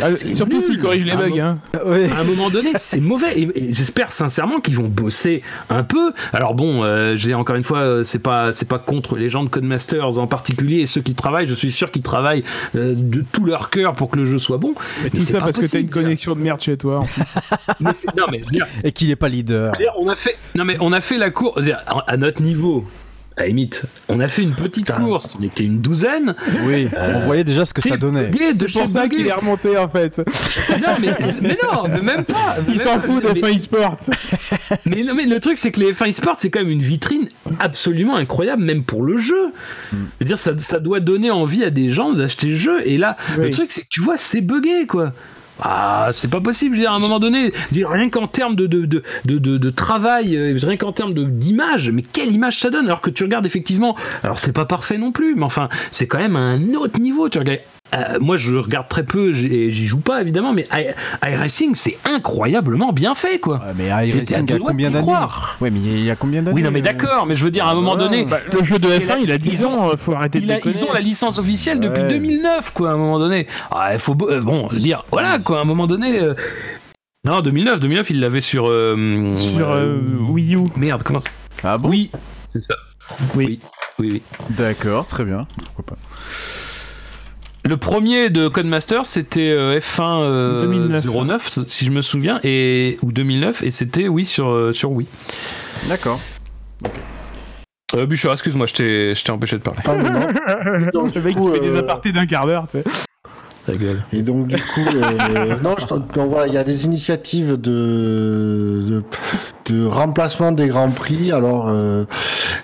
Ah, c'est surtout s'ils corrigent les À un bugs, hein. Ouais. à un moment donné, c'est mauvais. Et, et j'espère sincèrement qu'ils vont bosser un peu. Alors bon, euh, j'ai encore une fois, euh, c'est pas, c'est pas contre les gens de Codemasters en particulier et ceux qui travaillent. Je suis sûr qu'ils travaillent euh, de tout leur cœur pour que le jeu soit bon. Mais Mais tout c'est ça pas parce que t'as une possible, connexion de merde chez toi. en fait. Mais c'est- non mais, dire, Et qu'il est pas leader. on a fait, non mais on a fait la à à notre niveau. À la limite, on a fait une petite Putain. course, on était une douzaine. Oui, on voyait déjà ce que ça donnait. C'est chez pour ça qu'il est remonté, en fait. Non mais, mais non, mais même pas. Il s'en fout de Fin Sport. Mais, non, mais le truc, c'est que les F1 eSport, c'est quand même une vitrine absolument incroyable, même pour le jeu. Je veux dire, ça, ça doit donner envie à des gens d'acheter le jeu. Et là, le truc, c'est que tu vois, c'est buggé, quoi. Ah, c'est pas possible, je veux dire, à un moment donné, dire, rien qu'en termes de, de, de, de, de- travail, euh, rien qu'en termes d'image, mais quelle image ça donne Alors que tu regardes effectivement, alors c'est pas parfait non plus, mais enfin, c'est quand même à un autre niveau. Tu regardes, euh, moi je regarde très peu, j'ai- j'y joue pas évidemment, mais i- iRacing, c'est incroyablement bien fait, quoi. Ouais, mais iRacing, il y a combien d'années. Ouais, mais il y a combien d'années Oui, non, mais euh, d'accord, mais je veux dire, à un moment Voilà. donné, Bah, le jeu de c'est F1, la- il a 10 ils ont- ans, faut arrêter de il a- ils ont la licence officielle depuis Ouais. 2009, quoi, à un moment donné. Ah, il faut, euh, bon, dire, voilà, quoi, à un moment donné. euh, Non, 2009, 2009, il l'avait sur. euh, Sur euh, euh, Wii U. Merde, comment ça Ah bon? Oui, c'est ça. Oui. Oui, oui. D'accord, très bien. Pourquoi pas. Le premier de Codemaster, c'était euh, F1 euh, 2009. 09, si je me souviens, et, ou 2009, et c'était, oui, sur, euh, sur Wii. D'accord. Euh, Bouchard, excuse-moi, je t'ai je t'ai empêché de parler. Ah, non, non. Donc, Le mec coup, qui fait des euh, apartés d'un quart d'heure, tu sais. Ta gueule. Et donc du coup, euh, non, je, donc voilà, il y a des initiatives de, de, de remplacement des grands prix. Alors, euh,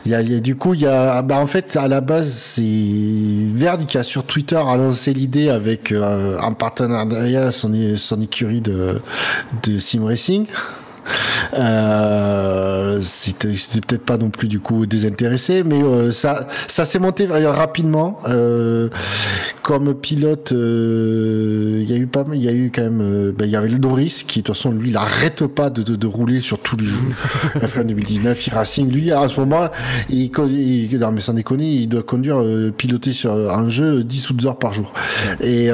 il y a, il y a- du coup, il y a, bah, en fait, à la base, c'est Verde qui a sur Twitter annoncé l'idée avec euh, en partenariat son, son écurie de, de sim racing. Euh, c'était peut-être pas non plus du coup désintéressé, mais euh, ça, ça s'est monté euh, rapidement. Comme pilote, il y a eu pas, il y a eu quand même, ben, il y avait le Doris qui de toute façon lui, il arrête pas de, rouler sur tous les jours. F1 2019, e-racing, lui à ce moment, il, il, non mais sans déconner, il doit conduire, piloter sur un jeu 10 ou 12 heures par jour. Et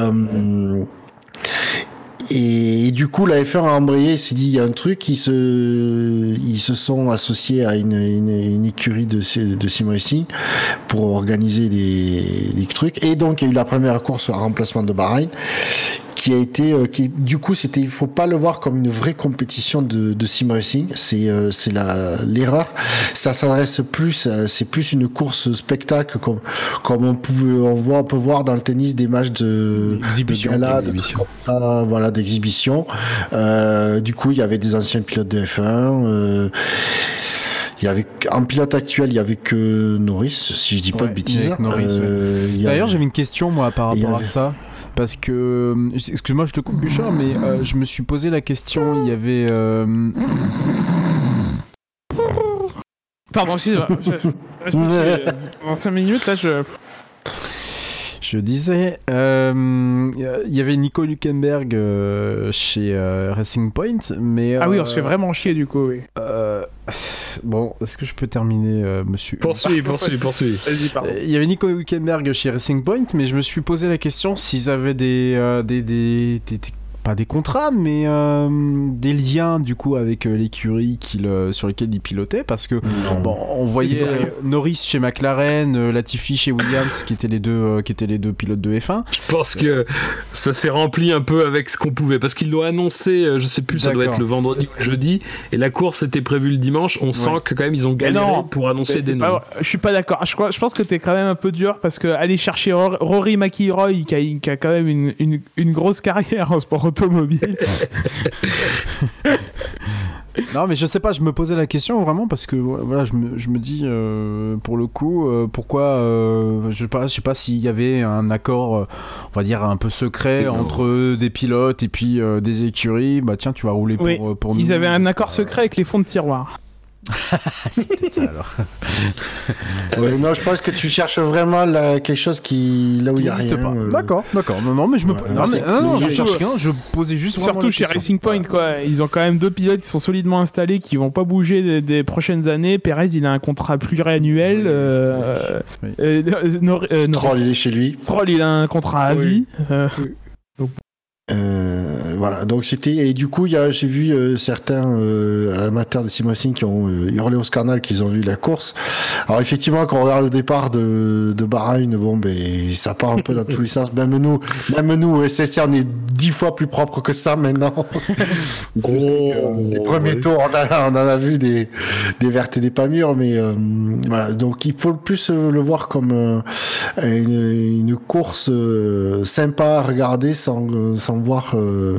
et, du coup, la F1 a embrayé, s'est dit il y a un truc, ils se, ils se sont associés à une, une, une écurie de, de sim racing pour organiser des, des trucs. Et donc, il y a eu la première course en remplacement de Bahreïn qui a été, euh, qui, du coup, c'était, il faut pas le voir comme une vraie compétition de, de sim racing. C'est, euh, c'est la, l'erreur. Ça s'adresse plus, à- c'est plus une course spectacle comme, comme on pouvait, on voit, on peut voir dans le tennis des matchs de, Exhibition, de gala, voilà, d'exhibition. Euh, du coup, il y avait des anciens pilotes de F1. euh, il y avait en pilote actuel, il y avait que Norris, si je dis pas Ouais, de bêtises. Euh, D'ailleurs, avait- j'avais une question moi par rapport à ça. Parce que, excuse-moi, je te coupe Bouchard, mais euh, je me suis posé la question. Il y avait, euh, Pardon, excuse-moi. Je, je- je me suis, euh, Pendant 5 minutes, là, je. Je disais, euh, il y avait Nico Luckenberg euh, chez euh, Racing Point, mais Ah oui, on se fait vraiment chier, du coup, oui. euh, bon, est-ce que je peux terminer, euh, Monsieur Poursuis, poursuis, poursuis. Vas-y, pardon. Euh, Il y avait Nico Hülkenberg chez Racing Point, mais je me suis posé la question s'ils avaient des, euh, des, des, des- des- pas des contrats, mais euh, des liens du coup avec euh, l'écurie qu'il, euh, sur lesquels ils pilotaient, parce que bon, on voyait euh, Norris chez McLaren, euh, Latifi chez Williams, qui étaient les deux, euh, qui étaient les deux pilotes de F1. Je pense que ça s'est rempli un peu avec ce qu'on pouvait parce qu'ils l'ont annoncé, euh, je sais plus, ça doit être le vendredi ou le jeudi, et la course était prévue le dimanche. On sent que quand même ils ont galéré non, pour annoncer des noms. Je suis pas d'accord. Je, crois- je pense que t'es quand même un peu dur parce que aller chercher Rory- Rory McIlroy qui a, qui a quand même une, une, une grosse carrière en sport automobile. Non, mais je sais pas, je me posais la question vraiment parce que voilà, je me, je me dis euh, pour le coup, euh, pourquoi, euh, je sais pas, je sais pas s'il y avait un accord, euh, on va dire un peu secret Non. entre des pilotes et puis euh, des écuries. Bah tiens, tu vas rouler pour, Oui, pour nous. Ils avaient un accord secret avec les fonds de tiroir. c'est peut-être ça, alors. Ouais, non, je pense que tu cherches vraiment là, quelque chose qui là où il y a rien. euh, D'accord, d'accord. Non, non, mais je me, Ouais, non, non, mais, c'est non, non, je que- cherche rien. Je posais juste Surtout chez. Racing Point, quoi. Ils ont quand même deux pilotes qui sont solidement installés, qui vont pas bouger des, des prochaines années. Perez, il a un contrat pluriannuel. Euh, Oui. euh, Nor- Troll, il est chez lui. Stroll, il a un contrat à Oui. vie. Euh, Euh, voilà, donc c'était et du coup il y a j'ai vu euh, certains euh, amateurs de sim racing qui ont euh, hurlé au scandale qu'ils ont vu la course. Alors effectivement quand on regarde le départ de, de Bahreïn, bon ben ça part un peu dans tous les sens. Même nous, même nous SSR on est dix fois plus propre que ça maintenant. Les premiers ouais. tours on, a, on en a vu des des vertes et des pas mûres, mais euh, voilà donc il faut plus euh, le voir comme euh, une, une course euh, sympa à regarder sans, euh, sans voir euh,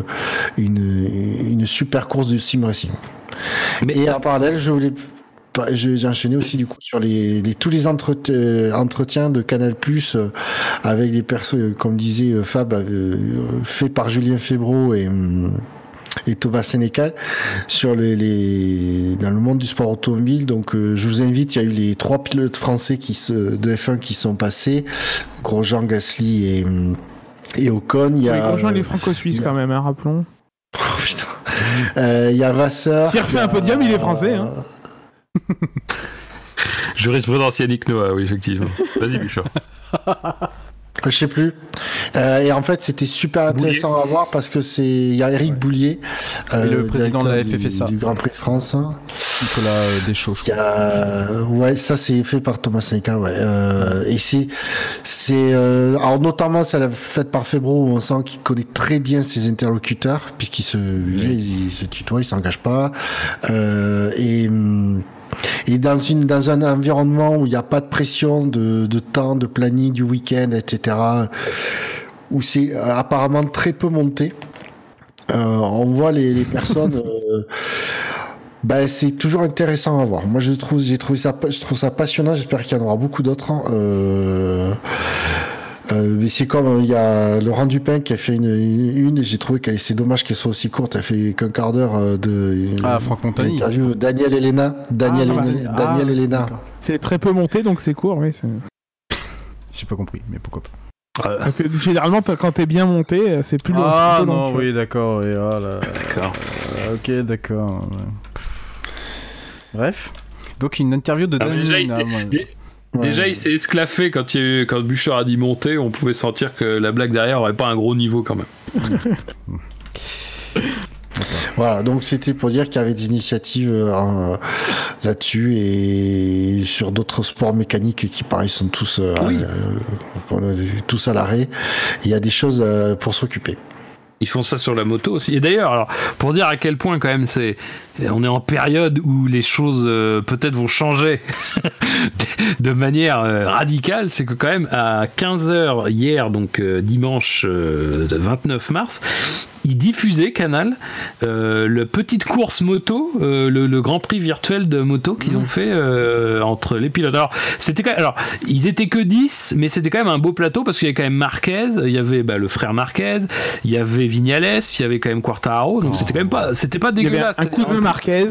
une, une super course de sim racing. Mais- Et en parallèle, je voulais j'ai enchaîné aussi du coup sur les, les- tous les euh, entretiens de Canal Plus euh, avec les personnes, comme disait euh, Fab, euh, fait par Julien Febro et et Thomas Sénécal sur les, les dans le monde du sport automobile. Donc euh, je vous invite, il y a eu les trois pilotes français qui se, de F1 qui sont passés, Grosjean, Gasly et et Ocon. Il y oui, a Grosjean, il est euh, franco-suisse quand même, hein, rappelons. oh, putain. Euh, il y a Vasseur. S'il refait a- un podium, il est français, hein. Jurisprudence Yannick Noah, oui, effectivement. Vas-y, Bouchard. Je sais plus. Euh, et en fait, c'était super intéressant à voir parce que c'est il y a Eric Boulier, euh, Et le président de la directeur du- FFSA. du, Grand Prix de France. Nicolas euh, Deschaux, Il y a ouais, ça c'est fait par Thomas Sénécal, ouais. Euh, et c'est c'est euh, alors notamment c'est la fête par Febro où on sent qu'il connaît très bien ses interlocuteurs puisqu'il se il, il se tutoie, il s'engage pas. Euh, et hum, Et dans, une, dans un environnement où il n'y a pas de pression de, de temps, de planning du week-end, etc., où c'est euh, apparemment très peu monté, euh, on voit les, personnes. euh, ben, c'est toujours intéressant à voir. Moi, je trouve, j'ai trouvé ça, je trouve ça passionnant. J'espère qu'il y en aura beaucoup d'autres. hein. Euh, mais c'est comme il y a Laurent Dupin qui a fait une, une et j'ai trouvé que c'est dommage qu'elle soit aussi courte. Elle fait qu'un quart d'heure euh, de Ah, Franck Montagny. Interview Daniel Elena, Daniel, Ah, Elena- ah, Daniel Elena. C'est très peu monté, donc c'est court. Oui, c'est- J'ai pas compris, mais pourquoi pas. Euh, euh, Généralement, quand t'es bien monté, euh, c'est plus long. Ah plus non, oui, d'accord. et ah là, D'accord. euh, ok, d'accord. ouais. Bref. Donc une interview de Ah, Daniel Elena, Déjà, il s'est esclaffé quand, il y a eu- quand Bouchard a dit monter. On pouvait sentir que la blague derrière aurait pas un gros niveau quand même. Voilà, donc c'était pour dire qu'il y avait des initiatives euh, hein, là-dessus et sur d'autres sports mécaniques qui pareil sont tous euh, Oui. euh, tous à l'arrêt. Il y a des choses euh, pour s'occuper. Ils font ça sur la moto aussi. Et d'ailleurs, alors, pour dire à quel point quand même c'est, on est en période où les choses euh, peut-être vont changer de manière euh, radicale, c'est que quand même à 15h hier, donc euh, dimanche euh, 29 mars, ils diffusaient Canal euh, le petite course moto, euh, le, le Grand Prix virtuel de moto qu'ils ont fait euh, entre les pilotes. Alors c'était quand même- alors ils étaient que 10, mais c'était quand même un beau plateau parce qu'il y avait quand même Marquez, il y avait bah, le frère Marquez, il y avait Vignales, il y avait quand même Quartararo, donc Oh. c'était quand même pas, c'était pas Il y avait dégueulasse. un cousin Marquez.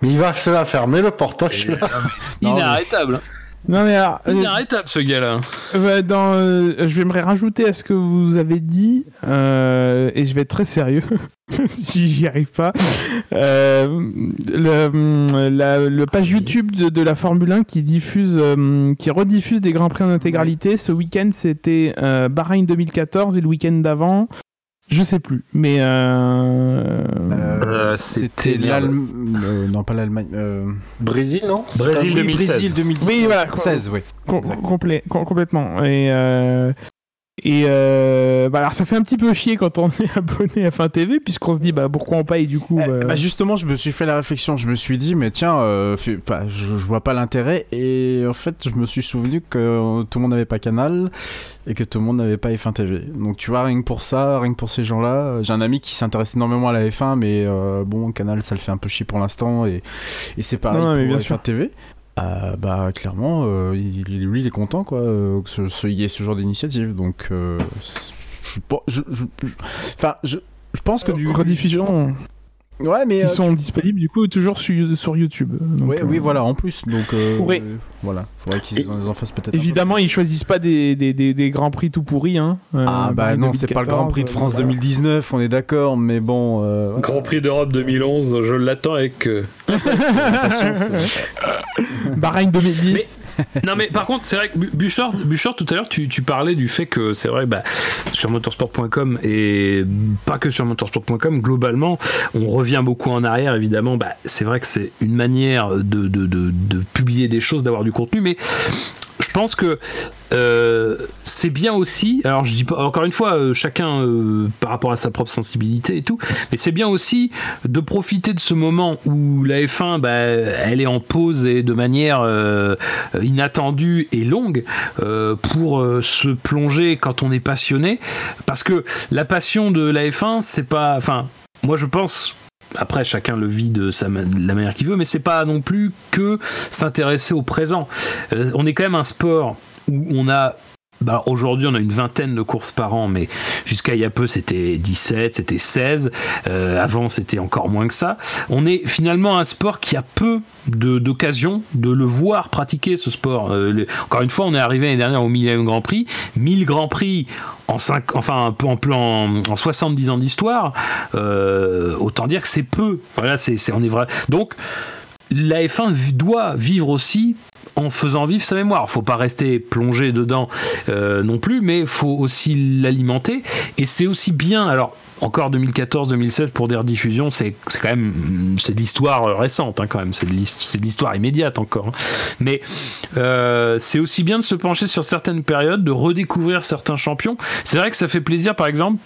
Mais il va, ça va fermer le portage là. Inarrêtable. Non mais alors, euh, inarrêtable ce gars-là. euh, dans, euh, je vais me rajouter à ce que vous avez dit euh, et je vais être très sérieux si j'y arrive pas. Euh, le, la, le page YouTube de, de la Formule 1 qui diffuse, euh, qui rediffuse des grands prix en intégralité. Ce week-end c'était euh, Bahreïn 2014 et le week-end d'avant. Je sais plus, mais euh, Euh, Euh, c'était l'Allemagne. euh, non, pas l'Allemagne. euh, Brésil, non Brésil pas- oui, 2016. Brésil 2016. Oui, voilà. 16, oui. Com- complet, com- complètement. Et, euh, et euh, bah alors ça fait un petit peu chier quand on est abonné à Fin TV, puisqu'on se dit bah pourquoi on paye du coup. Eh, bah, bah, justement, je me suis fait la réflexion. Je me suis dit, mais tiens, euh, bah, je, je vois pas l'intérêt. Et en fait, je me suis souvenu que euh, tout le monde n'avait pas Canal et que tout le monde n'avait pas F1 TV. Donc, tu vois, rien que pour ça, rien que pour ces gens-là, euh, j'ai un ami qui s'intéresse énormément à la F1, mais euh, bon, Canal, ça le fait un peu chier pour l'instant. Et, et c'est pareil Non, pour bien F1 sûr. TV. Euh, bah clairement euh, il, lui il est content quoi euh, que ce, ce- y ait ce genre d'initiative. Donc euh, je, je, je, je- enfin je, je pense que du rediffusion ouais mais qui euh, sont disponibles du coup toujours sur, sur YouTube. Donc, Ouais, euh, oui, voilà, en plus. Donc, euh, Oui. voilà, faudrait qu'ils en, en fassent peut-être. un peu Évidemment, ils choisissent pas des, des, des, des grands prix tout pourris. Hein. Euh, Ah, bah non, c'est pas le Grand Prix de 2014, France euh, 2019, on est d'accord, mais bon. euh, voilà. Grand Prix d'Europe 2011, je l'attends avec. Bahreïn 2010. Non mais par contre c'est vrai que Bouchard tout à l'heure tu, tu parlais du fait que c'est vrai bah, sur motorsport.com et pas que sur motorsport.com globalement on revient beaucoup en arrière évidemment bah, c'est vrai que c'est une manière de, de, de, publier des choses d'avoir du contenu mais je pense que euh, c'est bien aussi. Alors je dis pas encore une fois, euh, chacun euh, par rapport à sa propre sensibilité et tout, mais c'est bien aussi de profiter de ce moment où la F1, bah, elle est en pause et de manière inattendue et longue pour se plonger quand on est passionné, parce que la passion de la F1, c'est pas, enfin, moi je pense après, chacun le vit de, la manière qu'il veut, mais c'est pas non plus que s'intéresser au présent. Euh, on est quand même un sport où on a. Bah, Aujourd'hui, on a une vingtaine de courses par an, mais jusqu'à il y a peu, c'était 17, c'était 16. Euh, avant, c'était encore moins que ça. On est finalement un sport qui a peu de- d'occasions de, le voir pratiquer, ce sport. Euh, encore une fois, on est arrivé l'année dernière au millième Grand Prix. 1000 Grands Prix en, cinq, enfin, un peu en, plan, en 70 ans d'histoire. Euh, autant dire que c'est peu. Voilà, c'est, on est vrai. Donc, la F1 vi- doit vivre aussi en faisant vivre sa mémoire. Faut pas rester plongé dedans euh, non plus, mais faut aussi l'alimenter. Et c'est aussi bien. Alors encore 2014-2016 pour des rediffusions, c'est quand même c'est de l'histoire récente hein, quand même. C'est de l'histoire immédiate encore. hein. Mais euh, c'est aussi bien de se pencher sur certaines périodes, de redécouvrir certains champions. C'est vrai que ça fait plaisir, par exemple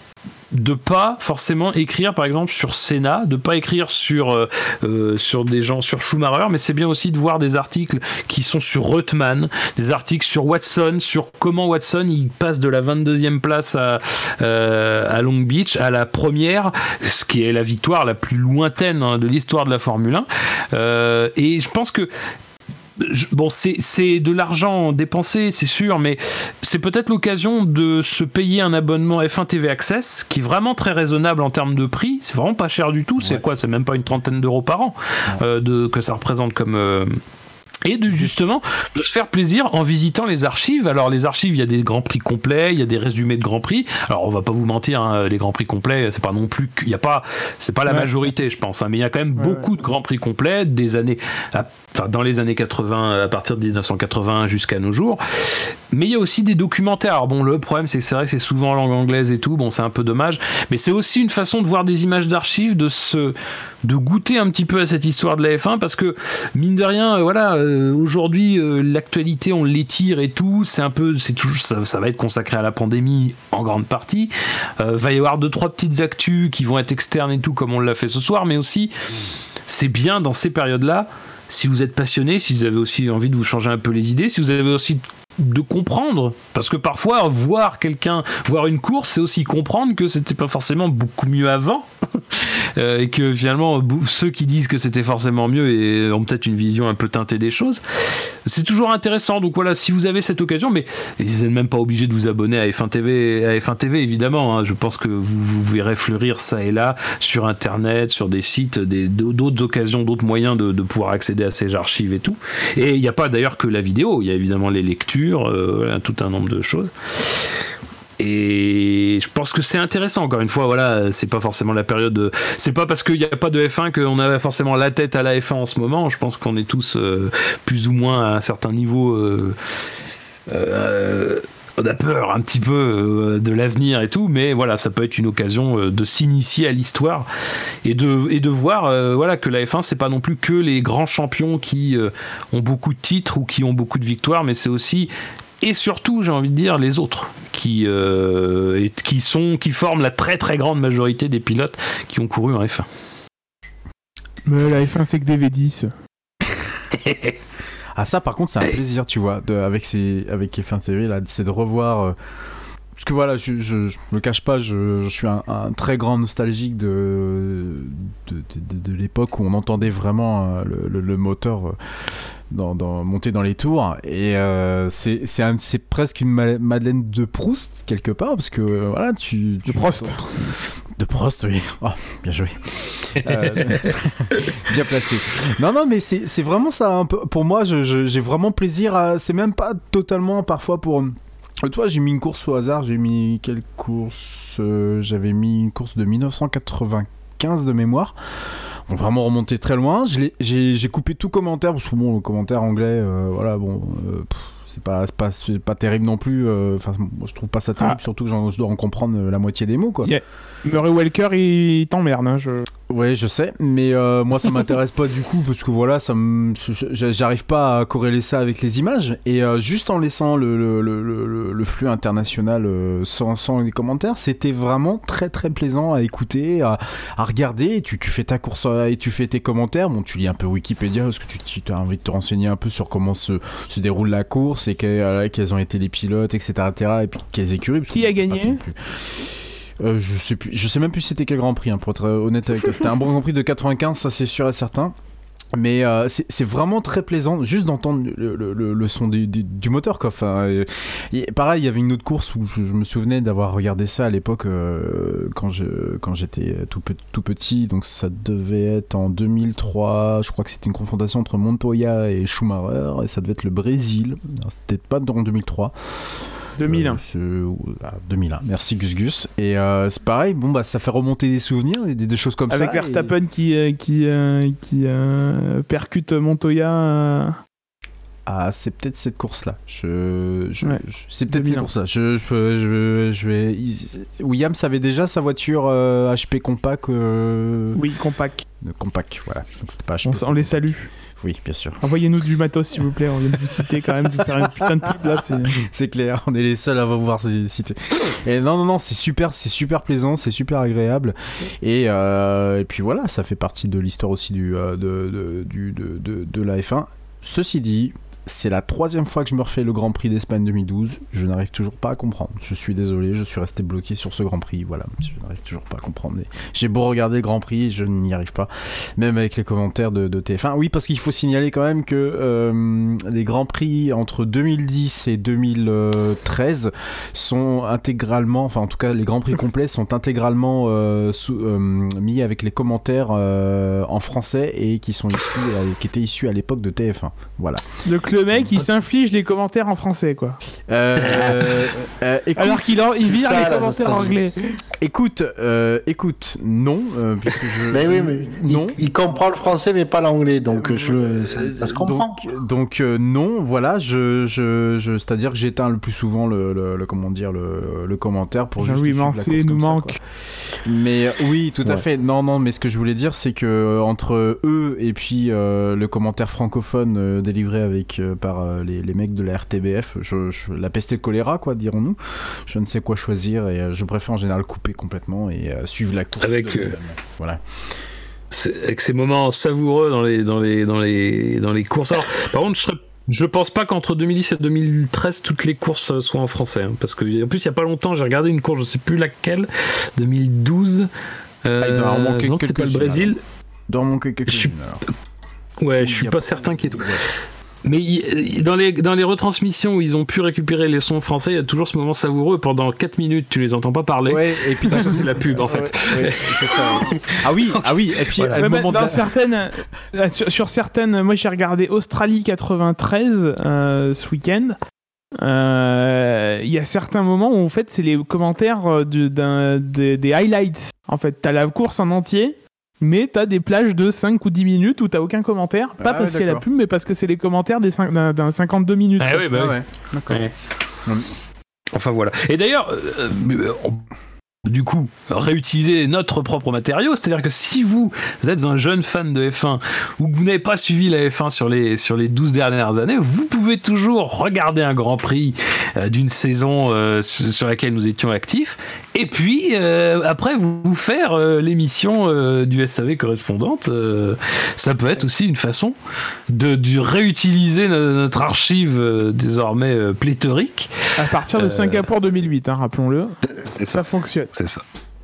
de pas forcément écrire par exemple sur Senna, de pas écrire sur euh, euh, sur des gens sur Schumacher, mais c'est bien aussi de voir des articles qui sont sur Reutemann, des articles sur Watson, sur comment Watson il passe de la 22e place à, euh, à Long Beach à la première, ce qui est la victoire la plus lointaine hein, de l'histoire de la Formule 1. Euh, et je pense que bon, c'est de l'argent dépensé, c'est sûr, mais c'est peut-être l'occasion de se payer un abonnement F1 TV Access qui est vraiment très raisonnable en termes de prix. C'est vraiment pas cher du tout. C'est quoi? C'est même pas une trentaine d'euros par an euh, de, que ça représente comme. Euh, et de justement de se faire plaisir en visitant les archives. Alors les archives, il y a des grands prix complets, il y a des résumés de grands prix. Alors on va pas vous mentir, hein, les grands prix complets, c'est pas non plus, il y a pas, c'est pas la majorité, je pense, hein, mais il y a quand même beaucoup de grands prix complets des années, enfin dans les années 80, à partir de 1980 jusqu'à nos jours. Mais il y a aussi des documentaires. Alors bon, le problème c'est que c'est vrai c'est souvent en langue anglaise et tout. Bon, c'est un peu dommage, mais c'est aussi une façon de voir des images d'archives, de se, de goûter un petit peu à cette histoire de la F1 parce que mine de rien, voilà. Euh, aujourd'hui, euh, l'actualité, on l'étire et tout. C'est un peu, c'est toujours, ça, va être consacré à la pandémie en grande partie. Euh, va y avoir deux trois petites actus qui vont être externes et tout, comme on l'a fait ce soir, mais aussi, c'est bien dans ces périodes-là. Si vous êtes passionné, si vous avez aussi envie de vous changer un peu les idées, si vous avez aussi de comprendre. Parce que parfois voir quelqu'un voir une course c'est aussi comprendre que c'était pas forcément beaucoup mieux avant. Euh, et que finalement ceux qui disent que c'était forcément mieux et ont peut-être une vision un peu teintée des choses c'est toujours intéressant. Donc voilà si vous avez cette occasion mais vous n'êtes même pas obligé de vous abonner à F1 TV à F1 TV évidemment hein. je pense que vous, verrez fleurir ça et là sur internet sur des sites d'autres occasions d'autres moyens de pouvoir accéder à ces archives et tout. Et il n'y a pas d'ailleurs que la vidéo. Il y a évidemment les lectures euh, tout un nombre de choses. Et je pense que c'est intéressant, encore une fois, voilà, c'est pas forcément la période. C'est pas parce qu'il n'y a pas de F1 qu'on a forcément la tête à la F1 en ce moment. Je pense qu'on est tous euh, plus ou moins à un certain niveau. Euh, on a peur un petit peu de l'avenir et tout, mais voilà, ça peut être une occasion de s'initier à l'histoire et de, et de voir voilà, que la F1, c'est pas non plus que les grands champions qui ont beaucoup de titres ou qui ont beaucoup de victoires, mais c'est aussi et surtout, j'ai envie de dire, les autres qui, euh, qui, sont, qui forment la très très grande majorité des pilotes qui ont couru en F1. Mais la F1, c'est que des V10. ah, ça, par contre, c'est un plaisir, tu vois, de, avec, ces, avec F1 TV, là, c'est de revoir. Euh, parce que voilà, je, je, me cache pas, je, suis un, très grand nostalgique de, de, de, l'époque où on entendait vraiment euh, le, le, moteur dans, dans, monter dans les tours. Et euh, c'est presque une Madeleine de Proust, quelque part, parce que euh, voilà, tu, De Proust. De Proust, oui. Oh, bien joué. Euh, bien placé. Non, non, mais c'est vraiment ça. Peu, pour moi, j'ai vraiment plaisir à. C'est même pas totalement parfois pour. Tu vois, j'ai mis une course au hasard. J'ai mis quelle course J'avais mis une course de 1995 de mémoire vont vraiment remonter très loin. J'ai coupé tout commentaire, parce que bon, le commentaire anglais, euh, voilà, bon, euh, c'est pas, pas, pas terrible non plus. Euh, enfin, je trouve pas ça terrible, ah. surtout que je dois en comprendre la moitié des mots, quoi. Murray Welker, il t'emmerde, hein, je... Ouais, je sais, mais euh, moi ça m'intéresse pas du coup parce que voilà, ça j'arrive pas à corréler ça avec les images et euh, juste en laissant le, le, le, le flux international euh, sans, sans, les commentaires, c'était vraiment très très plaisant à écouter, à, à regarder. Et tu, tu, fais ta course et tu fais tes commentaires. Bon, tu lis un peu Wikipédia parce que tu, tu as envie de te renseigner un peu sur comment se, se déroule la course et quels ont été les pilotes, etc., etc. Et puis quelles écuries. Qui a gagné euh, je sais plus, je sais même plus c'était quel Grand Prix, hein, pour être honnête avec toi. C'était un bon Grand Prix de 95, ça c'est sûr et certain. Mais euh, c'est vraiment très plaisant juste d'entendre le, son du, moteur. Quoi. Enfin, euh, pareil, il y avait une autre course où je, me souvenais d'avoir regardé ça à l'époque quand j'étais tout, petit. Donc ça devait être en 2003. Je crois que c'était une confrontation entre Montoya et Schumacher. Et ça devait être le Brésil. C'était pas en 2003. 2001. 2001. Euh, Merci Gus Gus. Et euh, c'est pareil, bon bah ça fait remonter des souvenirs, des, des choses comme ça. Avec Verstappen qui euh, qui qui percute Montoya. Ah, c'est peut-être cette course-là. Je, c'est peut-être cette course-là. Je, je, je, vais. Williams avait déjà sa voiture HP compact. Oui, compact. Compact, voilà. On, les salue. Oui, bien sûr. Envoyez-nous du matos, s'il vous plaît. On vient de vous citer quand même, de vous faire une putain de pub là. c'est- clair, on est les seuls à pouvoir se citer. Et non, non, non, c'est super, c'est super plaisant, c'est super agréable. Et, euh, et puis voilà, ça fait partie de l'histoire aussi du, euh, de, de, du- de, de, de la F1. Ceci dit, c'est la troisième fois que je me refais le Grand Prix d'Espagne 2012. Je n'arrive toujours pas à comprendre. Je suis désolé, je suis resté bloqué sur ce Grand Prix. Voilà, je n'arrive toujours pas à comprendre. J'ai beau regarder le Grand Prix, je n'y arrive pas. Même avec les commentaires de, de TF1. Oui, parce qu'il faut signaler quand même que euh, les Grands Prix entre 2010 et 2013 sont intégralement, enfin en tout cas les Grands Prix complets sont intégralement euh, euh, mis avec les commentaires en français et qui sont qui étaient issus à l'époque de TF1. Voilà. Donc le mec, il s'inflige les commentaires en français, quoi. Euh, euh, écoute, Alors qu'il en- il vire ça, les la commentaires nostalgie. anglais. écoute, euh, écoute, non, euh, puisque je. Mais oui, mais il- non. Il, comprend le français mais pas l'anglais, donc je, ça, ça se comprend. Donc, donc, euh, non, voilà, je, je, je- c'est-à-dire que j'éteins le plus souvent le, le, le- comment dire le, le commentaire pour juste Jean-Louis suivre la Mancé course nous comme ça, manque. quoi. Mais euh, oui, tout à Ouais. fait. Non, non, mais ce que je voulais dire, c'est que euh, entre eux et puis euh, le commentaire francophone euh, délivré avec euh, par euh, les, les mecs de la RTBF, je, je- la peste et le choléra, quoi, dirons-nous. Je ne sais quoi choisir et euh, je préfère en général couper complètement et euh, suivre la course. Avec, de- euh, Voilà. Avec ces moments savoureux dans les, dans les, dans les, dans les courses. Alors, par contre, je serais je pense pas qu'entre 2010 et 2013 toutes les courses euh, soient en français, hein, parce que en plus il y a pas longtemps j'ai regardé une course, je sais plus laquelle, 2012. Euh, Ah, il doit en manquer non, c'est pas le quelques-unes, Brésil. Dans mon quelque Je suis- chose. alors. Ouais, Il je suis pas- certain qu'il y ait tout. Mais dans les, dans les retransmissions où ils ont pu récupérer les sons français, il y a toujours ce moment savoureux. Pendant 4 minutes, tu les entends pas parler. Ouais, et puis c'est la pub en fait. Ouais, ouais, c'est ça. ouais. Ah oui, ah oui, et puis Voilà. le moment de certaines, euh, sur, sur certaines, moi j'ai regardé Australie 93 euh, ce week-end. Euh, Il y a certains moments où en fait c'est les commentaires euh, d'un- des, des highlights. En fait, t'as la course en entier, mais t'as des plages de 5 ou 10 minutes où t'as aucun commentaire. Pas Ah parce qu'il y a la pub, mais parce que c'est les commentaires d'un d'un 52 minutes. Ah oui, bah Ah ouais, d'accord. Ouais. Enfin voilà. Et d'ailleurs, euh, euh, on- du coup, réutiliser notre propre matériau, c'est-à-dire que si vous êtes un jeune fan de F1 ou que vous n'avez pas suivi la F1 sur les, sur les 12 dernières années, vous pouvez toujours regarder un Grand Prix euh, d'une saison euh, sur laquelle nous étions actifs et puis euh, après vous, vous faire euh, l'émission euh, du SAV correspondante. euh, ça peut être aussi une façon de, de réutiliser no- notre archive euh, désormais euh, pléthorique. À partir de Euh, Singapour 2008, hein, rappelons-le, ça fonctionne. C'est ça.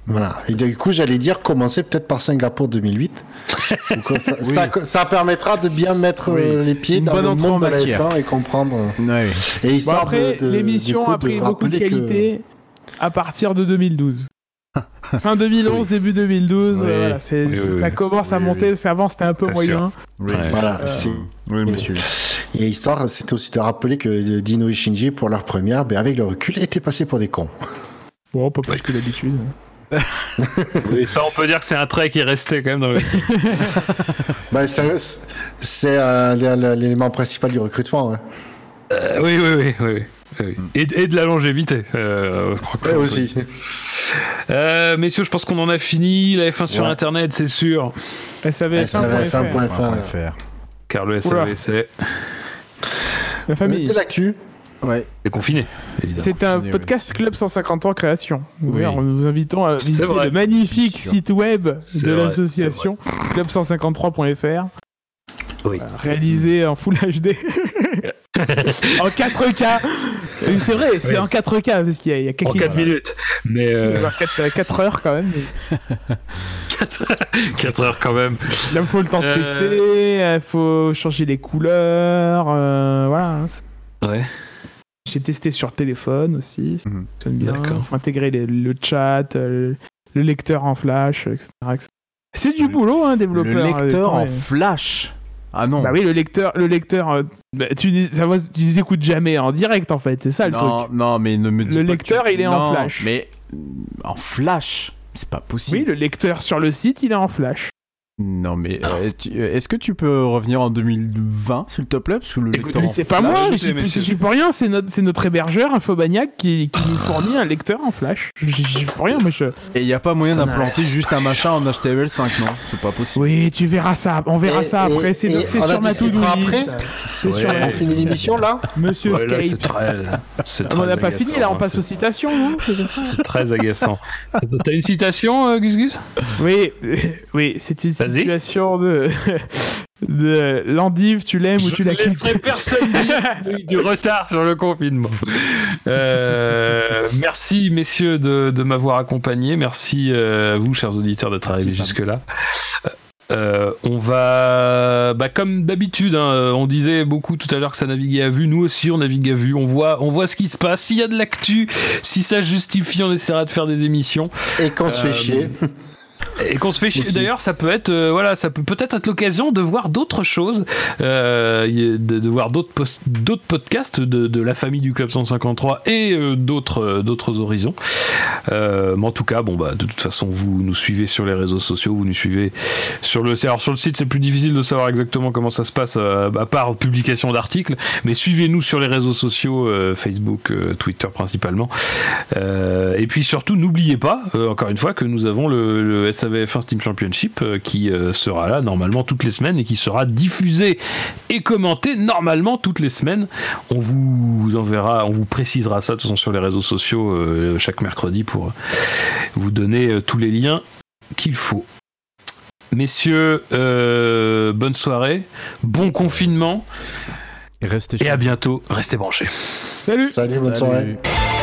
Voilà. Et du coup, j'allais dire commencer peut-être par Singapour 2008. Donc, ça, Oui. ça, ça permettra de bien mettre Oui. euh, les pieds une dans le monde de la matière. F1 et comprendre. euh. Et Bon, histoire après, de, de- l'émission a pris de beaucoup de que- qualité à partir de 2012. fin 2011, début 2012, Oui. euh, voilà, c'est- Oui, oui, ça oui. commence à monter. oui. parce qu'avant, c'était un peu moyen. Oui. Voilà, Euh, c'est. Oui, monsieur. Et histoire, c'était aussi de rappeler que Dino et Shinji, pour leur première, ben, avec le recul, étaient passés pour des cons. Bon, pas plus que d'habitude. Oui, ça, on peut dire que c'est un trait qui est resté quand même dans le. Ben, c'est euh, l'é- l'élément principal du recrutement. ouais. Euh, oui, oui, oui, oui, oui. Et, et de la longévité. euh, je crois que- Ouais, aussi. Euh, messieurs, je pense qu'on en a fini. La F1 sur Ouais. Internet, c'est sûr. SAVF1.fr. SAVF1.fr. faire. Car le. SAV, c'est La famille. De l'actu. Ouais. c'est confiné. C'est un podcast Club 150 ans création. Oui. Alors, nous vous invitons à visiter vrai. le magnifique site web de l'association club153.fr Oui. réalisé en Full HD en 4K. Oui, C'est vrai, c'est Oui. en 4K parce qu'il y a, il y a En quelques 4 minutes. Mais euh, 4, heures quand même. mais 4 heures quand même. Là, il faut le temps de Euh. tester, il faut changer les couleurs. euh, voilà. Ouais. J'ai testé sur téléphone aussi, ça Mhm. fonctionne bien. Il faut intégrer les- le chat, euh, le lecteur en flash, etc. C'est du Le- boulot, hein, développeur. Le euh, lecteur en flash. Ah non. Bah oui, le lecteur, le lecteur, euh, bah, tu, dis- ça tu les écoutes jamais en direct en fait, c'est ça le non, truc. non, mais ne me dis Le pas lecteur, tu- il est en flash. Mais en flash, c'est pas Oui, possible. le lecteur sur le site, il est en flash. Non, mais euh, tu- euh, est-ce que tu peux revenir en 2020, s'il te plaît? Parce que le Écoute, lecteur c'est pas flash- moi, je je suis, je pour rien, c'est notre, c'est notre hébergeur, Infobaniac, qui, qui nous fournit un lecteur en flash. Je je suis pour rien, monsieur. Et il n'y a pas moyen d'implanter juste un machin en HTML5, non? C'est pas possible. Oui, tu verras ça, on verra Et- ça et- après, c'est sur ma to-do list. après C'est sur. On finit l'émission là? Monsieur Ouais, Skype. très. Ah, on n'a très pas fini, là, on passe hein, aux citations, non C'est très agaçant. T'as une citation, euh, Gus Gus? Oui, euh, oui, c'est une Vas-y. situation de... de l'endive, tu l'aimes ou tu la Je quittes. laisserai personne dire du, du retard sur le confinement. Euh, merci messieurs de, de m'avoir accompagné. Merci euh, à vous, chers auditeurs, d'être arrivés Fab. jusque-là. Euh, on va, bah, comme d'habitude, hein, on disait beaucoup tout à l'heure que ça naviguait à vue. Nous aussi, on navigue à vue. On voit, on voit ce qui se passe. S'il y a de l'actu, si ça justifie, on essaiera de faire des émissions. Et qu'on se Euh, fait chier. Et qu'on se fait chier. D'ailleurs, ça peut être, euh, voilà, ça peut peut-être être l'occasion de voir d'autres choses, euh, de, de voir d'autres podcasts de, de la famille du club 153 et euh, d'autres d'autres horizons. Mais en tout cas, bon bah, de toute façon, vous nous suivez sur les réseaux sociaux, vous nous suivez sur le. Alors sur le site, c'est plus difficile de savoir exactement comment ça se passe, à part publication d'articles. Mais suivez-nous sur les réseaux sociaux, Facebook, Twitter principalement. Et puis surtout, n'oubliez pas, encore une fois, que nous avons le, le SAVF1 Steam Championship euh, qui euh, sera là normalement toutes les semaines et qui sera diffusé et commenté normalement toutes les semaines. On vous enverra, on vous précisera ça de toute façon sur les réseaux sociaux euh, chaque mercredi pour vous donner euh, tous les liens qu'il faut. Messieurs, euh, bonne soirée, bon confinement Et restez et chez à bientôt. Restez branchés. Salut Salut, bonne Salut. soirée.